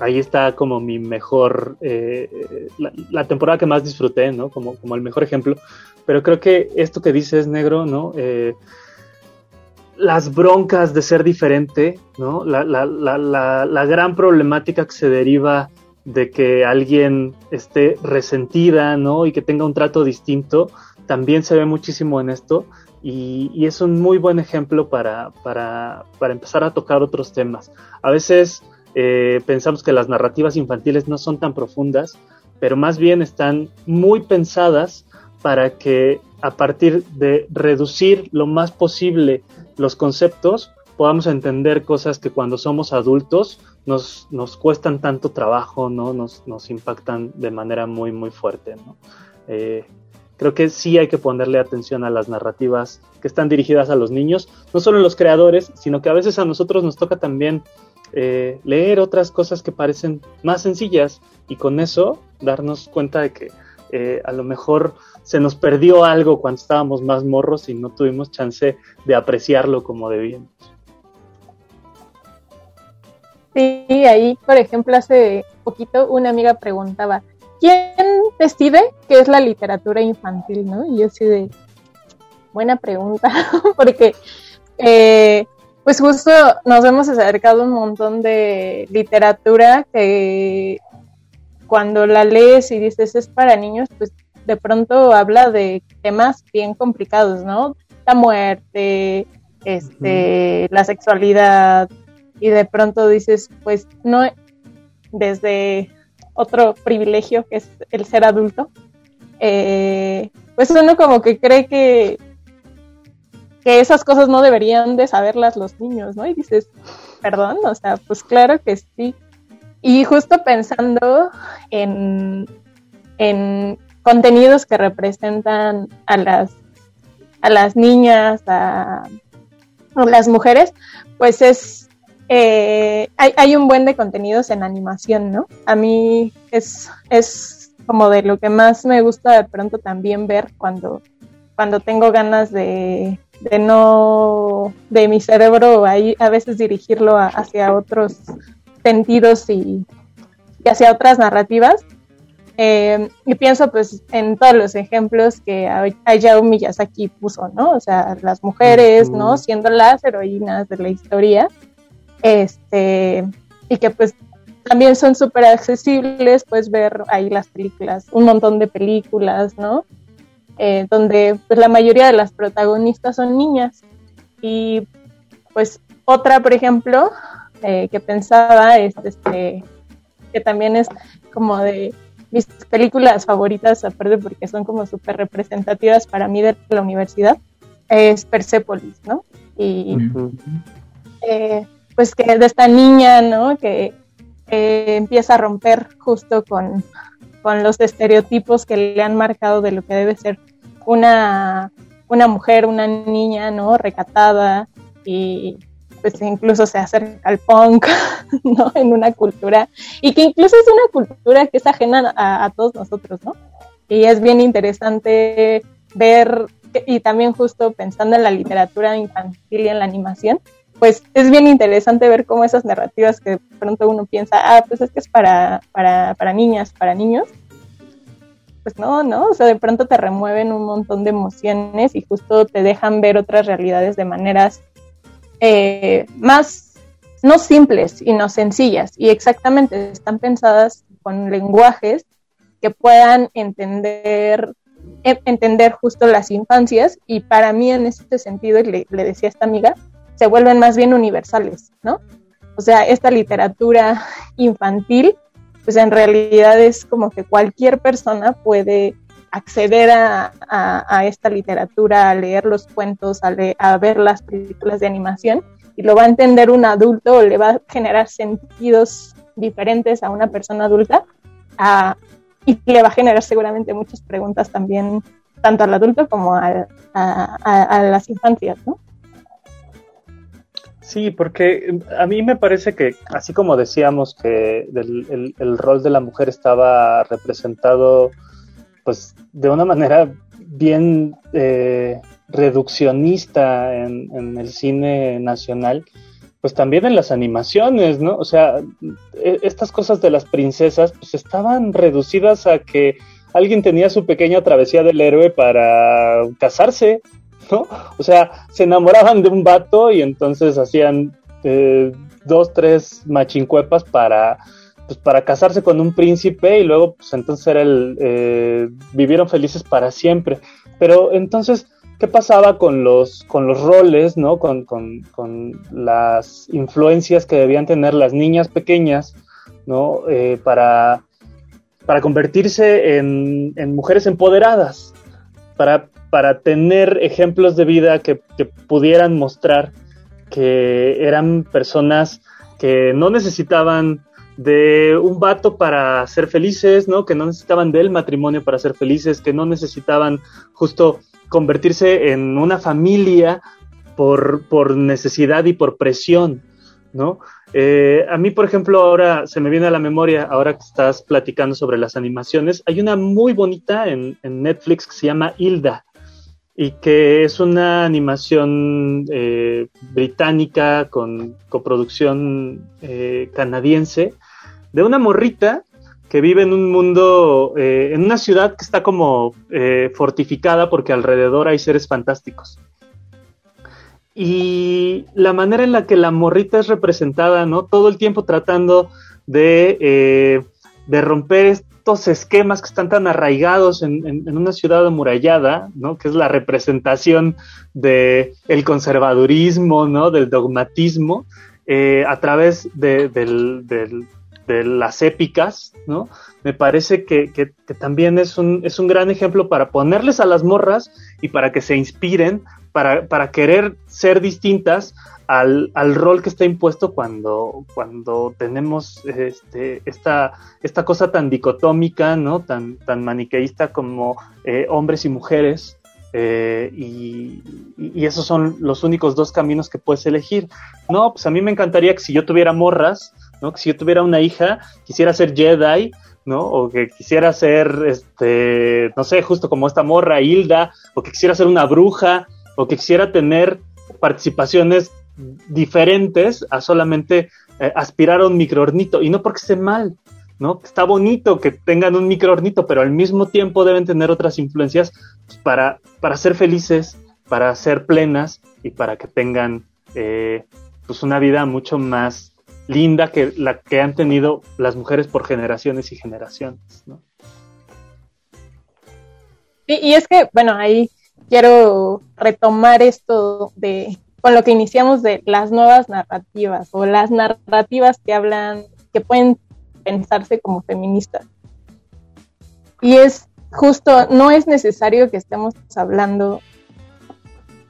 ahí está como mi mejor, eh, la, temporada que más disfruté, ¿no? Como, como el mejor ejemplo. Pero creo que esto que dices, negro, ¿no? Eh, las broncas de ser diferente, ¿no? La, la, la, la, gran problemática que se deriva de que alguien esté resentida, ¿no? Y que tenga un trato distinto, también se ve muchísimo en esto. Y, y es un muy buen ejemplo para, para, para, empezar a tocar otros temas. A veces eh, pensamos que las narrativas infantiles no son tan profundas, pero más bien están muy pensadas para que a partir de reducir lo más posible los conceptos, podamos entender cosas que cuando somos adultos nos, nos cuestan tanto trabajo, ¿no? Nos, nos impactan de manera muy, muy fuerte, ¿no? Eh, creo que sí hay que ponerle atención a las narrativas que están dirigidas a los niños, no solo los creadores, sino que a veces a nosotros nos toca también eh, leer otras cosas que parecen más sencillas y con eso darnos cuenta de que eh, a lo mejor se nos perdió algo cuando estábamos más morros y no tuvimos chance de apreciarlo como debíamos. Sí, ahí, por ejemplo, hace poquito una amiga preguntaba, ¿quién decide qué es la literatura infantil? ¿no? Y yo sí de, buena pregunta, (laughs) porque eh, pues justo nos hemos acercado un montón de literatura que cuando la lees y dices es para niños, pues de pronto habla de temas bien complicados, ¿no? La muerte, este, la sexualidad, y de pronto dices, pues no, desde otro privilegio que es el ser adulto, eh, pues uno como que cree que, que esas cosas no deberían de saberlas los niños, ¿no? Y dices, perdón, o sea, pues claro que sí. Y justo pensando en, en contenidos que representan a las, a las niñas, a, a las mujeres, pues es eh, hay, hay, un buen de contenidos en animación, ¿no? A mí es, es como de lo que más me gusta de pronto también ver cuando, cuando tengo ganas de, de no, de mi cerebro ahí a veces dirigirlo hacia otros sentidos y, y, hacia otras narrativas. Eh, y pienso pues en todos los ejemplos que Hayao Miyazaki puso, ¿no? O sea, las mujeres, ¿no? Siendo las heroínas de la historia este, y que pues también son súper accesibles, puedes ver ahí las películas, un montón de películas, ¿no? Eh, donde pues la mayoría de las protagonistas son niñas. Y pues otra, por ejemplo, eh, que pensaba es este, que también es como de mis películas favoritas, aparte porque son como súper representativas para mí de la universidad, es Persepolis, ¿no? Y eh, pues que de esta niña, ¿no? Que empieza a romper justo con, los estereotipos que le han marcado de lo que debe ser una, una mujer, una niña, ¿no? Recatada y pues incluso se acerca al punk, (laughs) ¿no? En una cultura, y que incluso es una cultura que es ajena a, a, todos nosotros, ¿no? Y es bien interesante ver, y también justo pensando en la literatura infantil y en la animación, pues es bien interesante ver cómo esas narrativas que de pronto uno piensa, ah, pues es que es para, para, para niñas, para niños, pues no, ¿no? O sea, de pronto te remueven un montón de emociones y justo te dejan ver otras realidades de maneras eh, más, no simples y no sencillas. Y exactamente, están pensadas con lenguajes que puedan entender entender justo las infancias y para mí en este sentido, le, le decía a esta amiga, se vuelven más bien universales, ¿no? O sea, esta literatura infantil, pues en realidad es como que cualquier persona puede acceder a, a, esta literatura, a leer los cuentos, a, a, ver las películas de animación y lo va a entender un adulto o le va a generar sentidos diferentes a una persona adulta y le va a generar seguramente muchas preguntas también tanto al adulto como a, a las infancias, ¿no? Sí, porque a mí me parece que, así como decíamos que el, rol de la mujer estaba representado, pues, de una manera bien eh, reduccionista en, el cine nacional, pues también en las animaciones, ¿no? O sea, e, estas cosas de las princesas, pues estaban reducidas a que alguien tenía su pequeña travesía del héroe para casarse, ¿no? O sea, se enamoraban de un vato y entonces hacían eh, dos, tres machincuepas para, pues, para casarse con un príncipe y luego, pues entonces era el, eh, vivieron felices para siempre. Pero entonces, ¿qué pasaba con los, con los roles, ¿no? Con, con, con las influencias que debían tener las niñas pequeñas, ¿no? Eh, para, para convertirse en, en mujeres empoderadas, para para tener ejemplos de vida que, pudieran mostrar que eran personas que no necesitaban de un vato para ser felices, ¿no? Que no necesitaban del matrimonio para ser felices, que no necesitaban justo convertirse en una familia por, por necesidad y por presión, ¿no? Eh, a mí, por ejemplo, ahora se me viene a la memoria, ahora que estás platicando sobre las animaciones, hay una muy bonita en, en Netflix que se llama Hilda y que es una animación eh, británica con coproducción eh, canadiense de una morrita que vive en un mundo, eh, en una ciudad que está como fortificada porque alrededor hay seres fantásticos. Y la manera en la que la morrita es representada, ¿no? Todo el tiempo tratando de, de romper esquemas que están tan arraigados en, en, una ciudad amurallada, ¿no? Que es la representación del el conservadurismo, ¿no? Del dogmatismo, eh, a través de, de las épicas, ¿no? Me parece que, que, que, también es un, es un gran ejemplo para ponerles a las morras y para que se inspiren, para, para querer ser distintas al, al, rol que está impuesto cuando, cuando tenemos este, esta, esta cosa tan dicotómica, ¿no? Tan, tan maniqueísta como eh, hombres y mujeres, eh, y, y, esos son los únicos dos caminos que puedes elegir. No, pues a mí me encantaría que si yo tuviera morras, ¿no? Que si yo tuviera una hija, quisiera ser Jedi, ¿no? O que quisiera ser, este, no sé, justo como esta morra, Hilda, o que quisiera ser una bruja, o que quisiera tener participaciones diferentes a solamente eh, aspirar a un microornito, y no porque esté mal, ¿no? Está bonito que tengan un microornito, pero al mismo tiempo deben tener otras influencias para, para ser felices, para ser plenas y para que tengan eh, pues una vida mucho más linda que la que han tenido las mujeres por generaciones y generaciones, ¿no? Sí, y es que, bueno, ahí quiero retomar esto de con lo que iniciamos de las nuevas narrativas o las narrativas que hablan, que pueden pensarse como feministas. Y es justo, no es necesario que estemos hablando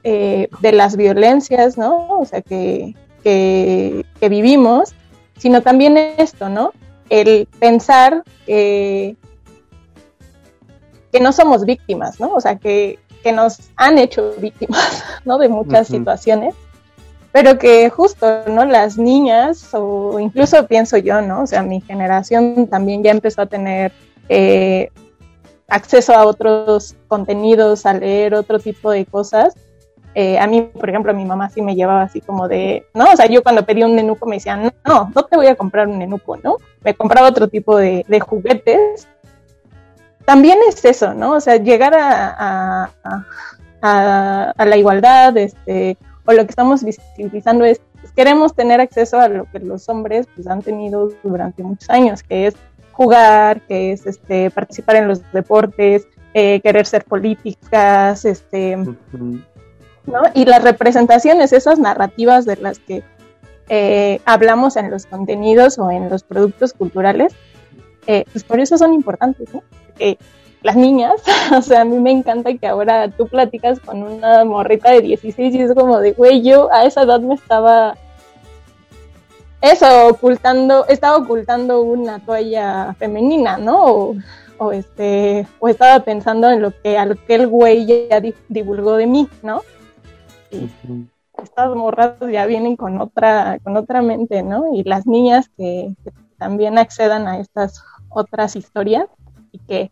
eh, de las violencias, ¿no? O sea, que, que, vivimos, sino también esto, ¿no? El pensar que, que no somos víctimas, ¿no? O sea, que, que nos han hecho víctimas, (laughs) ¿no? De muchas uh -huh. situaciones pero que justo, ¿no? Las niñas, o incluso pienso yo, ¿no? O sea, mi generación también ya empezó a tener eh, acceso a otros contenidos, a leer otro tipo de cosas. Eh, a mí, por ejemplo, mi mamá sí me llevaba así como de, ¿no? O sea, yo cuando pedí un nenuco me decían, no, no te voy a comprar un nenuco, ¿no? Me compraba otro tipo de, de juguetes. También es eso, ¿no? O sea, llegar a, a, a, a la igualdad, este, o lo que estamos visibilizando es pues, queremos tener acceso a lo que los hombres pues, han tenido durante muchos años, que es jugar, que es este, participar en los deportes, eh, querer ser políticas, este, uh -huh. ¿no? Y las representaciones, esas narrativas de las que eh, hablamos en los contenidos o en los productos culturales, eh, pues por eso son importantes, ¿no? Porque las niñas, (laughs) o sea, a mí me encanta que ahora tú platicas con una morrita de 16 y es como de, güey, yo a esa edad me estaba, eso, ocultando, estaba ocultando una toalla femenina, ¿no? O, o este, o estaba pensando en lo que aquel güey ya divulgó de mí, ¿no? Y estas morras ya vienen con otra, con otra mente, ¿no? Y las niñas que, que también accedan a estas otras historias y que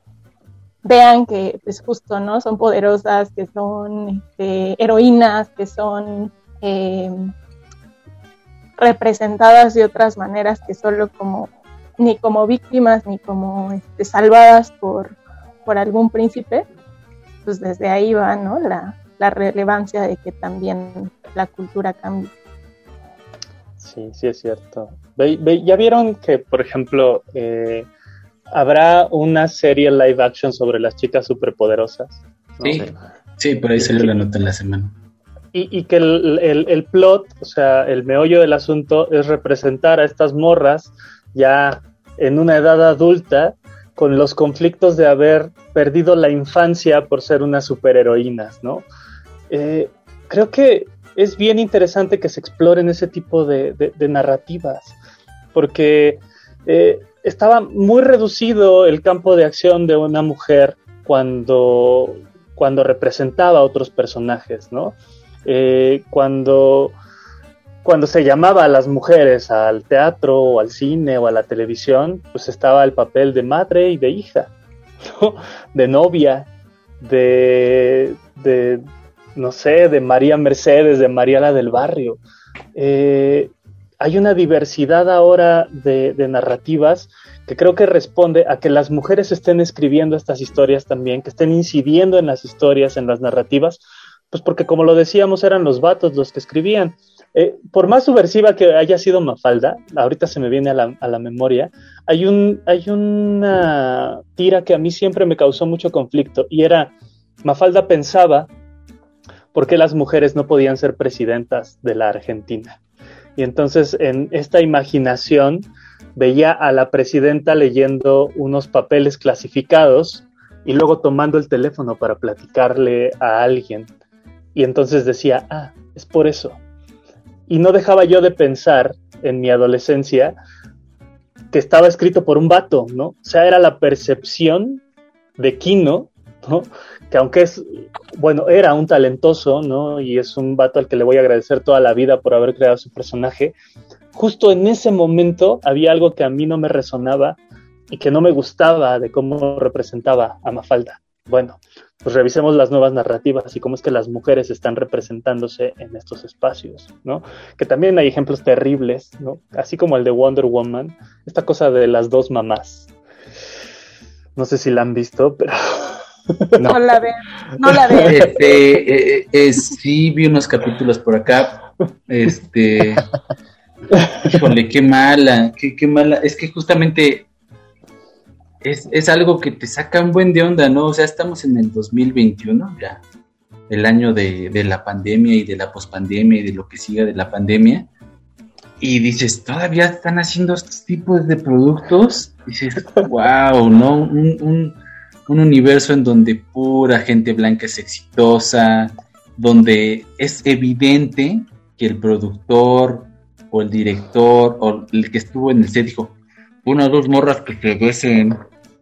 vean que pues justo no son poderosas que son este, heroínas que son eh, representadas de otras maneras que solo como ni como víctimas ni como este, salvadas por, por algún príncipe pues desde ahí va no la, la relevancia de que también la cultura cambie. Sí sí es cierto. Ya vieron que por ejemplo eh, habrá una serie live action sobre las chicas superpoderosas. ¿no? Sí, sí, por ahí salió la nota en la semana. Y, y que el, el, el, plot, o sea, el meollo del asunto es representar a estas morras ya en una edad adulta con los conflictos de haber perdido la infancia por ser unas superheroínas, ¿no? Eh, creo que es bien interesante que se exploren ese tipo de, de, de narrativas, porque eh, estaba muy reducido el campo de acción de una mujer cuando, cuando representaba a otros personajes, ¿no? Eh, cuando, cuando se llamaba a las mujeres al teatro o al cine o a la televisión, pues estaba el papel de madre y de hija, ¿no? de novia, de, de, no sé, de María Mercedes, de María la del barrio. Eh, hay una diversidad ahora de, narrativas que creo que responde a que las mujeres estén escribiendo estas historias también, que estén incidiendo en las historias, en las narrativas, pues porque como lo decíamos, eran los vatos los que escribían. Eh, por más subversiva que haya sido Mafalda, ahorita se me viene a la, a la, memoria, hay, un, hay una tira que a mí siempre me causó mucho conflicto y era, Mafalda pensaba por qué las mujeres no podían ser presidentas de la Argentina. Y entonces en esta imaginación veía a la presidenta leyendo unos papeles clasificados y luego tomando el teléfono para platicarle a alguien. Y entonces decía, ah, es por eso. Y no dejaba yo de pensar en mi adolescencia que estaba escrito por un vato, ¿no? O sea, era la percepción de Kino, ¿no? Que aunque es, bueno, era un talentoso, ¿no? Y es un vato al que le voy a agradecer toda la vida por haber creado su personaje. Justo en ese momento había algo que a mí no me resonaba y que no me gustaba de cómo representaba a Mafalda. Bueno, pues revisemos las nuevas narrativas y cómo es que las mujeres están representándose en estos espacios, ¿no? Que también hay ejemplos terribles, ¿no? Así como el de Wonder Woman, esta cosa de las dos mamás. No sé si la han visto, pero... (laughs) No, la veo, no la veo. Este, eh, eh, sí, vi unos capítulos por acá, este... Híjole, qué mala, qué, qué mala. Es que justamente es, es, algo que te saca un buen de onda, ¿no? O sea, estamos en el 2021, ya, el año de, de la pandemia y de la pospandemia y de lo que siga de la pandemia. Y dices, todavía están haciendo estos tipos de productos. Dices, (laughs) wow, ¿no? Un, un, un universo en donde pura gente blanca es exitosa, donde es evidente que el productor o el director o el que estuvo en el set dijo, una o dos morras que se besen,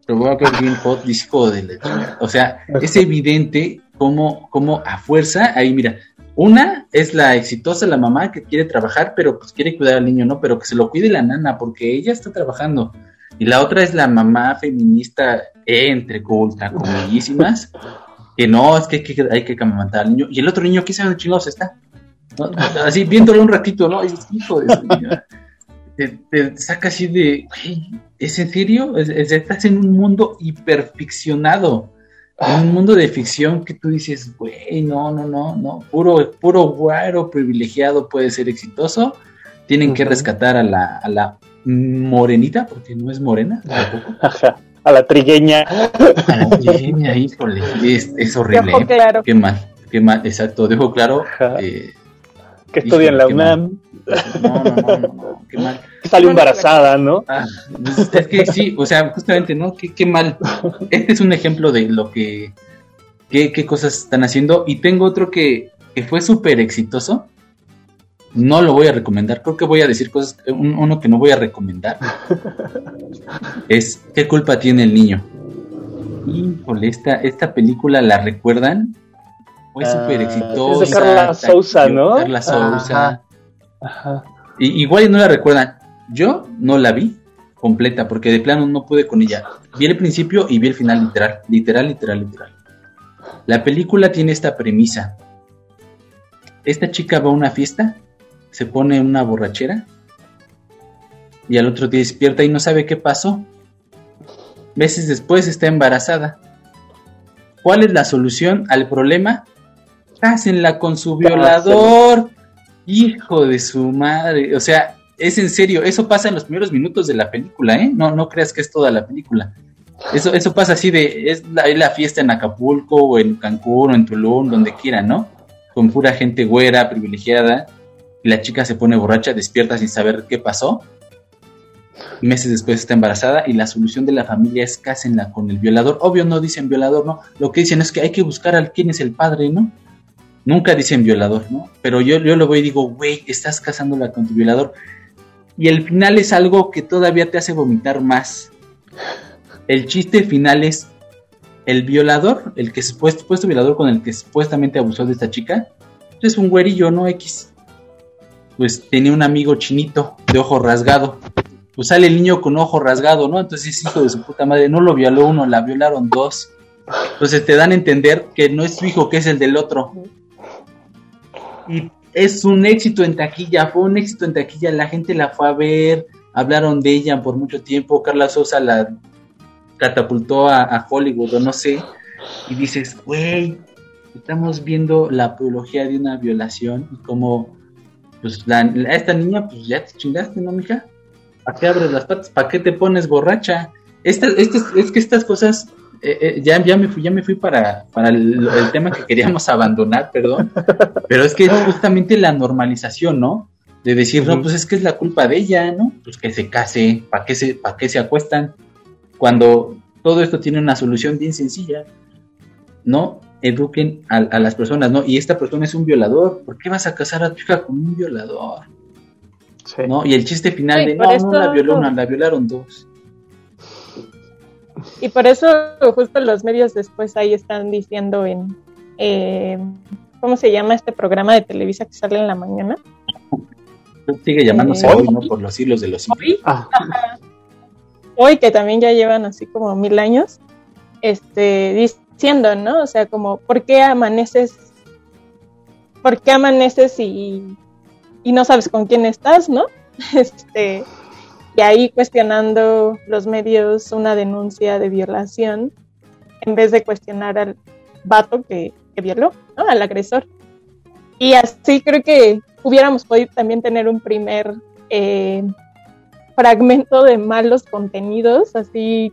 te voy a ver bien hot disco de la... O sea, es evidente cómo, cómo a fuerza, ahí mira, una es la exitosa, la mamá que quiere trabajar, pero pues quiere cuidar al niño, ¿no? Pero que se lo cuide la nana, porque ella está trabajando. Y la otra es la mamá feminista, entre ultra comillísimas, que no, es que hay que, hay que al niño. Y el otro niño, ¿qué sabe de chingados está? ¿No? Así viéndolo un ratito, ¿no? Hijo de te, te, saca así de, ¿es en serio? Es, es, estás en un mundo hiperficcionado, en un mundo de ficción que tú dices, güey, no, no, no, no, puro, puro guaro privilegiado puede ser exitoso, tienen uh -huh. que rescatar a la, a la morenita, porque no es morena, (laughs) tampoco. Ajá. A la trigueña. A la trigueña, híjole, es, es horrible. Dejo claro. Qué mal, qué mal, exacto, dejo claro. Eh, que estudia en la UNAM. No, no, no, no, no, qué mal. Salió embarazada, ¿no? Ah, es que sí, o sea, justamente, ¿no? Qué, qué mal. Este es un ejemplo de lo que, qué, qué cosas están haciendo. Y tengo otro que, que fue súper exitoso. No lo voy a recomendar, creo que voy a decir cosas, uno que no voy a recomendar. (laughs) es ¿Qué culpa tiene el niño? Híjole, esta, esta película la recuerdan fue súper exitosa. Es de Carla Sousa, ¿no? Carla Sousa. Ajá. Y, igual no la recuerdan. Yo no la vi completa porque de plano no pude con ella. Vi el principio y vi el final literal, literal, literal, literal. La película tiene esta premisa. Esta chica va a una fiesta, se pone una borrachera y al otro día despierta y no sabe qué pasó. Meses después está embarazada. ¿Cuál es la solución al problema? Cásenla con su violador. Hijo de su madre. O sea, es en serio, eso pasa en los primeros minutos de la película, ¿eh? No, no creas que es toda la película. Eso, eso pasa así de, es la, es la fiesta en Acapulco o en Cancún o en Tulum, donde quiera, ¿no? Con pura gente güera, privilegiada, y la chica se pone borracha, despierta sin saber qué pasó. Meses después está embarazada y la solución de la familia es cásenla con el violador. Obvio no dicen violador, ¿no? Lo que dicen es que hay que buscar a quién es el padre, ¿no? Nunca dicen violador, ¿no? Pero yo, yo lo voy y digo, güey, estás casándola con tu violador. y el final es algo que todavía te hace vomitar más. El chiste final es el violador, el que supuesto violador con el que supuestamente abusó de esta chica, es un güerillo, ¿no? X. Pues tenía un amigo chinito de ojo rasgado. Pues sale el niño con ojo rasgado, ¿no? Entonces, hijo de su puta madre, no lo violó uno, la violaron dos. Entonces te dan a entender que no es su hijo, que es el del otro. Y es un éxito en taquilla, fue un éxito en taquilla, la gente la fue a ver, hablaron de ella por mucho tiempo, Carla Sosa la catapultó a, Hollywood o no sé, y dices, güey, estamos viendo la apología de una violación y como, pues, la, esta niña, pues ya te chingaste, ¿no, mija? ¿Para qué abres las patas? ¿Para qué te pones borracha? Esta, este, es que estas cosas eh, eh, ya, ya me fui, ya me fui para, para el, tema que queríamos abandonar, perdón. Pero es que es justamente la normalización, ¿no? De decir, no, pues es que es la culpa de ella, ¿no? Pues que se case, ¿para qué se, para qué se acuestan? Cuando todo esto tiene una solución bien sencilla, ¿no? Eduquen a, las personas, ¿no? Y esta persona es un violador, ¿por qué vas a casar a tu hija con un violador? ¿No? Y el chiste final de, no, no la violó una, la violaron dos. Y por eso justo los medios después ahí están diciendo en, eh, ¿cómo se llama este programa de Televisa que sale en la mañana? Sigue llamándose hoy, ¿no? Por los hilos de los hoy, ah. hoy que también ya llevan así como mil años, este, diciendo, ¿no? O sea, como, ¿por qué amaneces? ¿Por qué amaneces y, y no sabes con quién estás, ¿no? (laughs) Este, y ahí cuestionando los medios una denuncia de violación en vez de cuestionar al vato que, violó, ¿no? al agresor. Y así creo que hubiéramos podido también tener un primer eh, fragmento de malos contenidos, así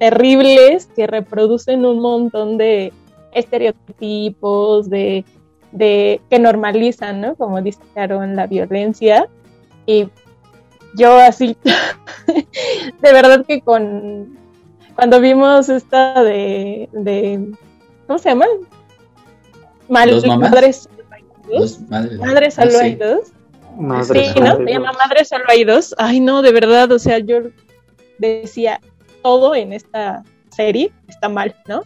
terribles, que reproducen un montón de estereotipos, de, de que normalizan, ¿no? Como dice la violencia. Y yo así, (laughs) de verdad que con, cuando vimos esta de, de ¿cómo se llama? Mal, madres, madres, solo hay dos. sí, ¿no? Se llama Madres solo hay dos. Ay, no, de verdad, o sea, yo decía, todo en esta serie está mal, ¿no?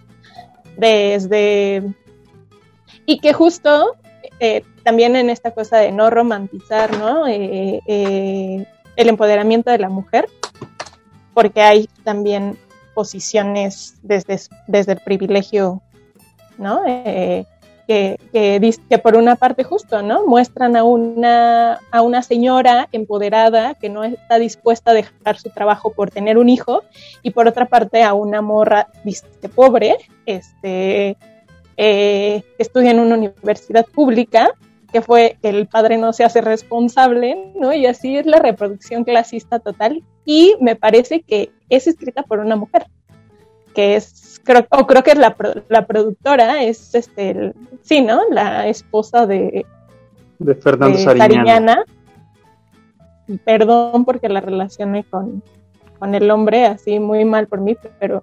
Desde... Y que justo eh, también en esta cosa de no romantizar, ¿no? Eh, eh, el empoderamiento de la mujer, porque hay también posiciones desde, desde el privilegio, ¿no? Eh, que, que, por una parte justo, ¿no? Muestran a una, a una señora empoderada que no está dispuesta a dejar su trabajo por tener un hijo y por otra parte a una morra pobre, este, eh, que estudia en una universidad pública que fue que el padre no se hace responsable, ¿no? Y así es la reproducción clasista total. Y me parece que es escrita por una mujer, que es, creo, o creo que es la, la productora, es este, sí, ¿no? La esposa de, de Fernando Sariñana. Perdón porque la relacioné con, con el hombre, así muy mal por mí, pero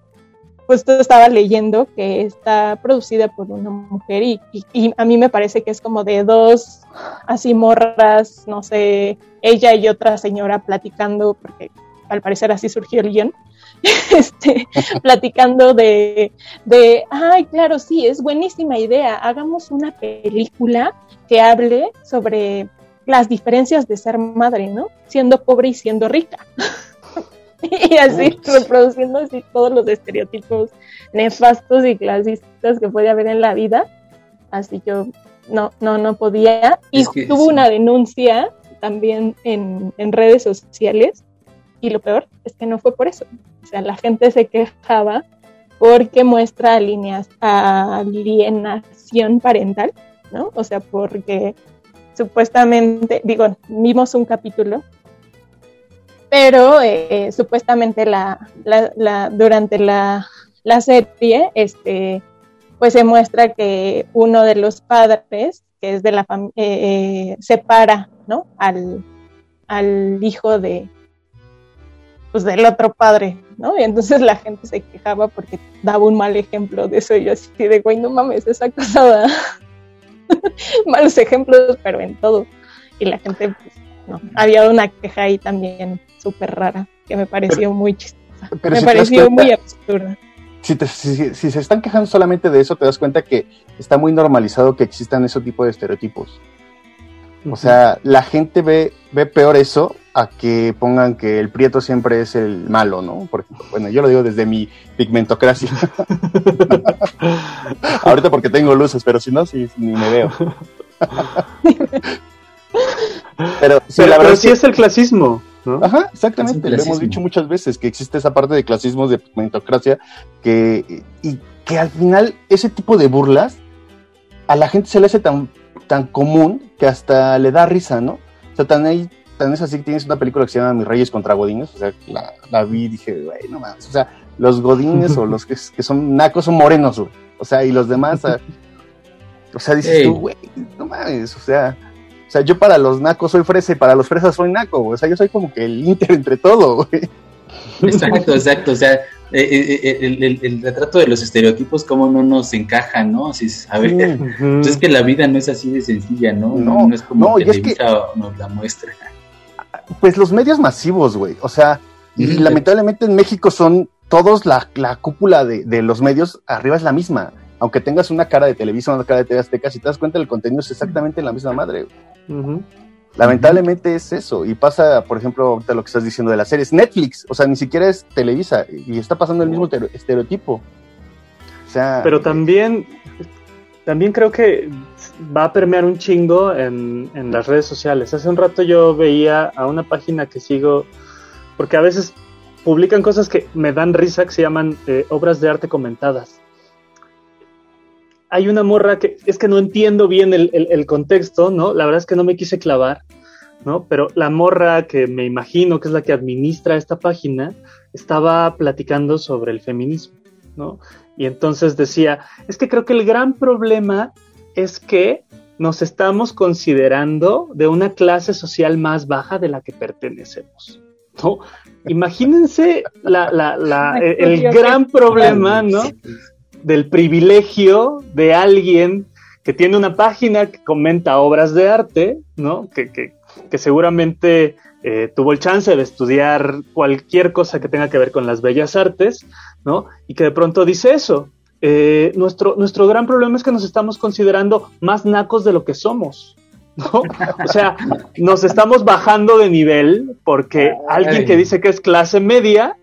justo estaba leyendo que está producida por una mujer y, a mí me parece que es como de dos así morras, no sé, ella y otra señora platicando, porque al parecer así surgió el guion, (laughs) este, platicando de, de, ay, claro, sí, es buenísima idea, hagamos una película que hable sobre las diferencias de ser madre, ¿no? Siendo pobre y siendo rica. (laughs) y así reproduciendo así todos los estereotipos nefastos y clasistas que puede haber en la vida. Así yo no, no, no podía. Y tuvo una denuncia también en, en redes sociales. Y lo peor es que no fue por eso. O sea, la gente se quejaba porque muestra alienación parental, ¿no? O sea, porque supuestamente, digo, vimos un capítulo pero eh, supuestamente la, durante la, serie, este, pues se muestra que uno de los padres, que es de la familia, eh, eh, separa, ¿no? Al, hijo de, pues del otro padre, ¿no? Y entonces la gente se quejaba porque daba un mal ejemplo de eso. Y yo así de, güey, no mames, esa cosa (laughs) Malos ejemplos, pero en todo. Y la gente, pues, no. Había una queja ahí también súper rara que me pareció muy chistosa. Me si pareció cuenta- muy absurda. si, te- si- si- si se están quejando solamente de eso, te das cuenta que está muy normalizado que existan ese tipo de estereotipos. O sea, la gente ve, ve peor eso a que pongan que el prieto siempre es el malo, ¿no? Porque, bueno, yo lo digo desde mi pigmentocracia. (laughs) Ahorita porque tengo luces, pero si no, sí, ni me veo. pero sí, pero, la pero verdad sí es el clasismo, ¿no? Ajá, exactamente. Lo hemos dicho muchas veces que existe esa parte de clasismo, de pigmentocracia, que, y que al final ese tipo de burlas a la gente se le hace tan, tan común que hasta le da risa, ¿no? O sea, tan, ahí, tan es así que tienes una película que se llama Mis Reyes contra Godines, o sea, la, la vi y dije, güey, no mames, o sea, los Godines o los que, que son nacos son morenos, güey. O sea, y los demás, ah, o sea, dices Ey. tú, güey, no mames, o sea, o sea, yo para los nacos soy fresa y para los fresas soy naco, güey. O sea, yo soy como que el inter entre todo, güey. Exacto, exacto. O sea, eh, eh, eh, el, el- el retrato de los estereotipos, cómo no nos encajan, ¿no? Si, a ver, pues es que la vida no es así de sencilla, ¿no? No, es como no, es Televisa nos la muestra. Pues los medios masivos, güey. O sea, y lamentablemente en México son todos la, la cúpula de, de los medios, arriba es la misma. Aunque tengas una cara de televisión, una cara de TV Azteca, si te das cuenta, el contenido es exactamente la misma madre. güey. Lamentablemente es eso. Y pasa, por ejemplo, ahorita lo que estás diciendo de las series. Netflix, o sea, ni siquiera es Televisa. Y está pasando el mismo estereotipo. O sea, Pero también, también creo que va a permear un chingo en, en las redes sociales. Hace un rato yo veía a una página que sigo, porque a veces publican cosas que me dan risa, que se llaman eh, obras de arte comentadas. Hay una morra que es que no entiendo bien el, el- el contexto, ¿no? La verdad es que no me quise clavar, ¿no? Pero la morra que me imagino que es la que administra esta página, estaba platicando sobre el feminismo, ¿no? Y entonces decía, es que creo que el gran problema es que nos estamos considerando de una clase social más baja de la que pertenecemos. ¿no? Imagínense la- la- la- el gran problema ¿no? Del privilegio de alguien que tiene una página que comenta obras de arte, ¿no? que, que- que seguramente eh, tuvo el chance de estudiar cualquier cosa que tenga que ver con las bellas artes, ¿no? Y que de pronto dice eso. eh, nuestro, nuestro gran problema es que nos estamos considerando más nacos de lo que somos. ¿no? O sea, (laughs) nos estamos bajando de nivel porque alguien que dice que es clase media,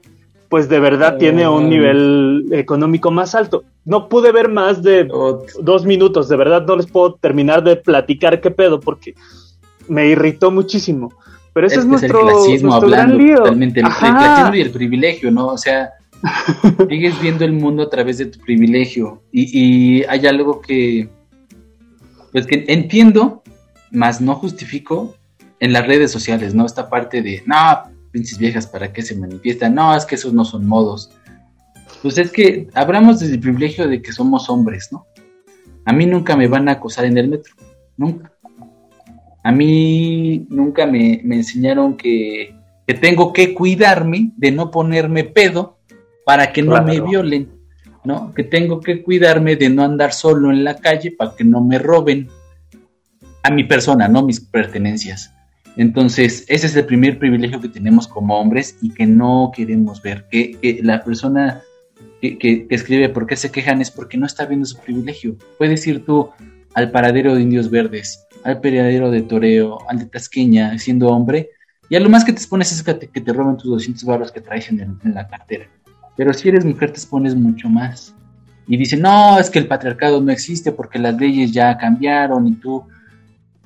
pues de verdad tiene un nivel económico más alto. No pude ver más de dos minutos, de verdad no les puedo terminar de platicar qué pedo porque me irritó muchísimo. Pero ese es, que nuestro, el clasismo nuestro gran hablando lío. totalmente, el, clasismo y el privilegio, ¿no? O sea, (laughs) sigues viendo el mundo a través de tu privilegio y, y hay algo que, pues que entiendo, más no justifico en las redes sociales, ¿no? Esta parte de, no, pinches viejas, ¿para qué se manifiestan? No, es que esos no son modos. Pues es que hablamos desde el privilegio de que somos hombres, ¿no? A mí nunca me van a acosar en el metro, nunca. A mí nunca me, me enseñaron que, que tengo que cuidarme de no ponerme pedo para que no Claro. me violen, ¿no? Que tengo que cuidarme de no andar solo en la calle para que no me roben a mi persona, no mis pertenencias. Entonces, ese es el primer privilegio que tenemos como hombres y que no queremos ver. Que, la persona que, escribe por qué se quejan es porque no está viendo su privilegio. Puedes ir tú al paradero de Indios Verdes, al paradero de Toreo, al de Tasqueña, siendo hombre, y a lo más que te expones es que te, que roben tus 200 barros que traes en, en la cartera. Pero si eres mujer te expones mucho más. Y dicen, no, es que el patriarcado no existe porque las leyes ya cambiaron y tú...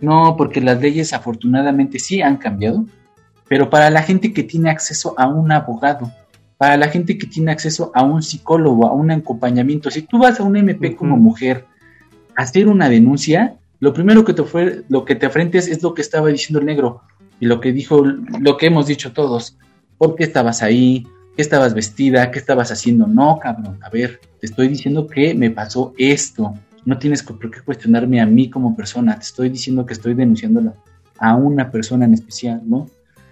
No, porque las leyes afortunadamente sí han cambiado, pero para la gente que tiene acceso a un abogado, para la gente que tiene acceso a un psicólogo, a un acompañamiento, si tú vas a un MP como mujer a hacer una denuncia, lo primero que te fue, lo que te afrentes es lo que estaba diciendo el negro y lo que dijo, lo que hemos dicho todos. ¿Por qué estabas ahí? ¿Qué estabas vestida? ¿Qué estabas haciendo? No, cabrón, a ver, te estoy diciendo que me pasó esto. No tienes por qué cuestionarme a mí como persona. Te estoy diciendo que estoy denunciándola a una persona en especial, ¿no?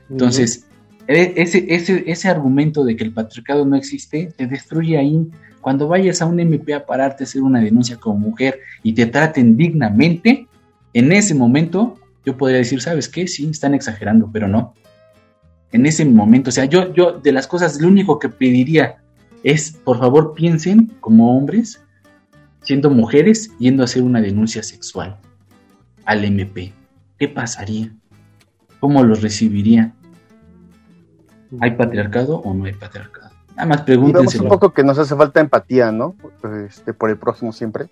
Entonces, e- ese, ese, ese argumento de que el patriarcado no existe te destruye ahí. Cuando vayas a un MP a pararte a hacer una denuncia como mujer y te traten dignamente, en ese momento yo podría decir, ¿sabes qué? Sí, están exagerando, pero no. En ese momento, o sea, yo, yo de las cosas, lo único que pediría es, por favor, piensen como hombres, siendo mujeres, yendo a hacer una denuncia sexual al MP. ¿Qué pasaría? ¿Cómo los recibiría? ¿Hay patriarcado o no hay patriarcado? Nada más pregúntense. un poco que nos hace falta empatía, ¿no? Este, por el próximo siempre.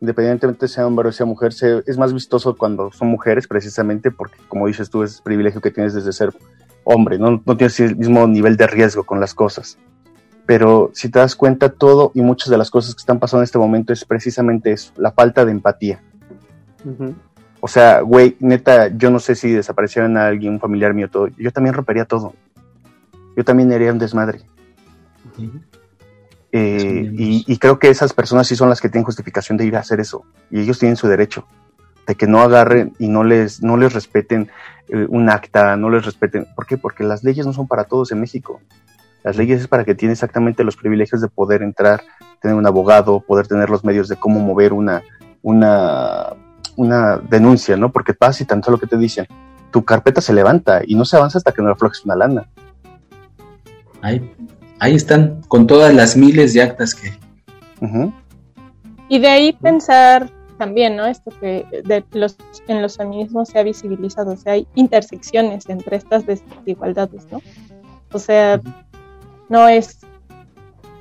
Independientemente sea hombre o sea mujer, es más vistoso cuando son mujeres, precisamente porque, como dices tú, es el privilegio que tienes desde ser hombre, no, no tienes el mismo nivel de riesgo con las cosas. Pero si te das cuenta, todo y muchas de las cosas que están pasando en este momento es precisamente eso, la falta de empatía. O sea, güey, neta, yo no sé si desapareciera a alguien, un familiar mío, todo. Yo también rompería todo. Yo también haría un desmadre. Eh, y, creo que esas personas sí son las que tienen justificación de ir a hacer eso. Y ellos tienen su derecho de que no agarren y no les, no les respeten eh, un acta, no les respeten. ¿Por qué? Porque las leyes no son para todos en México. Las leyes es para que tiene exactamente los privilegios de poder entrar, tener un abogado, poder tener los medios de cómo mover una, una, una denuncia, ¿no? Porque pasa y tanto lo que te dicen, tu carpeta se levanta y no se avanza hasta que no aflojes una lana. Ahí, ahí están, con todas las miles de actas que... Y de ahí pensar también, ¿no? Esto que de los, en los feminismos se ha visibilizado, o sea, hay intersecciones entre estas desigualdades, ¿no? O sea, no es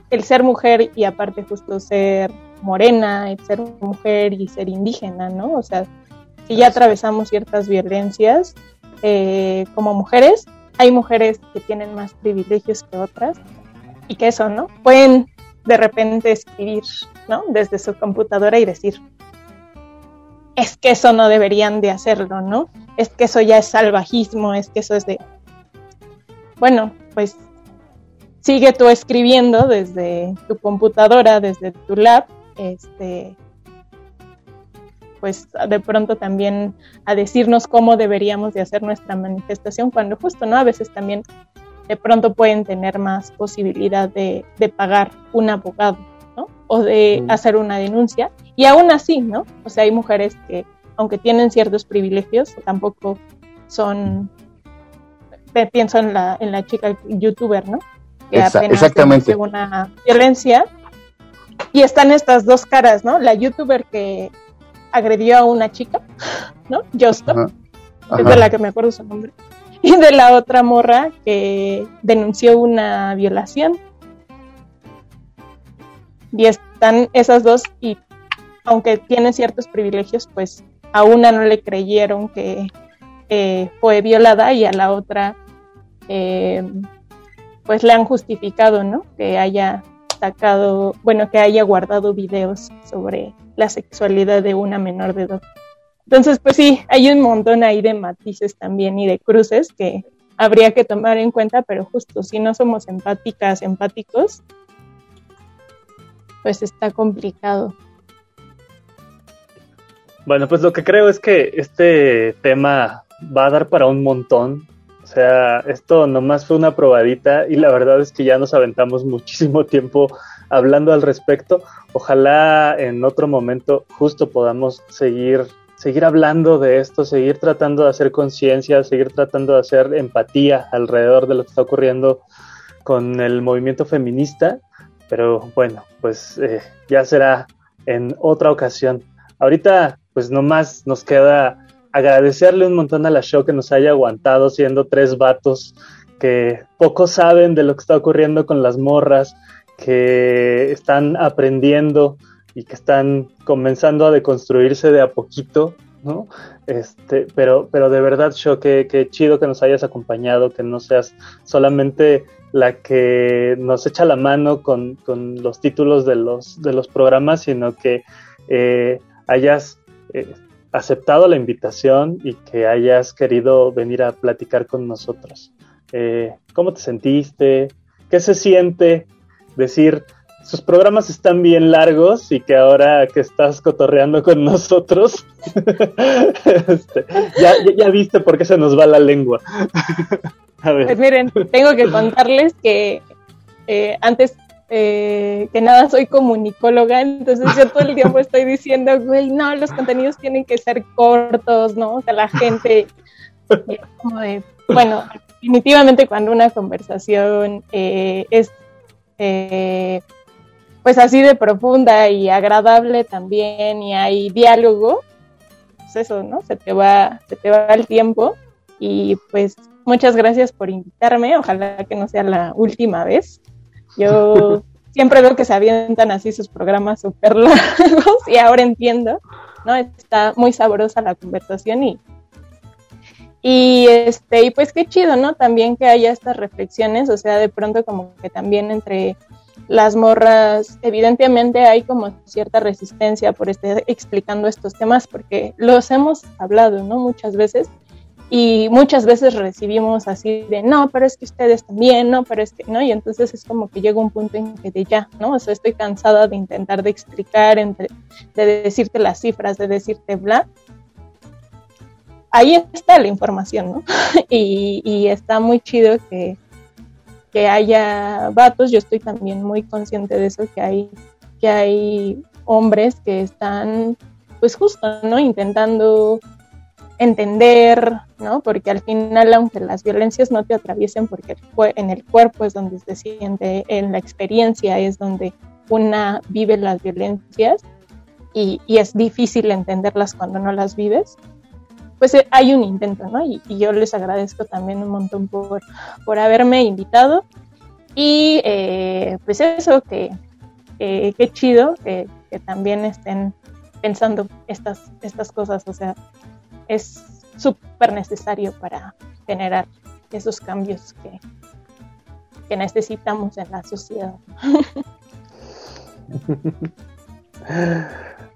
el ser mujer y aparte justo ser morena, el ser mujer y ser indígena, ¿no? O sea, si ya atravesamos ciertas violencias eh, como mujeres, hay mujeres que tienen más privilegios que otras y que eso, ¿no? Pueden de repente escribir, ¿no? Desde su computadora y decir, es que eso no deberían de hacerlo, ¿no? Es que eso ya es salvajismo, es que eso es de... Bueno, pues sigue tú escribiendo desde tu computadora, desde tu lab, este, pues de pronto también a decirnos cómo deberíamos de hacer nuestra manifestación, cuando justo, ¿no? A veces también de pronto pueden tener más posibilidad de, pagar un abogado, ¿no? O de hacer una denuncia. Y aún así, ¿no? O sea, hay mujeres que, aunque tienen ciertos privilegios, tampoco son, pienso en la, en la chica youtuber, ¿no? Que exactamente. una violencia. Y están estas dos caras, ¿no? La youtuber que agredió a una chica, ¿no? Justo, es de la que me acuerdo su nombre. Y de la otra morra que denunció una violación. Y están esas dos y aunque tienen ciertos privilegios, pues a una no le creyeron que eh, fue violada y a la otra eh, pues le han justificado, ¿no? Que haya sacado, bueno, que haya guardado videos sobre la sexualidad de una menor de edad. Entonces, pues sí, hay un montón ahí de matices también y de cruces que habría que tomar en cuenta, pero justo si no somos empáticas, empáticos, pues está complicado. Bueno, pues lo que creo es que este tema va a dar para un montón sea, esto nomás fue una probadita y la verdad es que ya nos aventamos (laughs) muchísimo tiempo hablando al respecto. Ojalá en otro momento justo podamos seguir seguir hablando de esto, seguir tratando de hacer conciencia, seguir tratando de hacer empatía alrededor de lo que está ocurriendo con el movimiento feminista, pero bueno, pues eh, ya será en otra ocasión. Ahorita pues nomás nos queda agradecerle un montón a la show que nos haya aguantado siendo tres vatos que poco saben de lo que está ocurriendo con las morras, que están aprendiendo y que están comenzando a deconstruirse de a poquito, ¿no? Este, pero, pero de verdad, show, que, chido que nos hayas acompañado, que no seas solamente la que nos echa la mano con, los títulos de los, de los programas, sino que eh, hayas eh, aceptado la invitación y que hayas querido venir a platicar con nosotros. Eh, ¿Cómo te sentiste? ¿Qué se siente decir, sus programas están bien largos y que ahora que estás cotorreando con nosotros, (laughs) este, ya, viste por qué se nos va la lengua? (laughs) Pues miren, tengo que contarles que eh, antes eh, que nada soy comunicóloga, entonces yo todo el tiempo estoy diciendo, güey, no, los contenidos tienen que ser cortos, ¿no? O sea, la gente, como de, bueno, definitivamente cuando una conversación eh, es eh, pues así de profunda y agradable también y hay diálogo, pues eso, ¿no? Se te va, se te va el tiempo y pues muchas gracias por invitarme, ojalá que no sea la última vez. Yo siempre veo que se avientan así sus programas súper (laughs) largos y ahora entiendo, ¿no? Está muy sabrosa la conversación y y este, y pues qué chido, ¿no? También que haya estas reflexiones, o sea, de pronto como que también entre las morras, evidentemente hay como cierta resistencia por estar explicando estos temas, porque los hemos hablado, ¿no? Muchas veces, y muchas veces recibimos así de, no, pero es que ustedes también, no, pero es que, ¿no? Y entonces es como que llega un punto en que de ya, ¿no? O sea, estoy cansada de intentar de explicar, entre, de decirte las cifras, de decirte bla, ahí está la información, ¿no? (laughs) y, está muy chido que, que haya vatos, yo estoy también muy consciente de eso, que hay, que hay hombres que están, pues justo, ¿no? Intentando entender, ¿no? Porque al final, aunque las violencias no te atraviesen, porque en el cuerpo es donde se siente, en la experiencia es donde una vive las violencias y, es difícil entenderlas cuando no las vives, pues eh, hay un intento, ¿no? Y, yo les agradezco también un montón por, por haberme invitado. Y eh, pues eso, que, qué chido que, también estén pensando estas, estas cosas, o sea, es súper necesario para generar esos cambios que, que necesitamos en la sociedad. (laughs)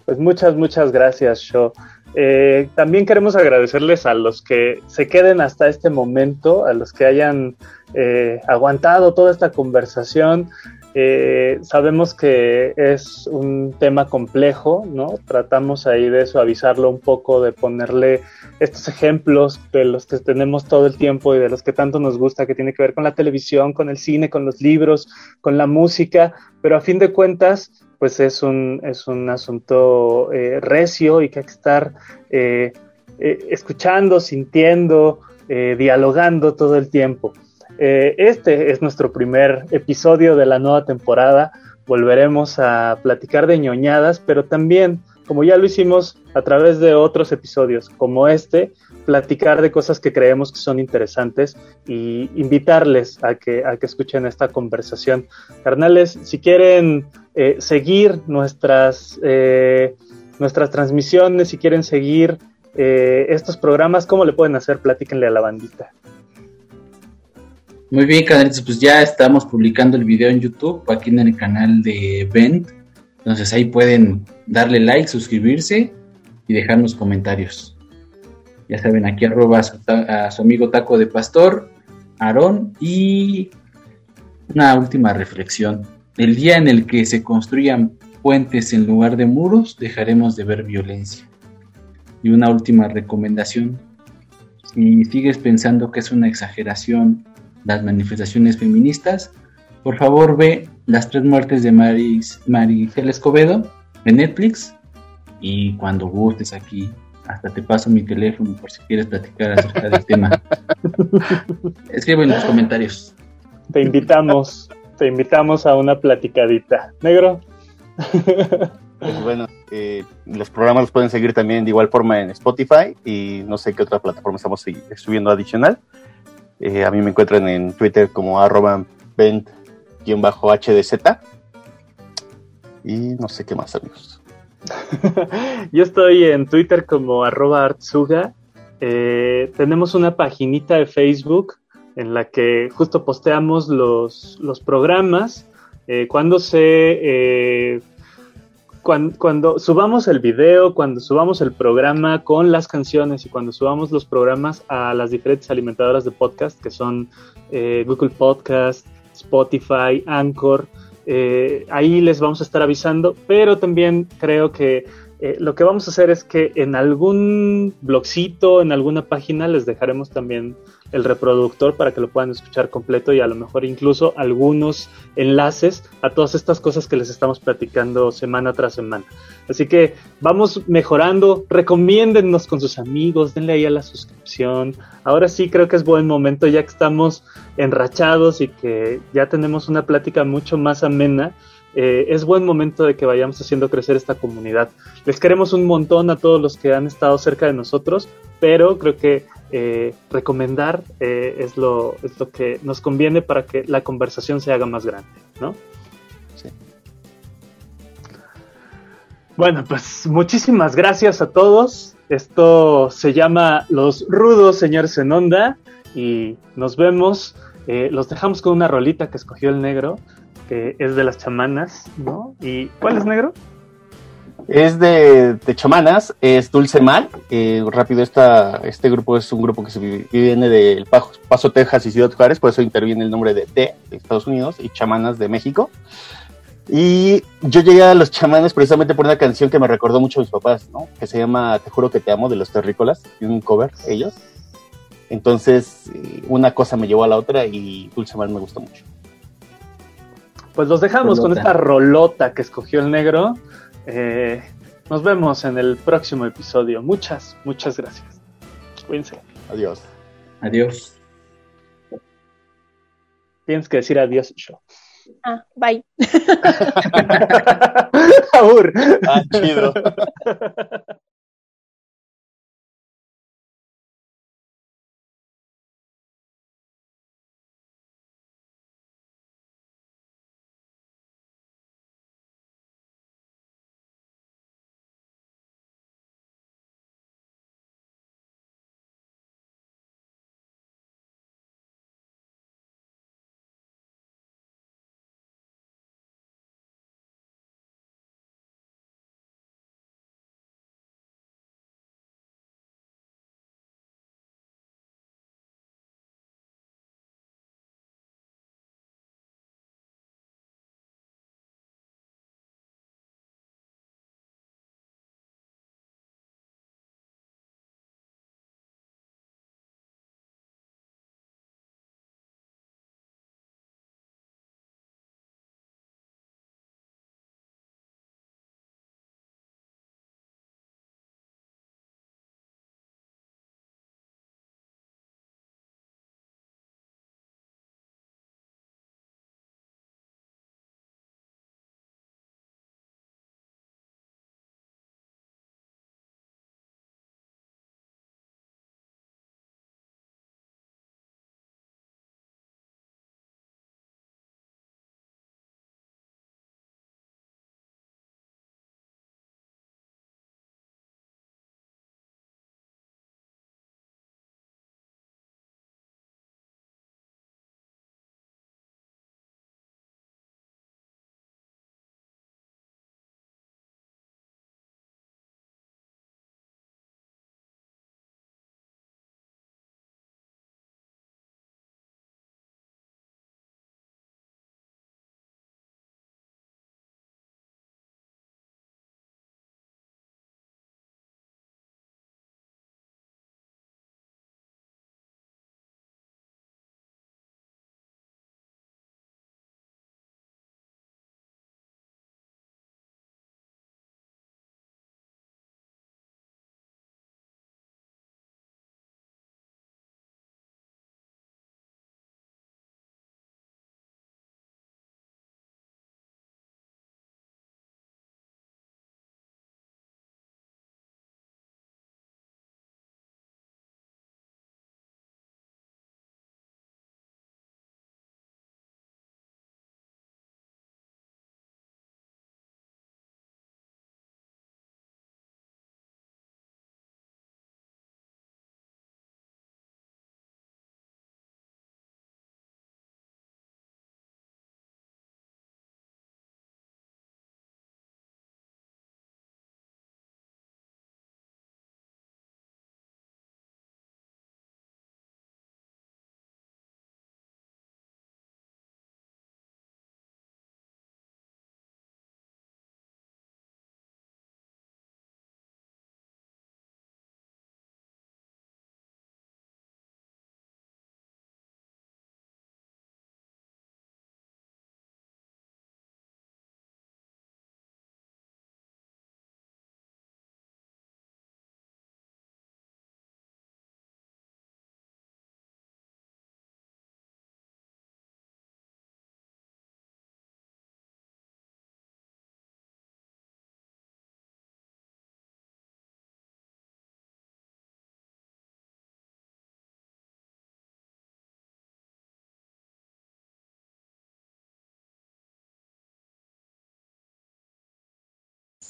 Pues muchas, muchas gracias, Sho. Eh, también queremos agradecerles a los que se queden hasta este momento, a los que hayan eh, aguantado toda esta conversación. Eh, sabemos que es un tema complejo, ¿no? Tratamos ahí de suavizarlo un poco, de ponerle estos ejemplos de los que tenemos todo el tiempo y de los que tanto nos gusta, que tiene que ver con la televisión, con el cine, con los libros, con la música, pero a fin de cuentas pues es un, es un asunto eh, recio y que hay que estar eh, eh, escuchando, sintiendo, dialogando todo el tiempo. Este es nuestro primer episodio de la nueva temporada. Volveremos a platicar de ñoñadas, pero también, como ya lo hicimos a través de otros episodios como este, platicar de cosas que creemos que son interesantes y invitarles a que, a que escuchen esta conversación. Carnales, si quieren eh, seguir nuestras, eh, nuestras transmisiones, si quieren seguir eh, estos programas, ¿cómo le pueden hacer? Platíquenle a la bandita. Muy bien, canales, pues ya estamos publicando el video en YouTube, aquí en el canal de Vent. Entonces ahí pueden darle like, suscribirse y dejarnos comentarios. Ya saben, aquí arroba a su, amigo Taco de Pastor, Aarón, y una última reflexión. El día en el que se construyan puentes en lugar de muros, dejaremos de ver violencia. Y una última recomendación. Si sigues pensando que es una exageración las manifestaciones feministas, por favor ve Las tres muertes de Maris, Maricel Escobedo en Netflix y cuando gustes aquí hasta te paso mi teléfono por si quieres platicar acerca del tema. (laughs) Escribe en los comentarios. Te invitamos, te invitamos a una platicadita. Negro. Pues bueno, eh, los programas los pueden seguir también de igual forma en Spotify y no sé qué otra plataforma estamos subiendo adicional. Eh, a mí me encuentran en Twitter como arroba vent-hdz. Y no sé qué más, amigos. (laughs) Yo estoy en Twitter como arroba artsuga. Eh, tenemos una paginita de Facebook en la que justo posteamos los, los programas. Eh, cuando se... Eh, cuando, subamos el video, cuando subamos el programa con las canciones y cuando subamos los programas a las diferentes alimentadoras de podcast que son Google Podcast, Spotify, Anchor, eh, ahí les vamos a estar avisando, pero también creo que eh, lo que vamos a hacer es que en algún blogcito, en alguna página, les dejaremos también el reproductor para que lo puedan escuchar completo y a lo mejor incluso algunos enlaces a todas estas cosas que les estamos platicando semana tras semana. Así que vamos mejorando, recomiéndennos con sus amigos, denle ahí a la suscripción. Ahora sí creo que es buen momento ya que estamos enrachados y que ya tenemos una plática mucho más amena eh, es buen momento de que vayamos haciendo crecer esta comunidad. Les queremos un montón a todos los que han estado cerca de nosotros, pero creo que eh, recomendar eh, es, lo, es lo que nos conviene para que la conversación se haga más grande, ¿no? Sí. Bueno, pues muchísimas gracias a todos. Esto se llama Los Rudos, señor Zenonda, y nos vemos. los dejamos con una rolita que escogió el negro que es de las chamanas, ¿no? ¿Y cuál es negro? Es de, chamanas, es Dulce Mal. Eh, rápido, esta, este grupo es un grupo que se viene del Paso, Texas y Ciudad Juárez, por eso interviene el nombre de T de Estados Unidos y chamanas de México. Y yo llegué a los chamanes precisamente por una canción que me recordó mucho a mis papás, ¿no? Que se llama Te juro que te amo de los terrícolas, y un cover ellos. Entonces, eh, una cosa me llevó a la otra y Dulce Mal me gustó mucho. Pues los dejamos con esta rolota que escogió el negro. Eh, nos vemos en el próximo episodio. Muchas, muchas gracias. Cuídense. Adiós. Adiós. Tienes que decir adiós, yo. Ah, bye. (laughs) (laughs) Abur. Ah, chido. (laughs)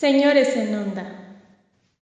Señores en onda.